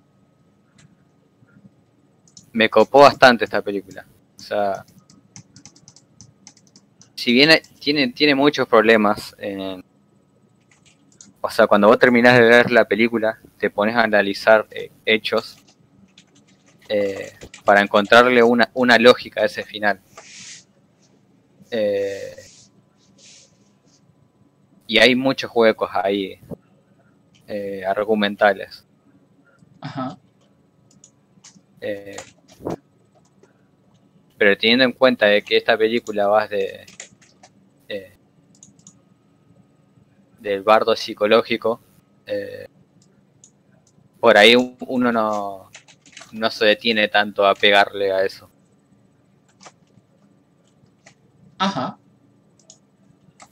me copó bastante esta película. O sea, si bien tiene, tiene muchos problemas, en- o sea, cuando vos terminás de ver la película, te pones a analizar eh, hechos eh, para encontrarle una, una lógica a ese final. Eh, y hay muchos huecos ahí eh, argumentales. Ajá. Eh, pero teniendo en cuenta de que esta película va de eh, del bardo psicológico, eh, por ahí un- uno no, no se detiene tanto a pegarle a eso. Ajá.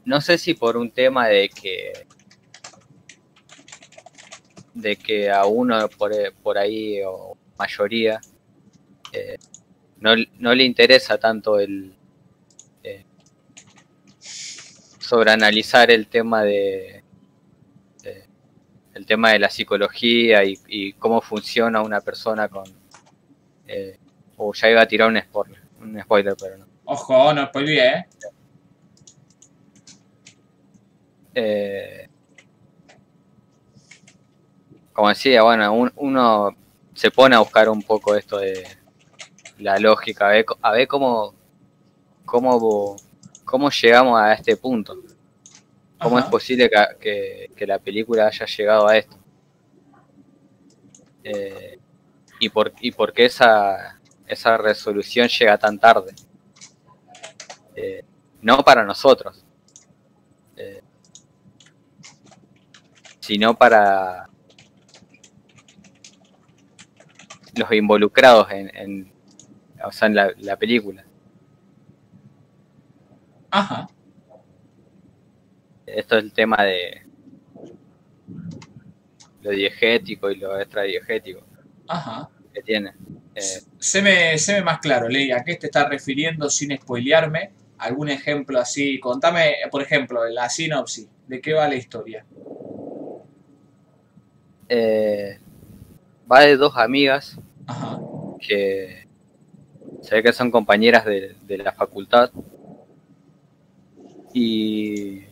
No sé si por un tema de que de que a uno por, por ahí o mayoría eh, no, no le interesa tanto el eh, sobreanalizar el tema de el tema de la psicología y, y cómo funciona una persona con eh, o ya iba a tirar un spoiler, un spoiler pero no. Ojo, no spoileé, ¿eh? Eh, como decía, bueno, un- uno se pone a buscar un poco esto de la lógica, a ver, co- a ver cómo, cómo, cómo llegamos a este punto. ¿Cómo Ajá. es posible que, que- que la película haya llegado a esto? Eh, y, por, ¿Y por qué esa, esa resolución llega tan tarde? Eh, no para nosotros, eh, sino para los involucrados en, en, o sea, en la, la película. Ajá. Esto es el tema de lo diegético y lo extradiegético Ajá. que tiene. Eh, Séme, séme más claro, Ley, ¿a qué te estás refiriendo sin spoilearme? ¿Algún ejemplo así? Contame, por ejemplo, la sinopsis. ¿De qué va la historia? eh, va de dos amigas Ajá. que se ve que son compañeras de, de la facultad. Y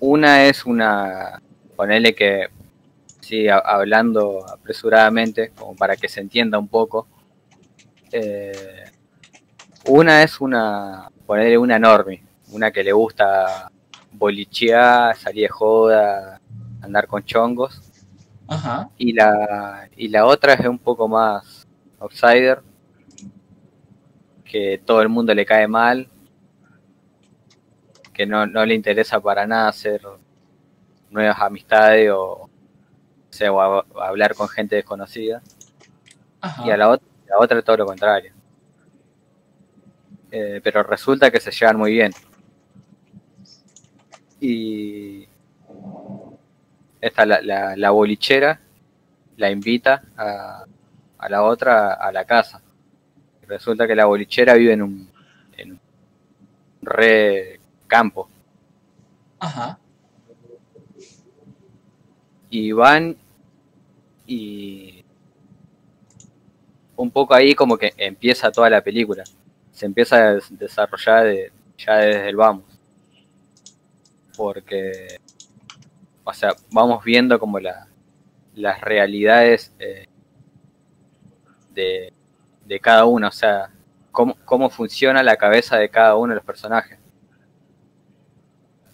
una es una, ponele que, sí, ha- hablando apresuradamente, como para que se entienda un poco. eh, una es una, ponerle una normie, una que le gusta bolichear, salir de joda, andar con chongos. Ajá. Y la, y la otra es un poco más outsider, que todo el mundo le cae mal, que no, no le interesa para nada hacer nuevas amistades o, o sea, o a- o hablar con gente desconocida. Ajá. Y a la, ot- la otra todo lo contrario. Eh, pero resulta que se llevan muy bien. Y esta la, la, la bolichera la invita a, a la otra a la casa. Y resulta que la bolichera vive en un, en un re campo. Ajá. y van y un poco ahí como que empieza toda la película. Se empieza a des- desarrollar de- ya desde el vamos. Porque, o sea, vamos viendo como la, las realidades eh, de, de cada uno, o sea, cómo, cómo funciona la cabeza de cada uno de los personajes.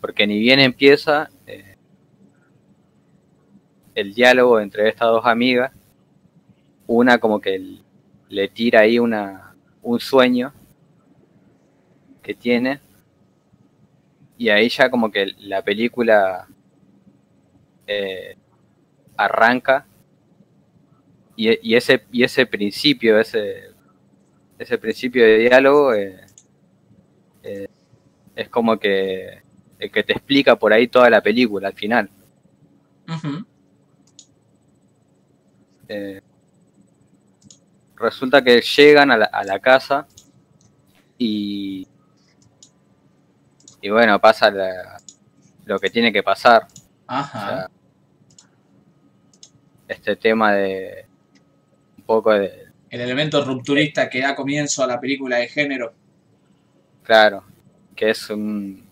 Porque ni bien empieza, eh, el diálogo entre estas dos amigas. Una como que le tira ahí una, un sueño que tiene. Y ahí ya como que la película eh, arranca. Y, ese, y ese principio, ese, ese principio de diálogo eh, es como que el que te explica por ahí toda la película al final. Eh, resulta que llegan a la, a la casa y, y bueno, pasa la- lo que tiene que pasar. O Ajá. sea, este tema de un poco de, El elemento rupturista que da comienzo a la película de género. claro, que es un,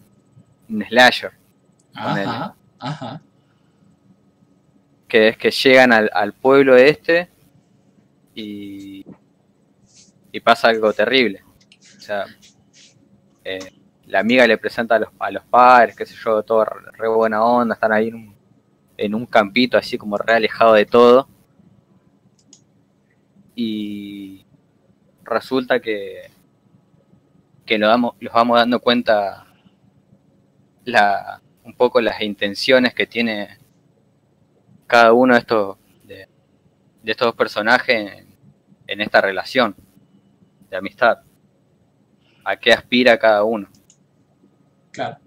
un slasher, Ajá. Ajá. que es que llegan al, al pueblo este y, y pasa algo terrible. O sea, eh, la amiga le presenta a los, a los padres, qué sé yo, todo re, re buena onda, están ahí en un, en un campito así como re alejado de todo. Y resulta que, que nos, damos, nos vamos dando cuenta la, un poco las intenciones que tiene cada uno de estos, de, de estos dos personajes en, en esta relación de amistad. A qué aspira cada uno. Claro.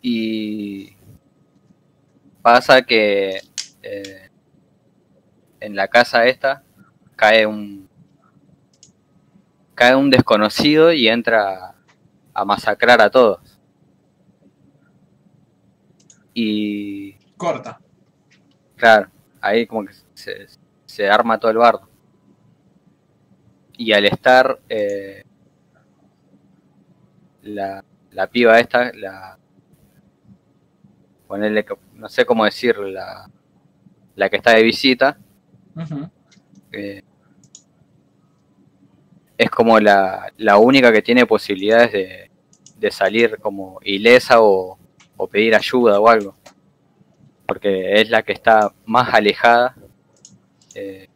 Y pasa que eh, en la casa esta cae un cae un desconocido y entra a masacrar a todos. Y Corta. claro, ahí como que se, se arma todo el bardo. Y al estar eh, la, la piba esta, la ponerle, no sé cómo decirlo, la, la que está de visita, eh, es como la, la única que tiene posibilidades de, de salir como ilesa o, o pedir ayuda o algo. Porque es la que está más alejada eh,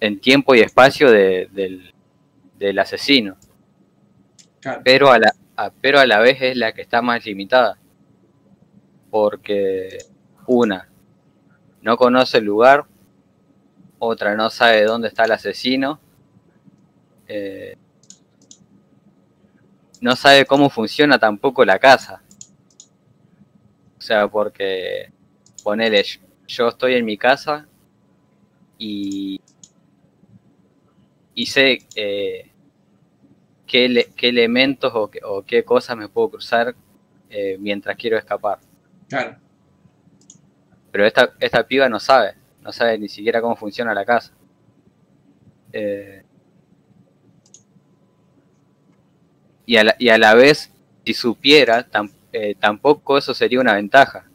en tiempo y espacio de- del, del asesino. Claro. Pero a, la, a- pero a la vez es la que está más limitada. Porque una, no conoce el lugar, otra no sabe dónde está el asesino, eh, no sabe cómo funciona tampoco la casa. O sea, porque ponele, yo- yo estoy en mi casa y, y sé eh, qué, ele- qué elementos o qué, o qué cosas me puedo cruzar eh, mientras quiero escapar. Claro. Pero esta, esta piba no sabe, no sabe ni siquiera cómo funciona la casa. Eh, y, a la, y a la vez, si supiera, tam- eh, tampoco eso sería una ventaja.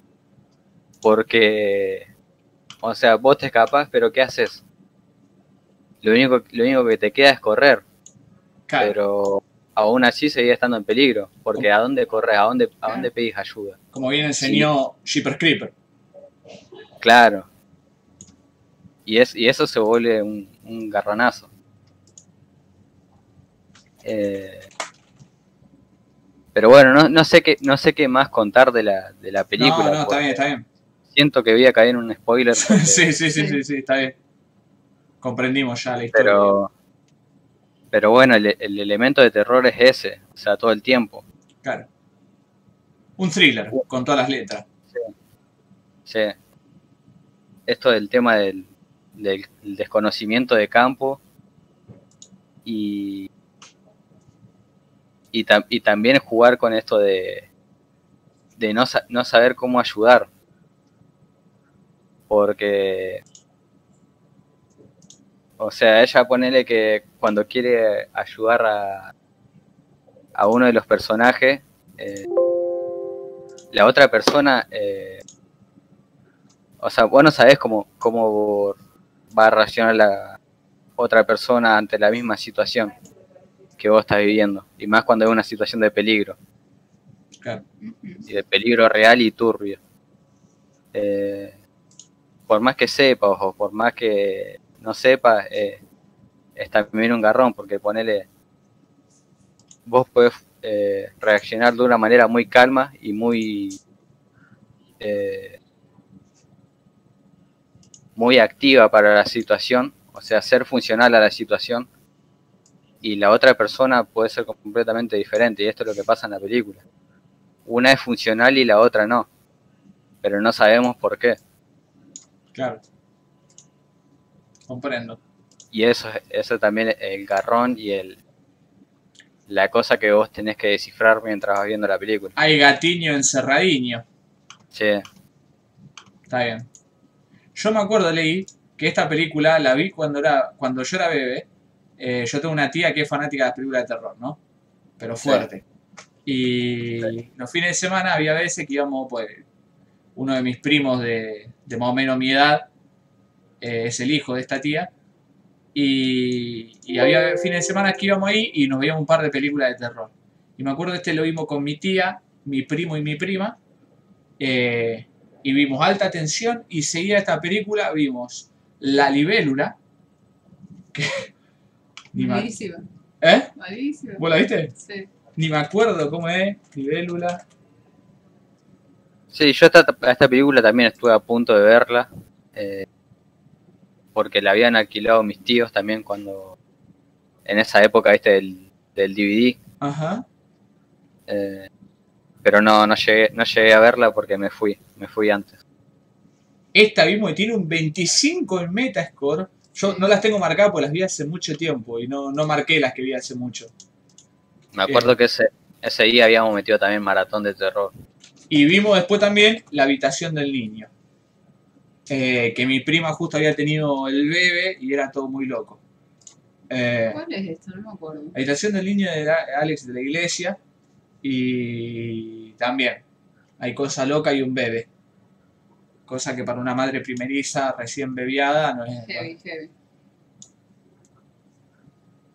Porque, o sea, vos te escapás, pero ¿qué haces? Lo único, lo único que te queda es correr, Claro. pero aún así seguís estando en peligro. Porque ¿a dónde corres? ¿A dónde, a dónde pedís ayuda? Como bien enseñó Jeepers Creeper. Claro. Y, es, y eso se vuelve un, un garronazo. Eh, pero bueno, no, no sé qué, no sé qué más contar de la, de la película. no, no, está bien, está bien. Siento que voy a caer en un spoiler. porque- sí, sí, sí, sí, sí, está bien. Comprendimos ya la historia. pero, pero bueno, el, el elemento de terror es ese, o sea, todo el tiempo. Claro. Un thriller, con todas las letras. Sí. Esto del tema del, del desconocimiento de campo y, y, y también jugar con esto de, de no, no saber cómo ayudar. Porque, o sea, ella ponele que cuando quiere ayudar a, a uno de los personajes, eh, la otra persona... eh, o sea, vos no sabés cómo, cómo va a reaccionar la otra persona ante la misma situación que vos estás viviendo. Y más cuando es una situación de peligro. Claro. Y de peligro real y turbio. Eh, por más que sepas o por más que no sepas, eh, es también un garrón, porque ponele, vos podés eh, reaccionar de una manera muy calma y muy eh, muy activa para la situación, o sea, ser funcional a la situación, y la otra persona puede ser completamente diferente, y esto es lo que pasa en la película una es funcional y la otra no. Pero no sabemos por qué. Claro. Comprendo. Y eso, eso también es el garrón y el la cosa que vos tenés que descifrar mientras vas viendo la película. Hay gatiño encerradiño. Sí, Está bien. Yo me acuerdo, leí, que esta película la vi cuando era cuando yo era bebé. Eh, yo tengo una tía que es fanática de las películas de terror, ¿no? Pero Sí. fuerte. Y los fines de semana había veces que íbamos, pues, uno de mis primos de, de más o menos mi edad, eh, es el hijo de esta tía, y, y había fines de semana que íbamos ahí y nos veíamos un par de películas de terror. Y me acuerdo este lo vimos con mi tía, mi primo y mi prima, eh, y vimos alta tensión y seguida esta película vimos La Libélula, que... ni Malísima. ¿Eh? Malísima. ¿Vos la viste? Sí. Ni me acuerdo cómo es, Libélula. sí yo esta, esta película también estuve a punto de verla. eh, porque la habían alquilado mis tíos también cuando. En esa época, viste, del, del DVD. Ajá. eh, pero no, no llegué, no llegué a verla porque me fui, me fui antes. Esta vimos y tiene un 25 en Metascore. Yo no las tengo marcadas porque las vi hace mucho tiempo y no, no marqué las que vi hace mucho. Me acuerdo que ese, ese día habíamos metido también maratón de terror. Y vimos después también La habitación del niño. Eh, que mi prima justo había tenido el bebé y era todo muy loco. Eh, ¿Cuál es esto? No me acuerdo. La habitación del niño de Alex de la iglesia. Y también hay cosa loca y un bebé. Cosa que para una madre primeriza recién bebiada no es. Heavy, heavy.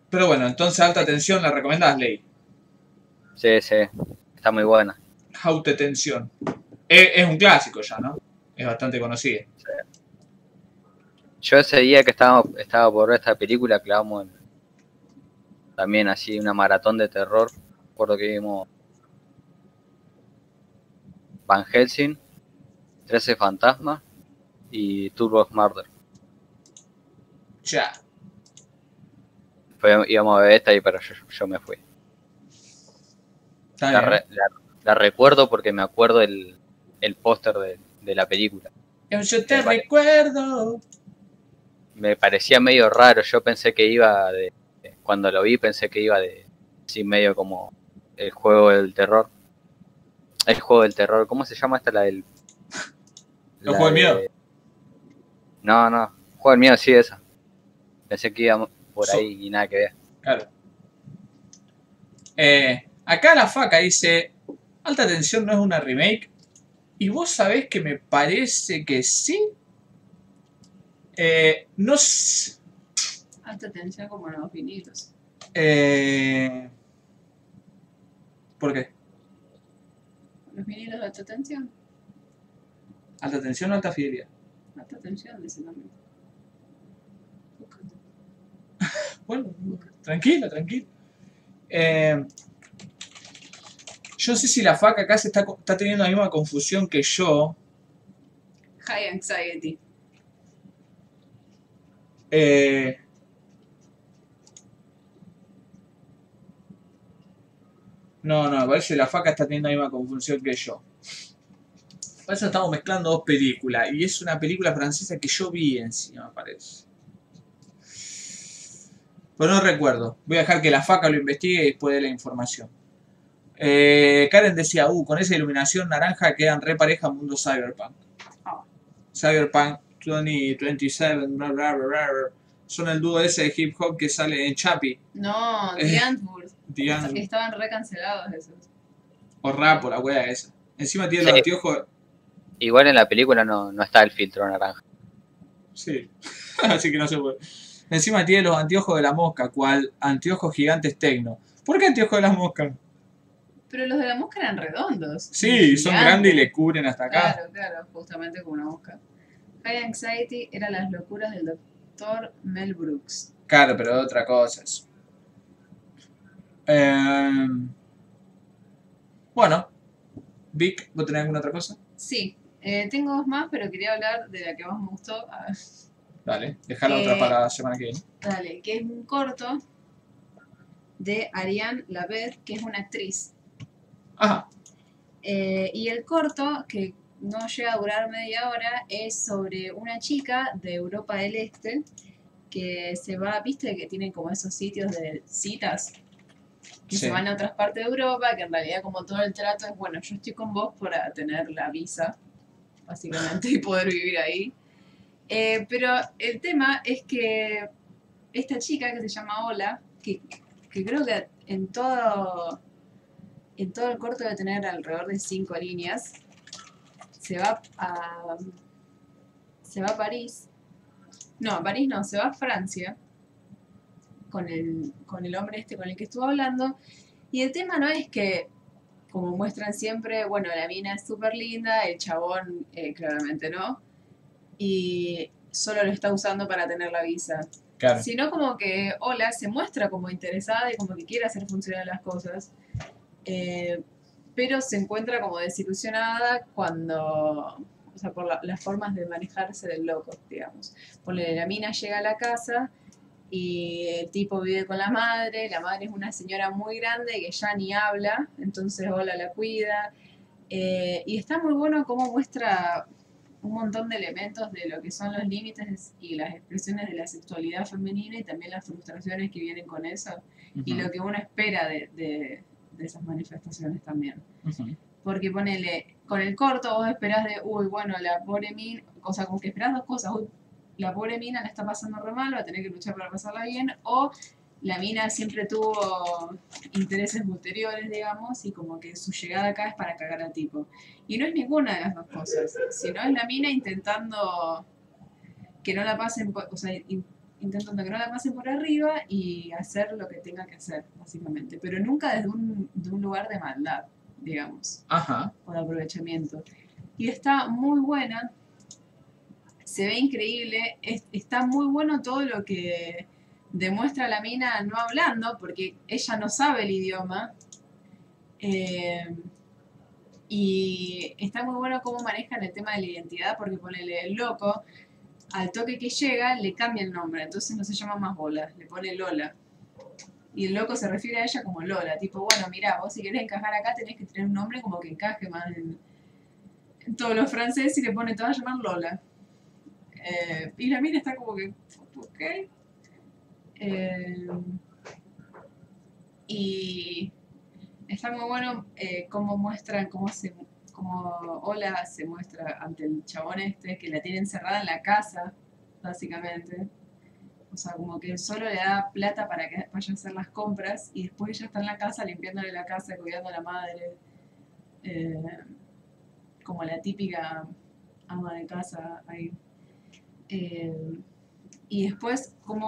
Pero bueno, entonces alta tensión, la recomendás, Ley. Sí, sí, está muy buena. Haute tensión. Es, es un clásico ya, ¿no? Es bastante conocida. Yo ese día que estaba, estaba por ver esta película, clavamos en- también así una maratón de terror. Recuerdo que vimos Van Helsing, 13 Fantasmas y Turbo Murder. Ya. Íbamos a ver esta y pero yo, yo me fui. La, bien. re- la- la recuerdo porque me acuerdo el, el póster de, de la película. Yo te recuerdo. Me parecía medio raro, yo pensé que iba de... Cuando lo vi pensé que iba de... Sí, medio como el juego del terror. El juego del terror, ¿cómo se llama esta? La del... ¿El juego del miedo? de- No, no, juego del miedo, sí, esa. Pensé que iba por So- ahí y nada que ver. Claro. Eh, acá la faca dice, Alta Tensión no es una remake. Y vos sabés que me parece que sí. Eh, no s- Alta tensión como los vinilos. eh, ¿Por qué? Los vinilos de alta tensión. ¿Alta Tensión o Alta Fidelidad? Alta tensión, dice. Búscate. Bueno, tranquilo, tranquilo. Eh, yo no sé si la faca acá se está, está teniendo la misma confusión que yo. High anxiety. Eh, no, no, me parece que la faca está teniendo la misma confusión que yo. Por eso estamos mezclando dos películas. Y es una película francesa que yo vi encima, parece. Pero no recuerdo. Voy a dejar que la faca lo investigue y después dé la información. Eh, Karen decía, uh, con esa iluminación naranja quedan re pareja mundo cyberpunk. Ah. Cyberpunk 2027, bla, bla, bla, bla. Son el dúo ese de hip hop que sale en Chapi. No, Eh. The Antwoord. Digan, Estaban recancelados esos. o rapo, la wea esa. Encima tiene los anteojos. Igual en la película no, no está el filtro naranja. Sí. Así que no se puede. Encima tiene los anteojos de la mosca, cual anteojos gigantes tecno. ¿Por qué anteojos de la mosca? Pero los de la mosca eran redondos. Sí, son Gigantes. grandes y le cubren hasta acá. Claro, claro, justamente como una mosca. High Anxiety era las locuras del doctor Mel Brooks. Claro, pero otra cosa es. Eh, bueno, Vic, ¿vos tenés alguna otra cosa? Sí, eh, tengo dos más, pero quería hablar de la que más me gustó. A ver, Dale, deja la Eh, otra para la semana que viene. dale, que es un corto de Ariane Labed, que es una actriz. Ajá, Eh, y el corto, que no llega a durar media hora, es sobre una chica de Europa del Este que se va, viste que tienen como esos sitios de citas, que Sí. se van a otras partes de Europa, que en realidad como todo el trato es, bueno, yo estoy con vos para tener la visa, básicamente, y poder vivir ahí. Eh, pero el tema es que esta chica que se llama Ola, que, que creo que en todo, en todo el corto debe tener alrededor de cinco líneas, se va a, se va a París, no, a París no, se va a Francia con el, con el hombre este con el que estuvo hablando, y el tema no es que, como muestran siempre, bueno, la mina es súper linda, el chabón eh, claramente no, y solo lo está usando para tener la visa claro. sino como que Ola se muestra como interesada y como que quiere hacer funcionar las cosas, eh, pero se encuentra como desilusionada cuando, o sea, por la- las formas de manejarse del loco, digamos. Ponle, la mina llega a la casa y el tipo vive con la madre, la madre es una señora muy grande que ya ni habla, entonces Ola la cuida, eh, y está muy bueno cómo muestra un montón de elementos de lo que son los límites y las expresiones de la sexualidad femenina y también las frustraciones que vienen con eso y Ujú, lo que uno espera de, de- de esas manifestaciones también. ujú. Porque ponele, con el corto vos esperás de, uy, bueno, la pobre mina, o sea, como que esperás dos cosas, uy, la pobre mina la está pasando re mal, va a tener que luchar para pasarla bien, o la mina siempre tuvo intereses ulteriores, digamos, y como que su llegada acá es para cagar al tipo. Y no es ninguna de las dos cosas, sino es la mina intentando que no la pasen, por, o sea, in- intentando que no la pasen por arriba y hacer lo que tenga que hacer, básicamente. Pero nunca desde un, de un lugar de maldad, digamos, Ajá, o de aprovechamiento. Y está muy buena, se ve increíble, es- está muy bueno todo lo que demuestra la mina no hablando, porque ella no sabe el idioma. eh, y está muy bueno cómo manejan el tema de la identidad, porque ponele el loco, al toque que llega, le cambia el nombre, entonces no se llama más Bola, le pone Lola. Y el loco se refiere a ella como Lola, tipo, bueno, mira, vos si querés encajar acá tenés que tener un nombre como que encaje más en, en todos los franceses y le pone, te va a llamar Lola. Eh, y la mina está como que, ok. Eh, y está muy bueno eh, cómo muestran, cómo se como Ola se muestra ante el chabón este que la tiene encerrada en la casa, básicamente. O sea, como que solo le da plata para que vaya a hacer las compras y después ella está en la casa limpiándole la casa, cuidando a la madre. eh, como la típica ama de casa ahí. Eh, y después como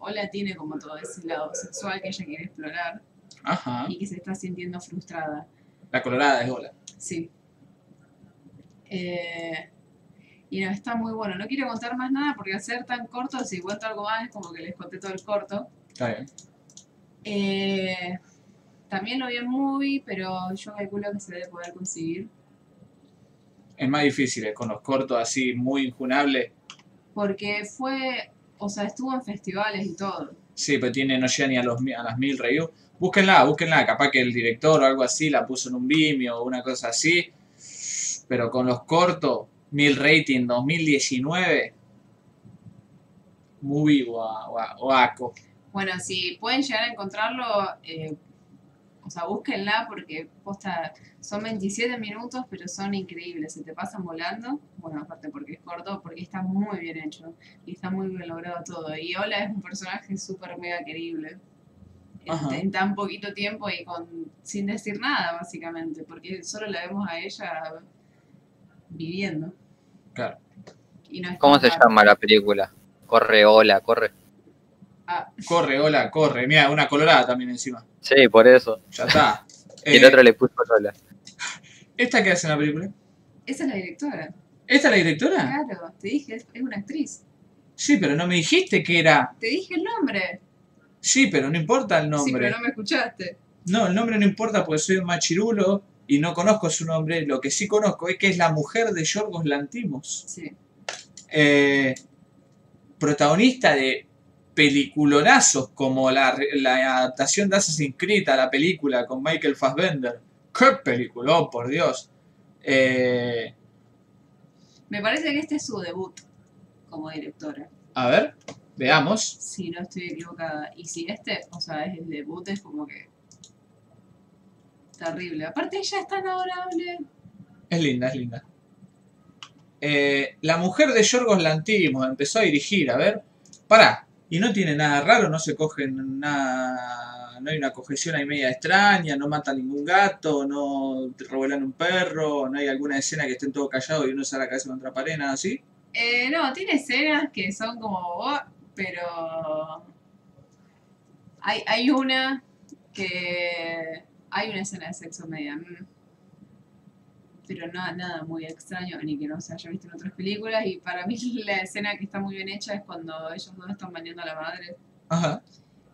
Ola tiene como todo ese lado sexual que ella quiere explorar ajá. y que se está sintiendo frustrada. La colorada es hola. Sí. Eh, y no, está muy bueno. No quiero contar más nada porque al ser tan corto, si cuento algo más es como que les conté todo el corto. Está bien. Eh, también lo vi en movie, pero yo calculo que se debe poder conseguir. Es más difícil, eh, con los cortos así, muy injunables. Porque fue, o sea, estuvo en festivales y todo. Sí, pero tiene, no llega ni a, los, a las mil reviews. Búsquenla, búsquenla. Capaz que el director o algo así la puso en un Vimeo o una cosa así. Pero con los cortos, mil rating 2019. Muy gua- gua- guaco. Bueno, si pueden llegar a encontrarlo, eh, o sea, búsquenla porque posta, son 27 minutos, pero son increíbles, se te pasan volando. Bueno, aparte porque es corto, porque está muy bien hecho y está muy bien logrado todo. Y Ola es un personaje súper mega querible. En, tan poquito tiempo y con sin decir nada, básicamente, porque solo la vemos a ella viviendo. Claro. Y no es ¿Cómo se llama la película? Corre, hola, corre. Ah, Corre, hola, corre. Mira, una colorada también encima. Sí, por eso. Ya está. Y el Eh, otro le puso Lola. ¿Esta qué hace en la película? Esa es la directora. ¿Esta es la directora? Claro, te dije, es, es una actriz. Sí, pero no me dijiste que era. Te dije el nombre. Sí, pero no importa el Sí, nombre. pero no me escuchaste. No, el nombre no importa porque soy un machirulo y no conozco su nombre. Lo que sí conozco es que es la mujer de Yorgos Lantimos. Sí. Eh, protagonista de peliculonazos como la, la adaptación de Assassin's Creed a la película con Michael Fassbender. ¡Qué peliculón, por Dios! Eh, Me parece que este es su debut como directora. a ver, veamos. Si no estoy equivocada. Y si este, o sea, es el debut, es como que. Terrible. Aparte, ella es tan adorable. Es linda, es linda. Eh, la mujer de Yorgos Lantimos empezó a dirigir, a ver. Pará, y no tiene nada raro, no se cogen nada. No hay una cojeción ahí media extraña, no matan ningún gato, no revelan un perro, no hay alguna escena que estén todos callados y uno se la cabeza contra pared, nada así. Eh, no, tiene escenas que son como. oh, pero. Hay, hay una que. Hay una escena de sexo media. mm, Pero no, nada muy extraño, ni que no se haya visto en otras películas. Y para mí la escena que está muy bien hecha es cuando ellos dos están bañando a la madre Ajá.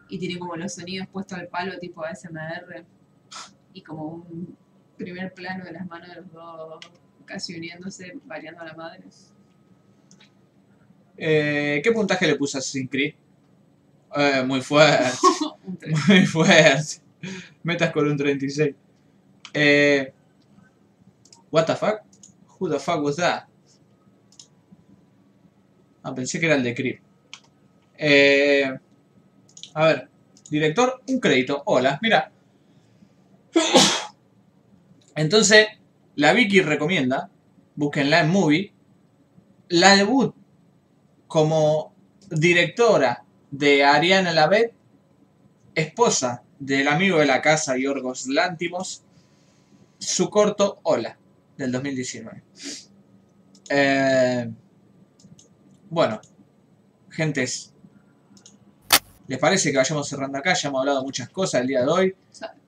y tiene como los sonidos puestos al palo tipo ASMR y como un primer plano de las manos de los dos casi uniéndose, bañando a la madre. Eh, ¿Qué puntaje le puso a Assassin's Creed? Eh, muy fuerte. Muy fuerte. Metas con un 36. Eh, what the fuck? Who the fuck was that? Ah, pensé que era el de Creep. Eh, a ver. Director, un crédito. Hola, mira. Entonces, la Vicky recomienda, búsquenla en Movie, la debut como directora de Ariana Lavet esposa del amigo de la casa Yorgos Lántimos, su corto Hola, del 2019. Eh, bueno, gentes, ¿les parece que vayamos cerrando acá? Ya hemos hablado muchas cosas el día de hoy.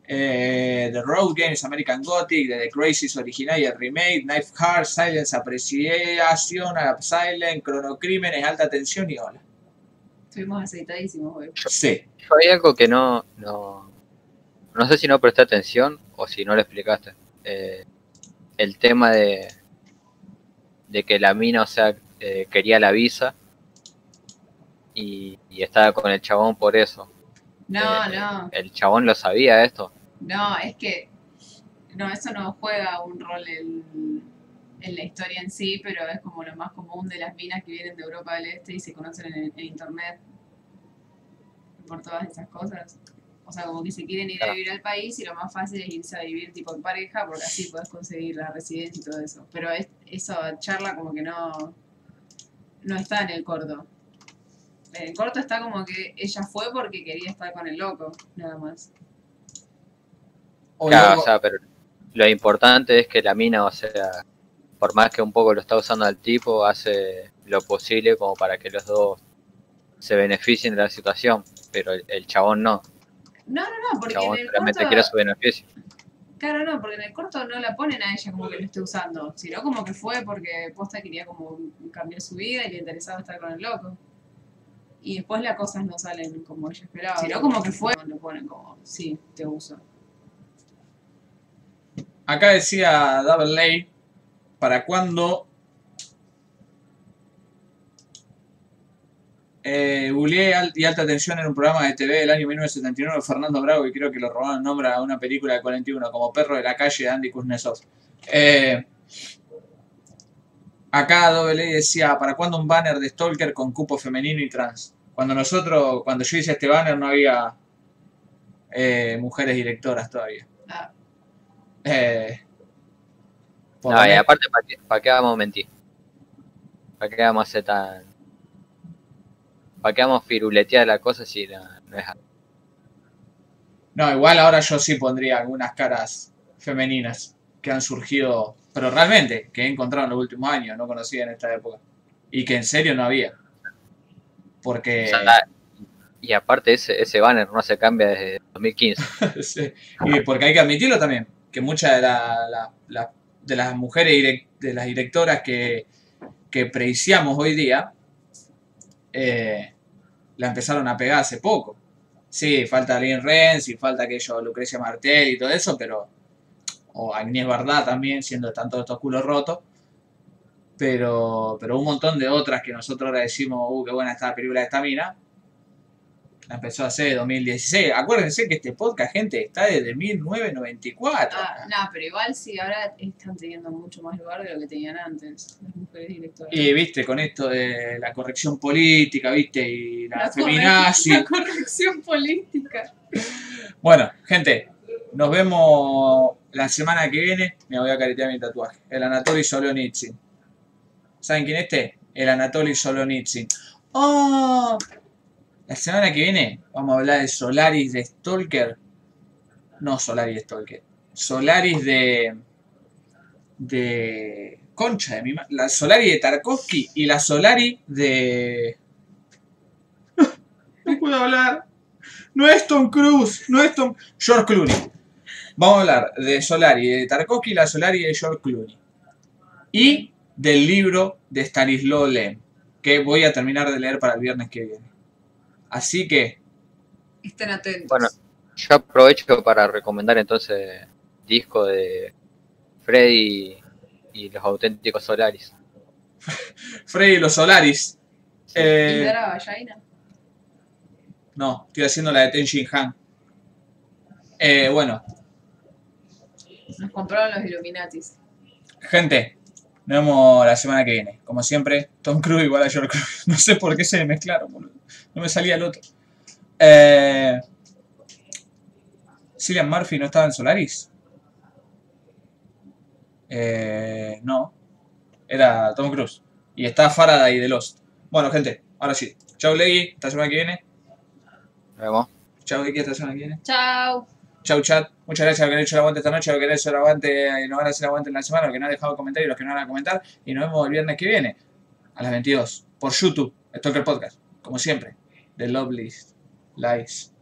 Eh, The Road Games, American Gothic, de The Crazies original y el remake, Knife Heart, Silence, Apreciación, a Silent, Cronocrímenes, Alta Tensión y Hola. Estuvimos aceitadísimos hoy. Sí. Yo hay algo que no, no. No sé si no presté atención o si no lo explicaste. Eh, el tema de. de que la mina, o sea, eh, quería la visa. Y, y estaba con el chabón por eso. No, Eh, no, El chabón lo sabía esto. no, es que no, eso no juega un rol en, en la historia en sí, pero es como lo más común de las minas que vienen de Europa del Este y se conocen en, en internet por todas esas cosas. O sea, como que se quieren ir a vivir al país y lo más fácil es irse a vivir tipo en pareja porque así puedes conseguir la residencia y todo eso. Pero es, eso charla como que no, no está en el corto. En el corto está como que ella fue porque quería estar con el loco, nada más. O Claro, luego- o sea, pero lo importante es que la mina, o sea, por más que un poco lo está usando al tipo, hace lo posible como para que los dos se beneficien de la situación, pero el, el chabón no. No, no, no, porque en el corto... quiere su beneficio. Claro, no, porque en el corto no la ponen a ella como que lo esté usando, sino como que fue porque Posta quería como cambiar su vida y le interesaba estar con el loco. Y después las cosas no salen como ella esperaba, sino como que fue, lo ponen como, sí, te uso. Acá decía Double Lay, ¿para cuándo? Eh, y alta tensión en un programa de TV del año 1979 de Fernando Bravo y creo que lo robaron el nombre a una película de 41 como Perro de la Calle de Andy Kuznetsov. Eh, acá Double Lay decía, ¿para cuándo un banner de Stalker con cupo femenino y trans? Cuando nosotros, cuando yo hice este banner no había eh, mujeres directoras todavía. Ah, Eh, No, y aparte, ¿para qué, pa' qué vamos a mentir? ¿Para qué vamos a hacer tan... ¿Para qué vamos a firuletear la cosa si no, no es? No, igual ahora yo sí pondría algunas caras femeninas que han surgido, pero realmente, que he encontrado en los últimos años, no conocía en esta época. Y que en serio no había. Porque... O sea, Y aparte ese, ese banner no se cambia desde 2015. Sí. Y porque hay que admitirlo también, que muchas de, la- la- la- de las mujeres, de las directoras que, que preiciamos hoy día, eh, la empezaron a pegar hace poco. Sí, falta Lynn Renz y falta aquello Lucrecia Martel y todo eso, pero. O Agnès Bardá también, siendo tanto estos culos rotos. Pero, pero un montón de otras que nosotros ahora decimos, uh, qué buena está la película de esta mina. La empezó a hacer en 2016. Acuérdense que este podcast, gente, está desde 1994. Ah, no, pero igual sí, ahora están teniendo mucho más lugar de lo que tenían antes, las mujeres directoras. Y viste, con esto de la corrección política, viste, y la, La corre-. La corrección política. Bueno, gente, nos vemos la semana que viene. Me voy a caretear mi tatuaje. El Anatoly Solonitsyn. ¿Saben quién es este? El Anatoly Solonitsyn. ¡Oh! La semana que viene vamos a hablar de Solaris de Stalker. No Solaris de Stalker. Solaris de. de. Concha de mi ma- La Solaris de Tarkovsky y la Solaris de. No puedo hablar. No es Tom Cruise, no es Tom. George Clooney. Vamos a hablar de Solari, de Tarkovsky y la Solari de George Clooney. Y del libro de Stanislaw Lem, que voy a terminar de leer para el viernes que viene. Así que, Estén atentos. Bueno, yo aprovecho para recomendar entonces disco de Freddy y los auténticos Solaris. Freddy y los Solaris. ¿Y Eh, Dara Vallaina? no, estoy haciendo la de Tenshin Han. Eh, bueno, Nos compraron los Illuminatis. gente, nos vemos la semana que viene. Como siempre, Tom Cruise igual a George Clooney. No sé por qué se me mezclaron, boludo. No me salía el otro. Eh, Cillian Murphy no estaba en Solaris. Eh, no. Era Tom Cruise. Y está Faraday de Lost. Bueno, gente, ahora sí. Chau, Leggy. Hasta la semana que viene. Nos vemos. Chau, Vicky. Hasta la semana que viene. Chao. Chau, chat. Muchas gracias a los que han hecho el aguante esta noche, a los que han hecho el aguante y nos van a hacer el aguante en la semana, a los que no han dejado comentarios y los que no van a comentar. Y nos vemos el viernes que viene, a las 22, por YouTube, Stalker Podcast, como siempre, The Lovely Lies.